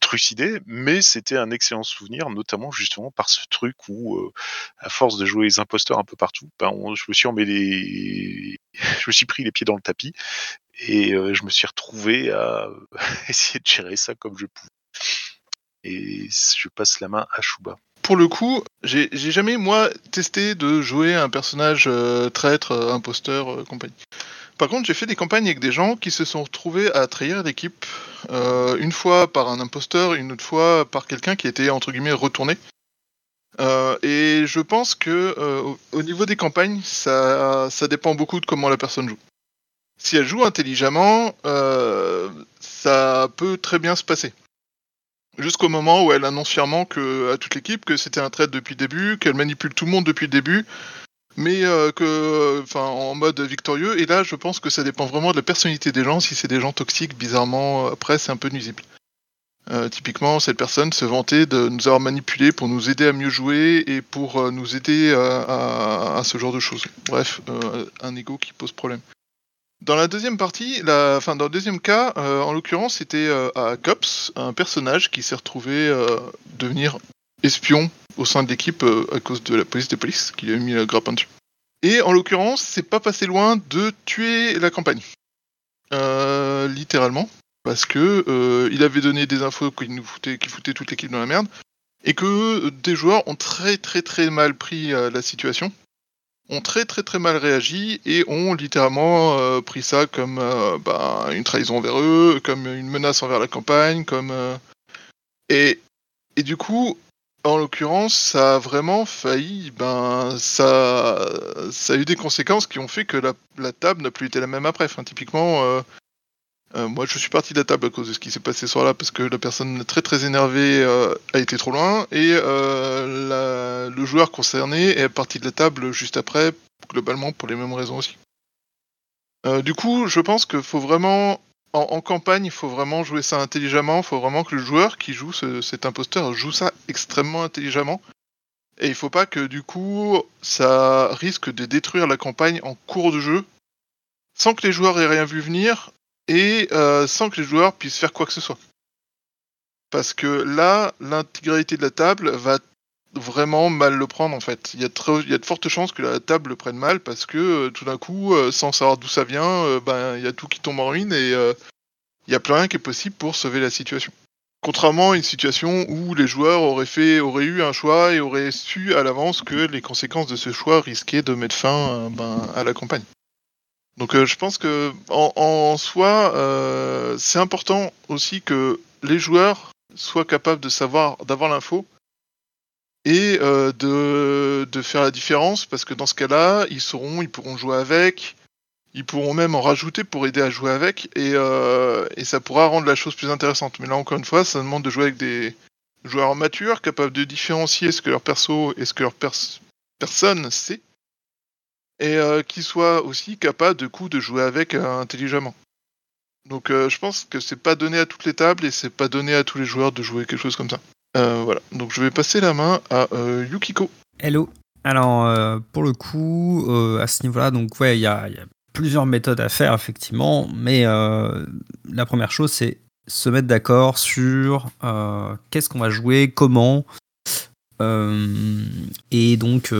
trucider, mais c'était un excellent souvenir, notamment justement par ce truc où, euh, à force de jouer les imposteurs un peu partout, ben on- je me suis emmêlé, *laughs* je me suis pris les pieds dans le tapis et euh, je me suis retrouvé à *laughs* essayer de gérer ça comme je pouvais. Et je passe la main à Chouba. Pour le coup, j'ai jamais, moi, testé de jouer un personnage euh, traître, euh, imposteur, compagnie. Par contre, j'ai fait des campagnes avec des gens qui se sont retrouvés à trahir l'équipe, une fois par un imposteur, une autre fois par quelqu'un qui était, entre guillemets, retourné. Euh, et je pense que euh, au- au niveau des campagnes, ça, ça dépend beaucoup de comment la personne joue. Si elle joue intelligemment, euh, ça peut très bien se passer. Jusqu'au moment où elle annonce fièrement que, à toute l'équipe que c'était un trade depuis le début, qu'elle manipule tout le monde depuis le début, mais euh, que, en mode victorieux. Et là, je pense que ça dépend vraiment de la personnalité des gens. Si c'est des gens toxiques, bizarrement, après, c'est un peu nuisible. Euh, typiquement, cette personne se vantait de nous avoir manipulés pour nous aider à mieux jouer et pour euh, nous aider à, à- ce genre de choses. Bref, euh, un ego qui pose problème. Dans la deuxième partie, enfin dans le deuxième cas, euh, en l'occurrence, c'était euh, à Cops, un personnage qui s'est retrouvé euh, devenir espion au sein de l'équipe euh, à cause de la police de police qui lui a mis la grappin dessus. Et en l'occurrence, c'est pas passé loin de tuer la campagne, Euh, littéralement, parce que euh, il avait donné des infos qui foutaient, toute l'équipe dans la merde, et que des joueurs ont très très très mal pris euh, la situation ont très très très mal réagi et ont littéralement euh, pris ça comme euh, bah, une trahison envers eux, comme une menace envers la campagne, comme euh, et du coup en l'occurrence ça a vraiment failli ben ça a eu des conséquences qui ont fait que la, table n'a plus été la même après. Typiquement euh, moi, je suis parti de la table à cause de ce qui s'est passé ce soir-là, parce que la personne très très énervée euh, a été trop loin, et euh, le joueur concerné est parti de la table juste après, globalement pour les mêmes raisons aussi. Du coup, je pense qu'il faut vraiment, en, campagne, il faut vraiment jouer ça intelligemment, il faut vraiment que le joueur qui joue ce- cet imposteur joue ça extrêmement intelligemment. Et il faut pas que du coup, ça risque de détruire la campagne en cours de jeu, sans que les joueurs aient rien vu venir, et euh, sans que les joueurs puissent faire quoi que ce soit. Parce que là, l'intégralité de la table va vraiment mal le prendre en fait. Il y a, de fortes chances que la table le prenne mal parce que euh, tout d'un coup, euh, sans savoir d'où ça vient, ben il y a tout qui tombe en ruine et il n'y a plus rien qui est possible pour sauver la situation. Contrairement à une situation où les joueurs auraient fait, auraient eu un choix et auraient su à l'avance que les conséquences de ce choix risquaient de mettre fin ben, à la campagne. Donc euh, je pense que en, soi, euh, c'est important aussi que les joueurs soient capables de savoir, d'avoir l'info et euh, de, faire la différence parce que dans ce cas-là, ils sauront, ils pourront jouer avec, ils pourront même en rajouter pour aider à jouer avec et, et ça pourra rendre la chose plus intéressante. Mais là, encore une fois, ça demande de jouer avec des joueurs matures, capables de différencier ce que leur perso et ce que leur pers- personne sait et euh, qui soient aussi capables de coup de jouer avec euh, intelligemment. Donc euh, je pense que c'est pas donné à toutes les tables et c'est pas donné à tous les joueurs de jouer quelque chose comme ça. Euh, voilà, donc je vais passer la main à Yukiko. Hello. Alors, pour le coup, à ce niveau-là, donc il y a, plusieurs méthodes à faire, effectivement, mais la première chose, c'est se mettre d'accord sur qu'est-ce qu'on va jouer, comment, et donc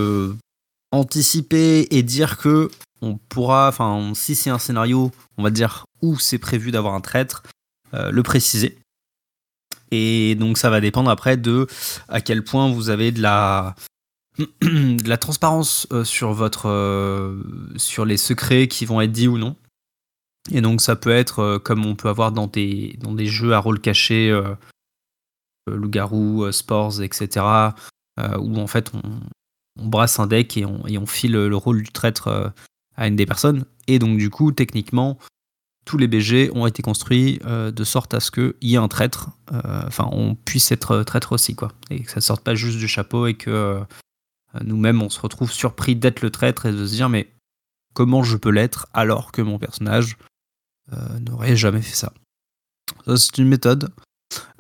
anticiper et dire que on pourra, enfin, si c'est un scénario, on va dire où c'est prévu d'avoir un traître, euh, le préciser. Et donc ça va dépendre après de à quel point vous avez de la *clears throat* de la transparence euh, sur votre euh, sur les secrets qui vont être dits ou non. Et donc ça peut être comme on peut avoir dans des dans des jeux à rôle caché, loup-garou, sports, etc. où en fait on, on brasse un deck et on, file le rôle du traître euh, à une des personnes. Et donc du coup techniquement tous les BG ont été construits euh, de sorte à ce qu'il y ait un traître, euh, enfin on puisse être traître aussi quoi, et que ça sorte pas juste du chapeau et que nous-mêmes on se retrouve surpris d'être le traître et de se dire mais comment je peux l'être alors que mon personnage n'aurait jamais fait ça? Ça c'est une méthode.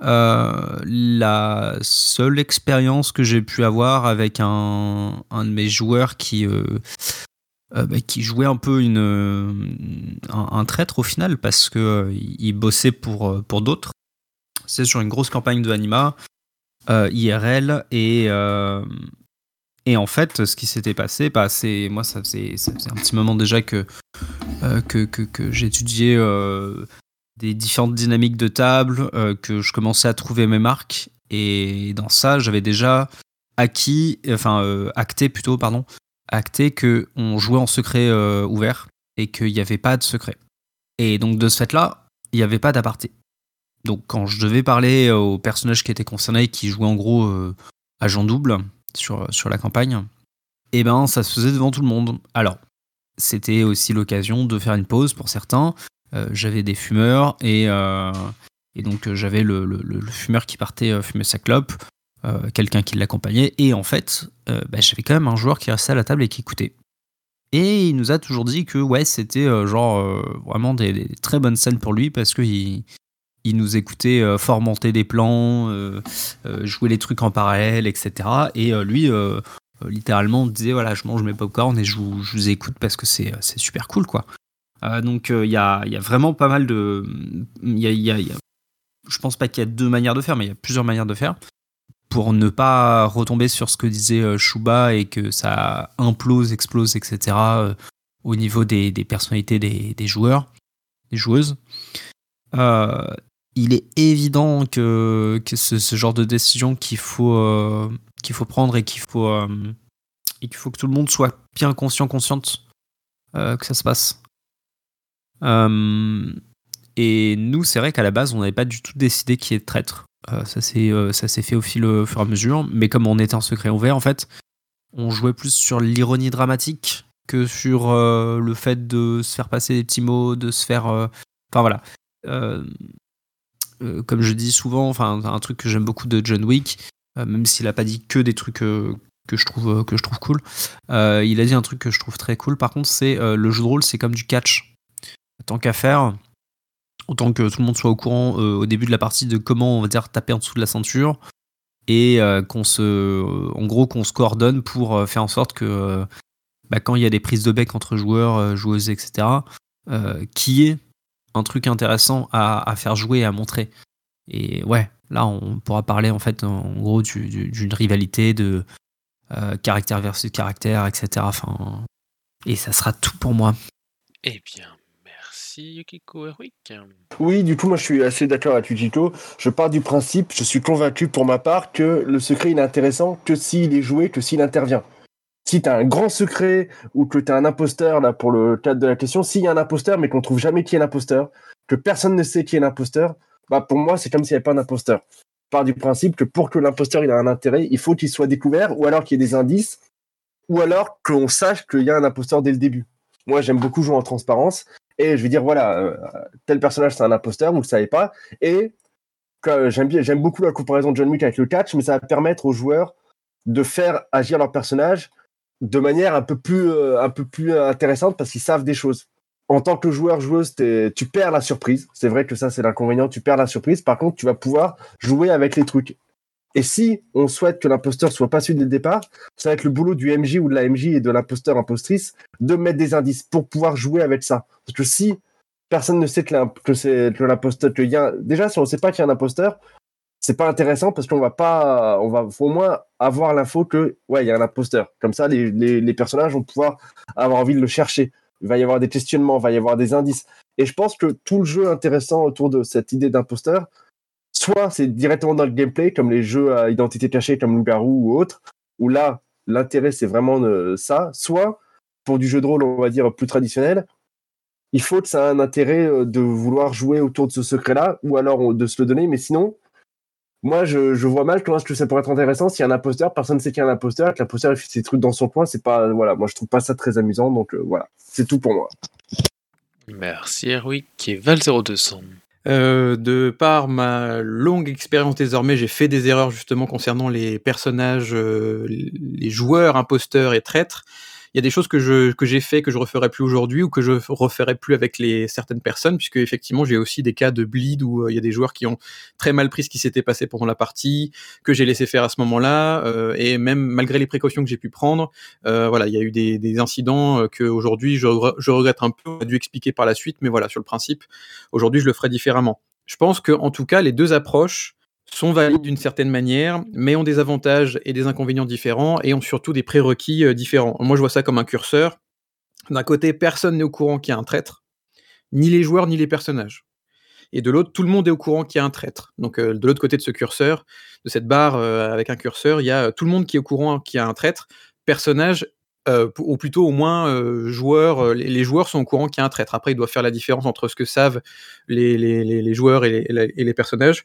Euh, la seule expérience que j'ai pu avoir avec un, de mes joueurs qui euh, euh, bah, qui jouait un peu une, un, traître au final parce que il bossait pour, pour d'autres. C'est sur une grosse campagne de Anima, IRL, et, et en fait, ce qui s'était passé, bah, c'est moi, ça faisait, un petit moment déjà que, que, que, j'étudiais des différentes dynamiques de table, euh, que je commençais à trouver mes marques, et dans ça, j'avais déjà acquis, enfin euh, acté plutôt, pardon, acté que on jouait en secret euh, ouvert et qu'il n'y avait pas de secret. Et donc de ce fait-là, il n'y avait pas d'aparté. Donc quand je devais parler aux personnages qui étaient concernés, qui jouaient en gros agent double sur, sur la campagne, eh ben ça se faisait devant tout le monde. Alors, c'était aussi l'occasion de faire une pause pour certains. Euh, j'avais des fumeurs et, euh, et donc euh, j'avais le, le- fumeur qui partait fumer sa clope, quelqu'un qui l'accompagnait, et en fait, bah, j'avais quand même un joueur qui restait à la table et qui écoutait. Et il nous a toujours dit que ouais, c'était genre vraiment des, très bonnes scènes pour lui parce qu'il il nous écoutait euh, formenter des plans, jouer les trucs en parallèle, etc. Et lui, littéralement, disait voilà, je mange mes popcorn et je vous, je vous écoute parce que c'est c'est super cool, quoi. Euh, donc il y, a, y a vraiment pas mal de. Y a, je pense pas qu'il y a deux manières de faire, mais il y a plusieurs manières de faire pour ne pas retomber sur ce que disait euh, Shuba et que ça implose, explose, etc. euh, au niveau des, personnalités des, joueurs, des joueuses. Euh, il est évident que, que ce, genre de décision qu'il faut, euh, faut prendre et qu'il faut, euh, et qu'il faut que tout le monde soit bien conscient, consciente euh, que ça se passe. Euh, et nous, c'est vrai qu'à la base, on n'avait pas du tout décidé qui est traître. Euh, ça s'est euh, ça s'est fait au fil au fur et à mesure. Mais comme on était en secret ouvert, en fait, on jouait plus sur l'ironie dramatique que sur le fait de se faire passer des petits mots, de se faire. Enfin voilà. Comme je dis souvent, enfin un truc que j'aime beaucoup de John Wick, même s'il a pas dit que des trucs que je trouve que je trouve cool, il a dit un truc que je trouve très cool. Par contre, c'est le jeu de rôle, c'est comme du catch. Tant qu'à faire, autant que tout le monde soit au courant euh, au début de la partie de comment on va dire taper en dessous de la ceinture et euh, qu'on se, en gros, qu'on coordonne pour euh, faire en sorte que euh, bah, quand il y a des prises de bec entre joueurs, euh, joueuses, etc., euh, qui est un truc intéressant à, faire jouer à montrer. Et ouais, là, on pourra parler en fait, en gros, du- du- d'une rivalité de euh, caractère versus caractère, etc. Enfin, et ça sera tout pour moi. Eh bien, Oui, du coup, moi je suis assez d'accord avec Yukiko. Je pars du principe, je suis convaincu pour ma part que le secret il est intéressant que s'il est joué, que s'il intervient. Si t'as un grand secret ou que t'as un imposteur, là pour le cadre de la question, s'il y a un imposteur mais qu'on trouve jamais qui est l'imposteur, que personne ne sait qui est l'imposteur, bah pour moi c'est comme s'il n'y avait pas d'imposteur. part du principe que pour que l'imposteur il a un intérêt, il faut qu'il soit découvert, ou alors qu'il y ait des indices, ou alors qu'on sache qu'il y a un imposteur dès le début. Moi, j'aime beaucoup jouer en transparence, et je vais dire, voilà, euh, tel personnage c'est un imposteur, vous le savez pas, et j'aime beaucoup la comparaison de John Wick avec le catch, mais ça va permettre aux joueurs de faire agir leur personnage de manière un peu plus, euh, un peu plus intéressante parce qu'ils savent des choses. En tant que joueur, joueuse, tu perds la surprise. C'est vrai que ça, c'est l'inconvénient, tu perds la surprise. Par contre, tu vas pouvoir jouer avec les trucs. Et si on souhaite que l'imposteur soit pas su dès le départ, ça va être le boulot du MJ ou de la MJ et de l'imposteur impostrice de mettre des indices pour pouvoir jouer avec ça. Parce que si personne ne sait que l'im- que que l'imposteur, y a, déjà, si on ne sait pas qu'il y a un imposteur, c'est pas intéressant parce qu'on va pas, on va, au moins avoir l'info que, ouais, il y a un imposteur. Comme ça, les personnages vont pouvoir avoir envie de le chercher. Il va y avoir des questionnements, il va y avoir des indices. Et je pense que tout le jeu intéressant autour de cette idée d'imposteur, soit c'est directement dans le gameplay, comme les jeux à identité cachée comme Loup-Garou ou autres, où là, l'intérêt c'est vraiment euh, ça, soit pour du jeu de rôle, on va dire, plus traditionnel, il faut que ça ait un intérêt euh, de vouloir jouer autour de ce secret-là, ou alors de se le donner, mais sinon, moi, je, vois mal comment est-ce que ça pourrait être intéressant s'il y a un imposteur, personne ne sait qu'il y a un imposteur, que l'imposteur fait ses trucs dans son coin, c'est pas, voilà, moi je trouve pas ça très amusant, donc euh, voilà, c'est tout pour moi. Merci Erwick et Val0200. Euh, de par ma longue expérience désormais, j'ai fait des erreurs justement concernant les personnages, euh, les joueurs, imposteurs et traîtres. Il y a des choses que je que j'ai fait que je referai plus aujourd'hui ou que je referai plus avec les certaines personnes, puisque effectivement j'ai aussi des cas de bleed où euh, il y a des joueurs qui ont très mal pris ce qui s'était passé pendant la partie, que j'ai laissé faire à ce moment-là, euh, et même malgré les précautions que j'ai pu prendre, euh, voilà, il y a eu des, des incidents euh, que aujourd'hui je, je regrette un peu, dû expliquer par la suite, mais voilà, sur le principe, aujourd'hui je le ferai différemment. Je pense que en tout cas les deux approches sont valides d'une certaine manière, mais ont des avantages et des inconvénients différents et ont surtout des prérequis euh, différents. Moi, je vois ça comme un curseur. D'un côté, personne n'est au courant qu'il y a un traître, ni les joueurs ni les personnages. Et de l'autre, tout le monde est au courant qu'il y a un traître. Donc, euh, de l'autre côté de ce curseur, de cette barre euh, avec un curseur, il y a tout le monde qui est au courant qu'il y a un traître, personnage, euh, ou plutôt au moins euh, joueurs, euh, les, joueurs sont au courant qu'il y a un traître. Après, ils doivent faire la différence entre ce que savent les, les- joueurs et les, personnages.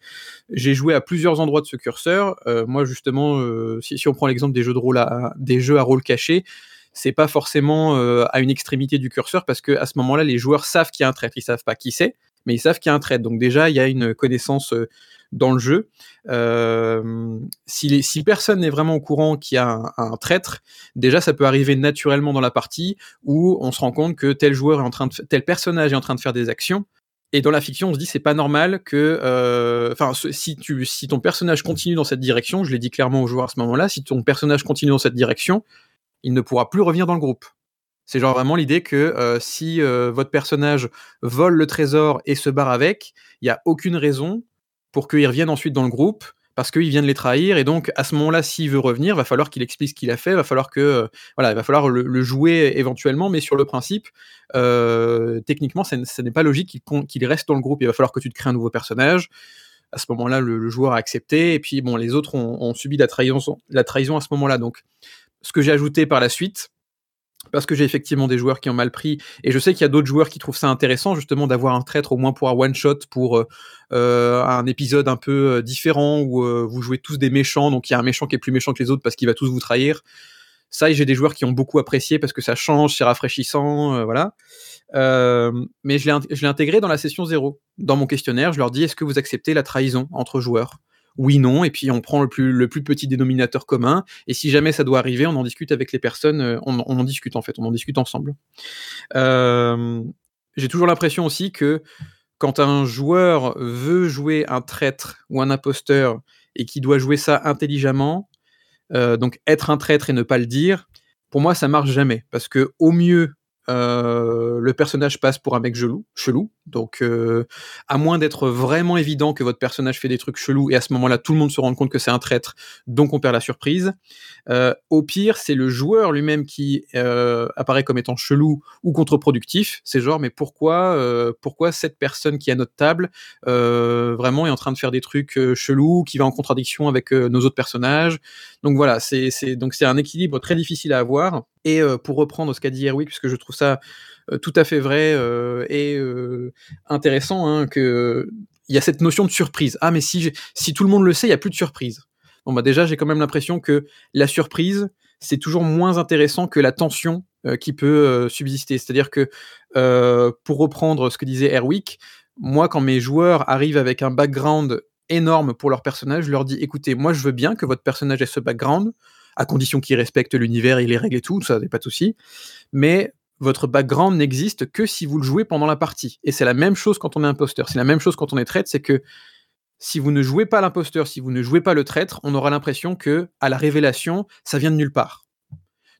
J'ai joué à plusieurs endroits de ce curseur. Moi, justement, si, si on prend l'exemple des jeux de rôle, à, des jeux à rôle caché, c'est pas forcément à une extrémité du curseur parce que à ce moment-là, les joueurs savent qu'il y a un traître. Ils savent pas qui c'est, mais ils savent qu'il y a un traître. Donc déjà, il y a une connaissance euh, dans le jeu. Euh, si, personne n'est vraiment au courant qu'il y a un, traître, déjà ça peut arriver naturellement dans la partie où on se rend compte que tel joueur est en train de, tel personnage est en train de faire des actions. Et dans la fiction, on se dit c'est pas normal que, euh, enfin, si ton personnage continue dans cette direction, je l'ai dit clairement aux joueurs à ce moment-là, si ton personnage continue dans cette direction, il ne pourra plus revenir dans le groupe. C'est genre vraiment l'idée que euh, si euh, votre personnage vole le trésor et se barre avec, il n'y a aucune raison pour qu'il revienne ensuite dans le groupe parce qu'il vient de les trahir et donc à ce moment-là, s'il veut revenir, va falloir qu'il explique ce qu'il a fait, va falloir que euh, voilà, il va falloir le, le jouer éventuellement, mais sur le principe, techniquement, ça n'est pas logique qu'il reste dans le groupe. Il va falloir que tu te crées un nouveau personnage. À ce moment-là, le, joueur a accepté et puis bon, les autres ont, subi la trahison à ce moment-là. Donc, ce que j'ai ajouté par la suite, parce que j'ai effectivement des joueurs qui ont mal pris, et je sais qu'il y a d'autres joueurs qui trouvent ça intéressant justement d'avoir un traître au moins pour un one shot, pour euh, euh, un épisode un peu euh, différent où vous jouez tous des méchants, donc il y a un méchant qui est plus méchant que les autres parce qu'il va tous vous trahir. Ça, j'ai des joueurs qui ont beaucoup apprécié parce que ça change, c'est rafraîchissant, voilà. Mais je l'ai intégré dans la session 0. Dans mon questionnaire, je leur dis est-ce que vous acceptez la trahison entre joueurs? Oui, non, et puis on prend le plus, petit dénominateur commun, et si jamais ça doit arriver, on en discute avec les personnes, euh, on, on en discute en fait, on en discute ensemble. Euh, J'ai toujours l'impression aussi que quand un joueur veut jouer un traître ou un imposteur et qui doit jouer ça intelligemment, euh, donc être un traître et ne pas le dire, pour moi ça marche jamais parce que au mieux euh, le personnage passe pour un mec gelou, chelou, donc euh, à moins d'être vraiment évident que votre personnage fait des trucs chelous et à ce moment-là tout le monde se rend compte que c'est un traître, donc on perd la surprise. Euh, au pire, c'est le joueur lui-même qui apparaît comme étant chelou ou contre-productif. C'est genre, mais pourquoi, pourquoi cette personne qui est à notre table vraiment est en train de faire des trucs chelous, qui va en contradiction avec nos autres personnages? Donc voilà, c'est- donc c'est un équilibre très difficile à avoir. Et pour reprendre ce qu'a dit Erwick, puisque je trouve ça tout à fait vrai et intéressant, hein, que il y a cette notion de surprise. Ah, mais si, si tout le monde le sait, il y a plus de surprise. Bon, bah déjà, j'ai quand même l'impression que la surprise, c'est toujours moins intéressant que la tension qui peut subsister. C'est-à-dire que, pour reprendre ce que disait Erwick, moi, quand mes joueurs arrivent avec un background énorme pour leur personnage, je leur dis écoutez, moi, je veux bien que votre personnage ait ce background, à condition qu'il respecte l'univers et les règles et tout, ça n'est pas de souci. Mais votre background n'existe que si vous le jouez pendant la partie. Et c'est la même chose quand on est imposteur. C'est la même chose quand on est traître, c'est que si vous ne jouez pas l'imposteur, si vous ne jouez pas le traître, on aura l'impression que à la révélation, ça vient de nulle part.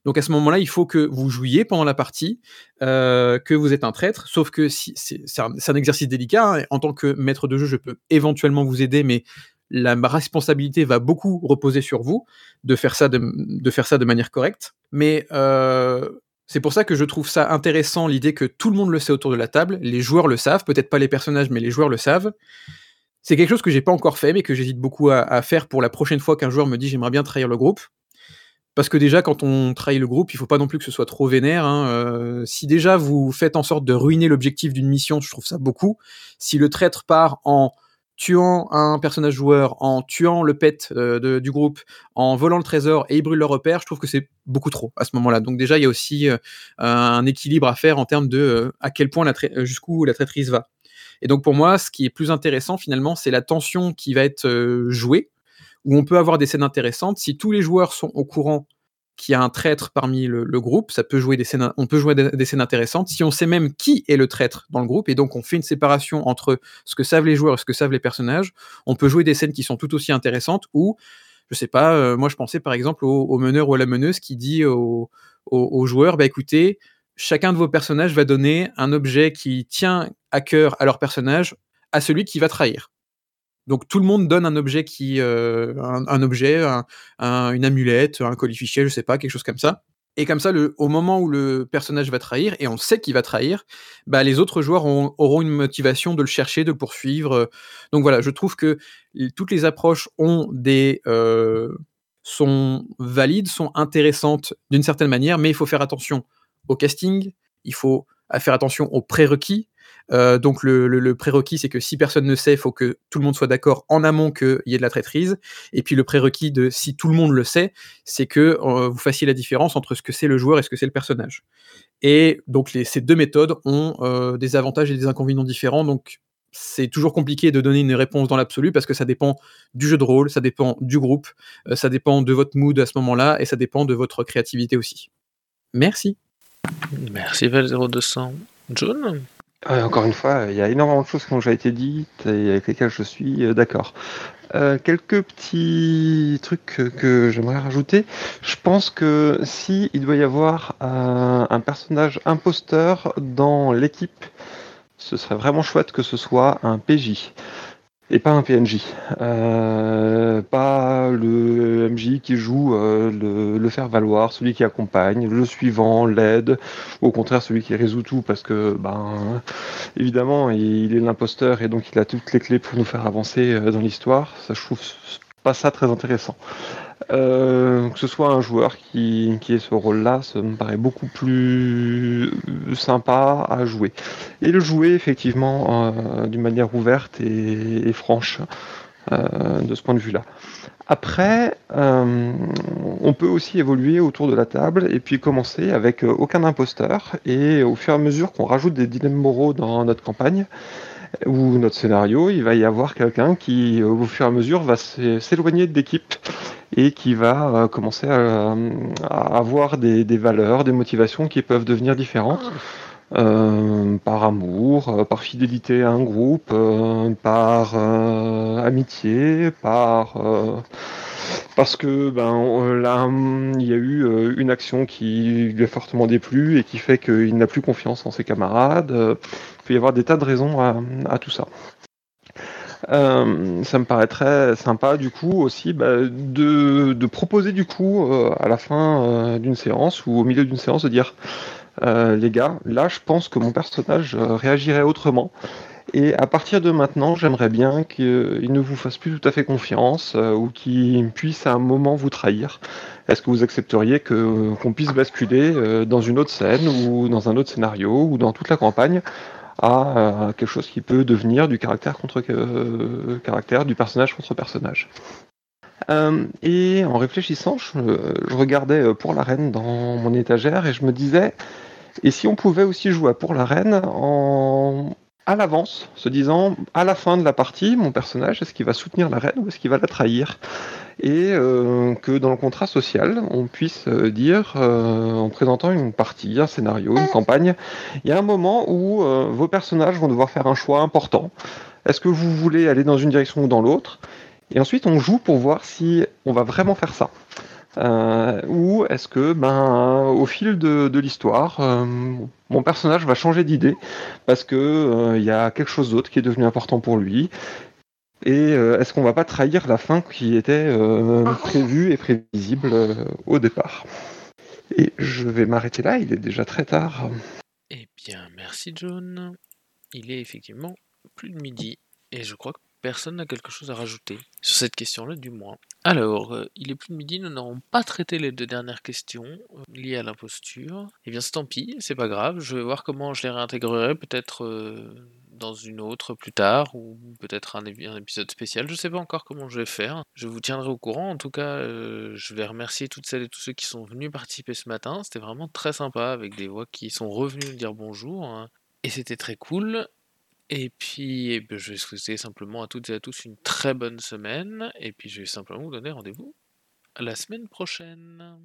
Donc à ce moment-là, il faut que vous jouiez pendant la partie, euh, que vous êtes un traître, sauf que si, c'est un, exercice délicat. hein, en tant que maître de jeu, je peux éventuellement vous aider, mais la responsabilité va beaucoup reposer sur vous de faire ça de, faire ça de manière correcte. Mais euh, c'est pour ça que je trouve ça intéressant l'idée que tout le monde le sait autour de la table, les joueurs le savent, peut-être pas les personnages, mais les joueurs le savent. C'est quelque chose que j'ai pas encore fait, mais que j'hésite beaucoup à, à faire pour la prochaine fois qu'un joueur me dit j'aimerais bien trahir le groupe. Parce que déjà, quand on trahit le groupe, il faut pas non plus que ce soit trop vénère. hein. Euh, si déjà vous faites en sorte de ruiner l'objectif d'une mission, je trouve ça beaucoup. Si le traître part en tuant un personnage joueur, en tuant le pet euh, du groupe, en volant le trésor et il brûle le repère, je trouve que c'est beaucoup trop à ce moment-là. Donc déjà, il y a aussi euh, un équilibre à faire en termes de euh, à quel point jusqu'où la traîtrise va. Et donc pour moi, ce qui est plus intéressant finalement, c'est la tension qui va être jouée, où on peut avoir des scènes intéressantes. Si tous les joueurs sont au courant qu'il a un traître parmi le, groupe, ça peut jouer des scènes, on peut jouer des, scènes intéressantes. Si on sait même qui est le traître dans le groupe, et donc on fait une séparation entre ce que savent les joueurs et ce que savent les personnages, on peut jouer des scènes qui sont tout aussi intéressantes, ou je sais pas, euh, moi je pensais par exemple au, meneur ou à la meneuse qui dit aux joueurs, bah écoutez, chacun de vos personnages va donner un objet qui tient à cœur à leur personnage à celui qui va trahir. Donc tout le monde donne un objet qui, euh, un, objet, un- un- une amulette, un colifichet, je sais pas, quelque chose comme ça. Et comme ça, au moment où le personnage va trahir, et on sait qu'il va trahir, bah, les autres joueurs auront, une motivation de le chercher, de le poursuivre. Donc voilà, je trouve que toutes les approches ont des euh, sont valides, sont intéressantes d'une certaine manière, mais il faut faire attention au casting, il faut faire attention aux prérequis. Euh, donc le, prérequis, c'est que si personne ne sait, il faut que tout le monde soit d'accord en amont qu'il y ait de la traîtrise. Et puis le prérequis de si tout le monde le sait, c'est que euh, vous fassiez la différence entre ce que c'est le joueur et ce que c'est le personnage. Et donc ces deux méthodes ont euh, des avantages et des inconvénients différents. Donc c'est toujours compliqué de donner une réponse dans l'absolu parce que ça dépend du jeu de rôle, ça dépend du groupe, ça dépend de votre mood à ce moment-là et ça dépend de votre créativité aussi. Merci. Merci Val0200. John Euh, encore une fois, il y a énormément de choses qui ont déjà été dites et avec lesquelles je suis euh, d'accord. Euh, quelques petits trucs que, j'aimerais rajouter. Je pense que si il doit y avoir un personnage imposteur dans l'équipe, ce serait vraiment chouette que ce soit un PJ et pas un PNJ. Euh, pas le MJ qui joue euh, le, le faire valoir, celui qui accompagne, le suivant, l'aide, au contraire celui qui résout tout parce que ben évidemment il est l'imposteur et donc il a toutes les clés pour nous faire avancer euh, dans l'histoire. Ça je trouve pas ça très intéressant. Euh, que ce soit un joueur qui, ait ce rôle-là, ça me paraît beaucoup plus sympa à jouer. Et le jouer effectivement euh, d'une manière ouverte et, franche euh, de ce point de vue-là. Après, on peut aussi évoluer autour de la table et puis commencer avec aucun imposteur et au fur et à mesure qu'on rajoute des dilemmes moraux dans notre campagne ou notre scénario, il va y avoir quelqu'un qui, au fur et à mesure, va s'é- s'éloigner de l'équipe et qui va euh, commencer à, à avoir des, des valeurs, des motivations qui peuvent devenir différentes. euh, par amour, euh, par fidélité à un groupe, euh, par euh, amitié, par euh, parce que ben là il y a eu euh, une action qui lui a fortement déplu et qui fait qu'il n'a plus confiance en ses camarades. Peut y avoir des tas de raisons à, tout ça. Euh, ça me paraît très sympa du coup aussi bah, de, proposer du coup euh, à la fin euh, d'une séance ou au milieu d'une séance de dire les gars, là je pense que mon personnage réagirait autrement et à partir de maintenant j'aimerais bien qu'il ne vous fasse plus tout à fait confiance ou qu'il puisse à un moment vous trahir. Est-ce que vous accepteriez qu'on puisse basculer dans une autre scène ou dans un autre scénario ou dans toute la campagne à, quelque chose qui peut devenir du caractère contre caractère, du personnage contre personnage. et en réfléchissant, je, regardais pour la reine dans mon étagère et je me disais, et si on pouvait aussi jouer pour la reine à l'avance, se disant à la fin de la partie, mon personnage, est-ce qu'il va soutenir la reine ou est-ce qu'il va la trahir? Et euh, que dans le contrat social, on puisse euh, dire, euh, en présentant une partie, un scénario, une campagne, il y a un moment où vos personnages vont devoir faire un choix important. Est-ce que vous voulez aller dans une direction ou dans l'autre? Et ensuite, on joue pour voir si on va vraiment faire ça. Ou est-ce que, ben, au fil de, l'histoire, euh, mon personnage va changer d'idée parce que il y a quelque chose d'autre qui est devenu important pour lui Et est-ce qu'on va pas trahir la fin qui était prévue et prévisible au départ? Et je vais m'arrêter là, il est déjà très tard. Eh bien, merci John. Il est effectivement plus de midi et je crois que personne n'a quelque chose à rajouter sur cette question-là du moins. Alors, euh, il est plus de midi, nous n'aurons pas traité les deux dernières questions euh, liées à l'imposture. Eh bien, c'est tant pis, c'est pas grave. Je vais voir comment je les réintégrerai, peut-être euh, dans une autre plus tard, ou peut-être un, épisode spécial. Je sais pas encore comment je vais faire. Je vous tiendrai au courant. En tout cas, je vais remercier toutes celles et tous ceux qui sont venus participer ce matin. C'était vraiment très sympa avec des voix qui sont revenues dire bonjour. Hein. Et c'était très cool. Et puis, eh ben, je vais souhaiter simplement à toutes et à tous une très bonne semaine. Et puis, je vais simplement vous donner rendez-vous la semaine prochaine.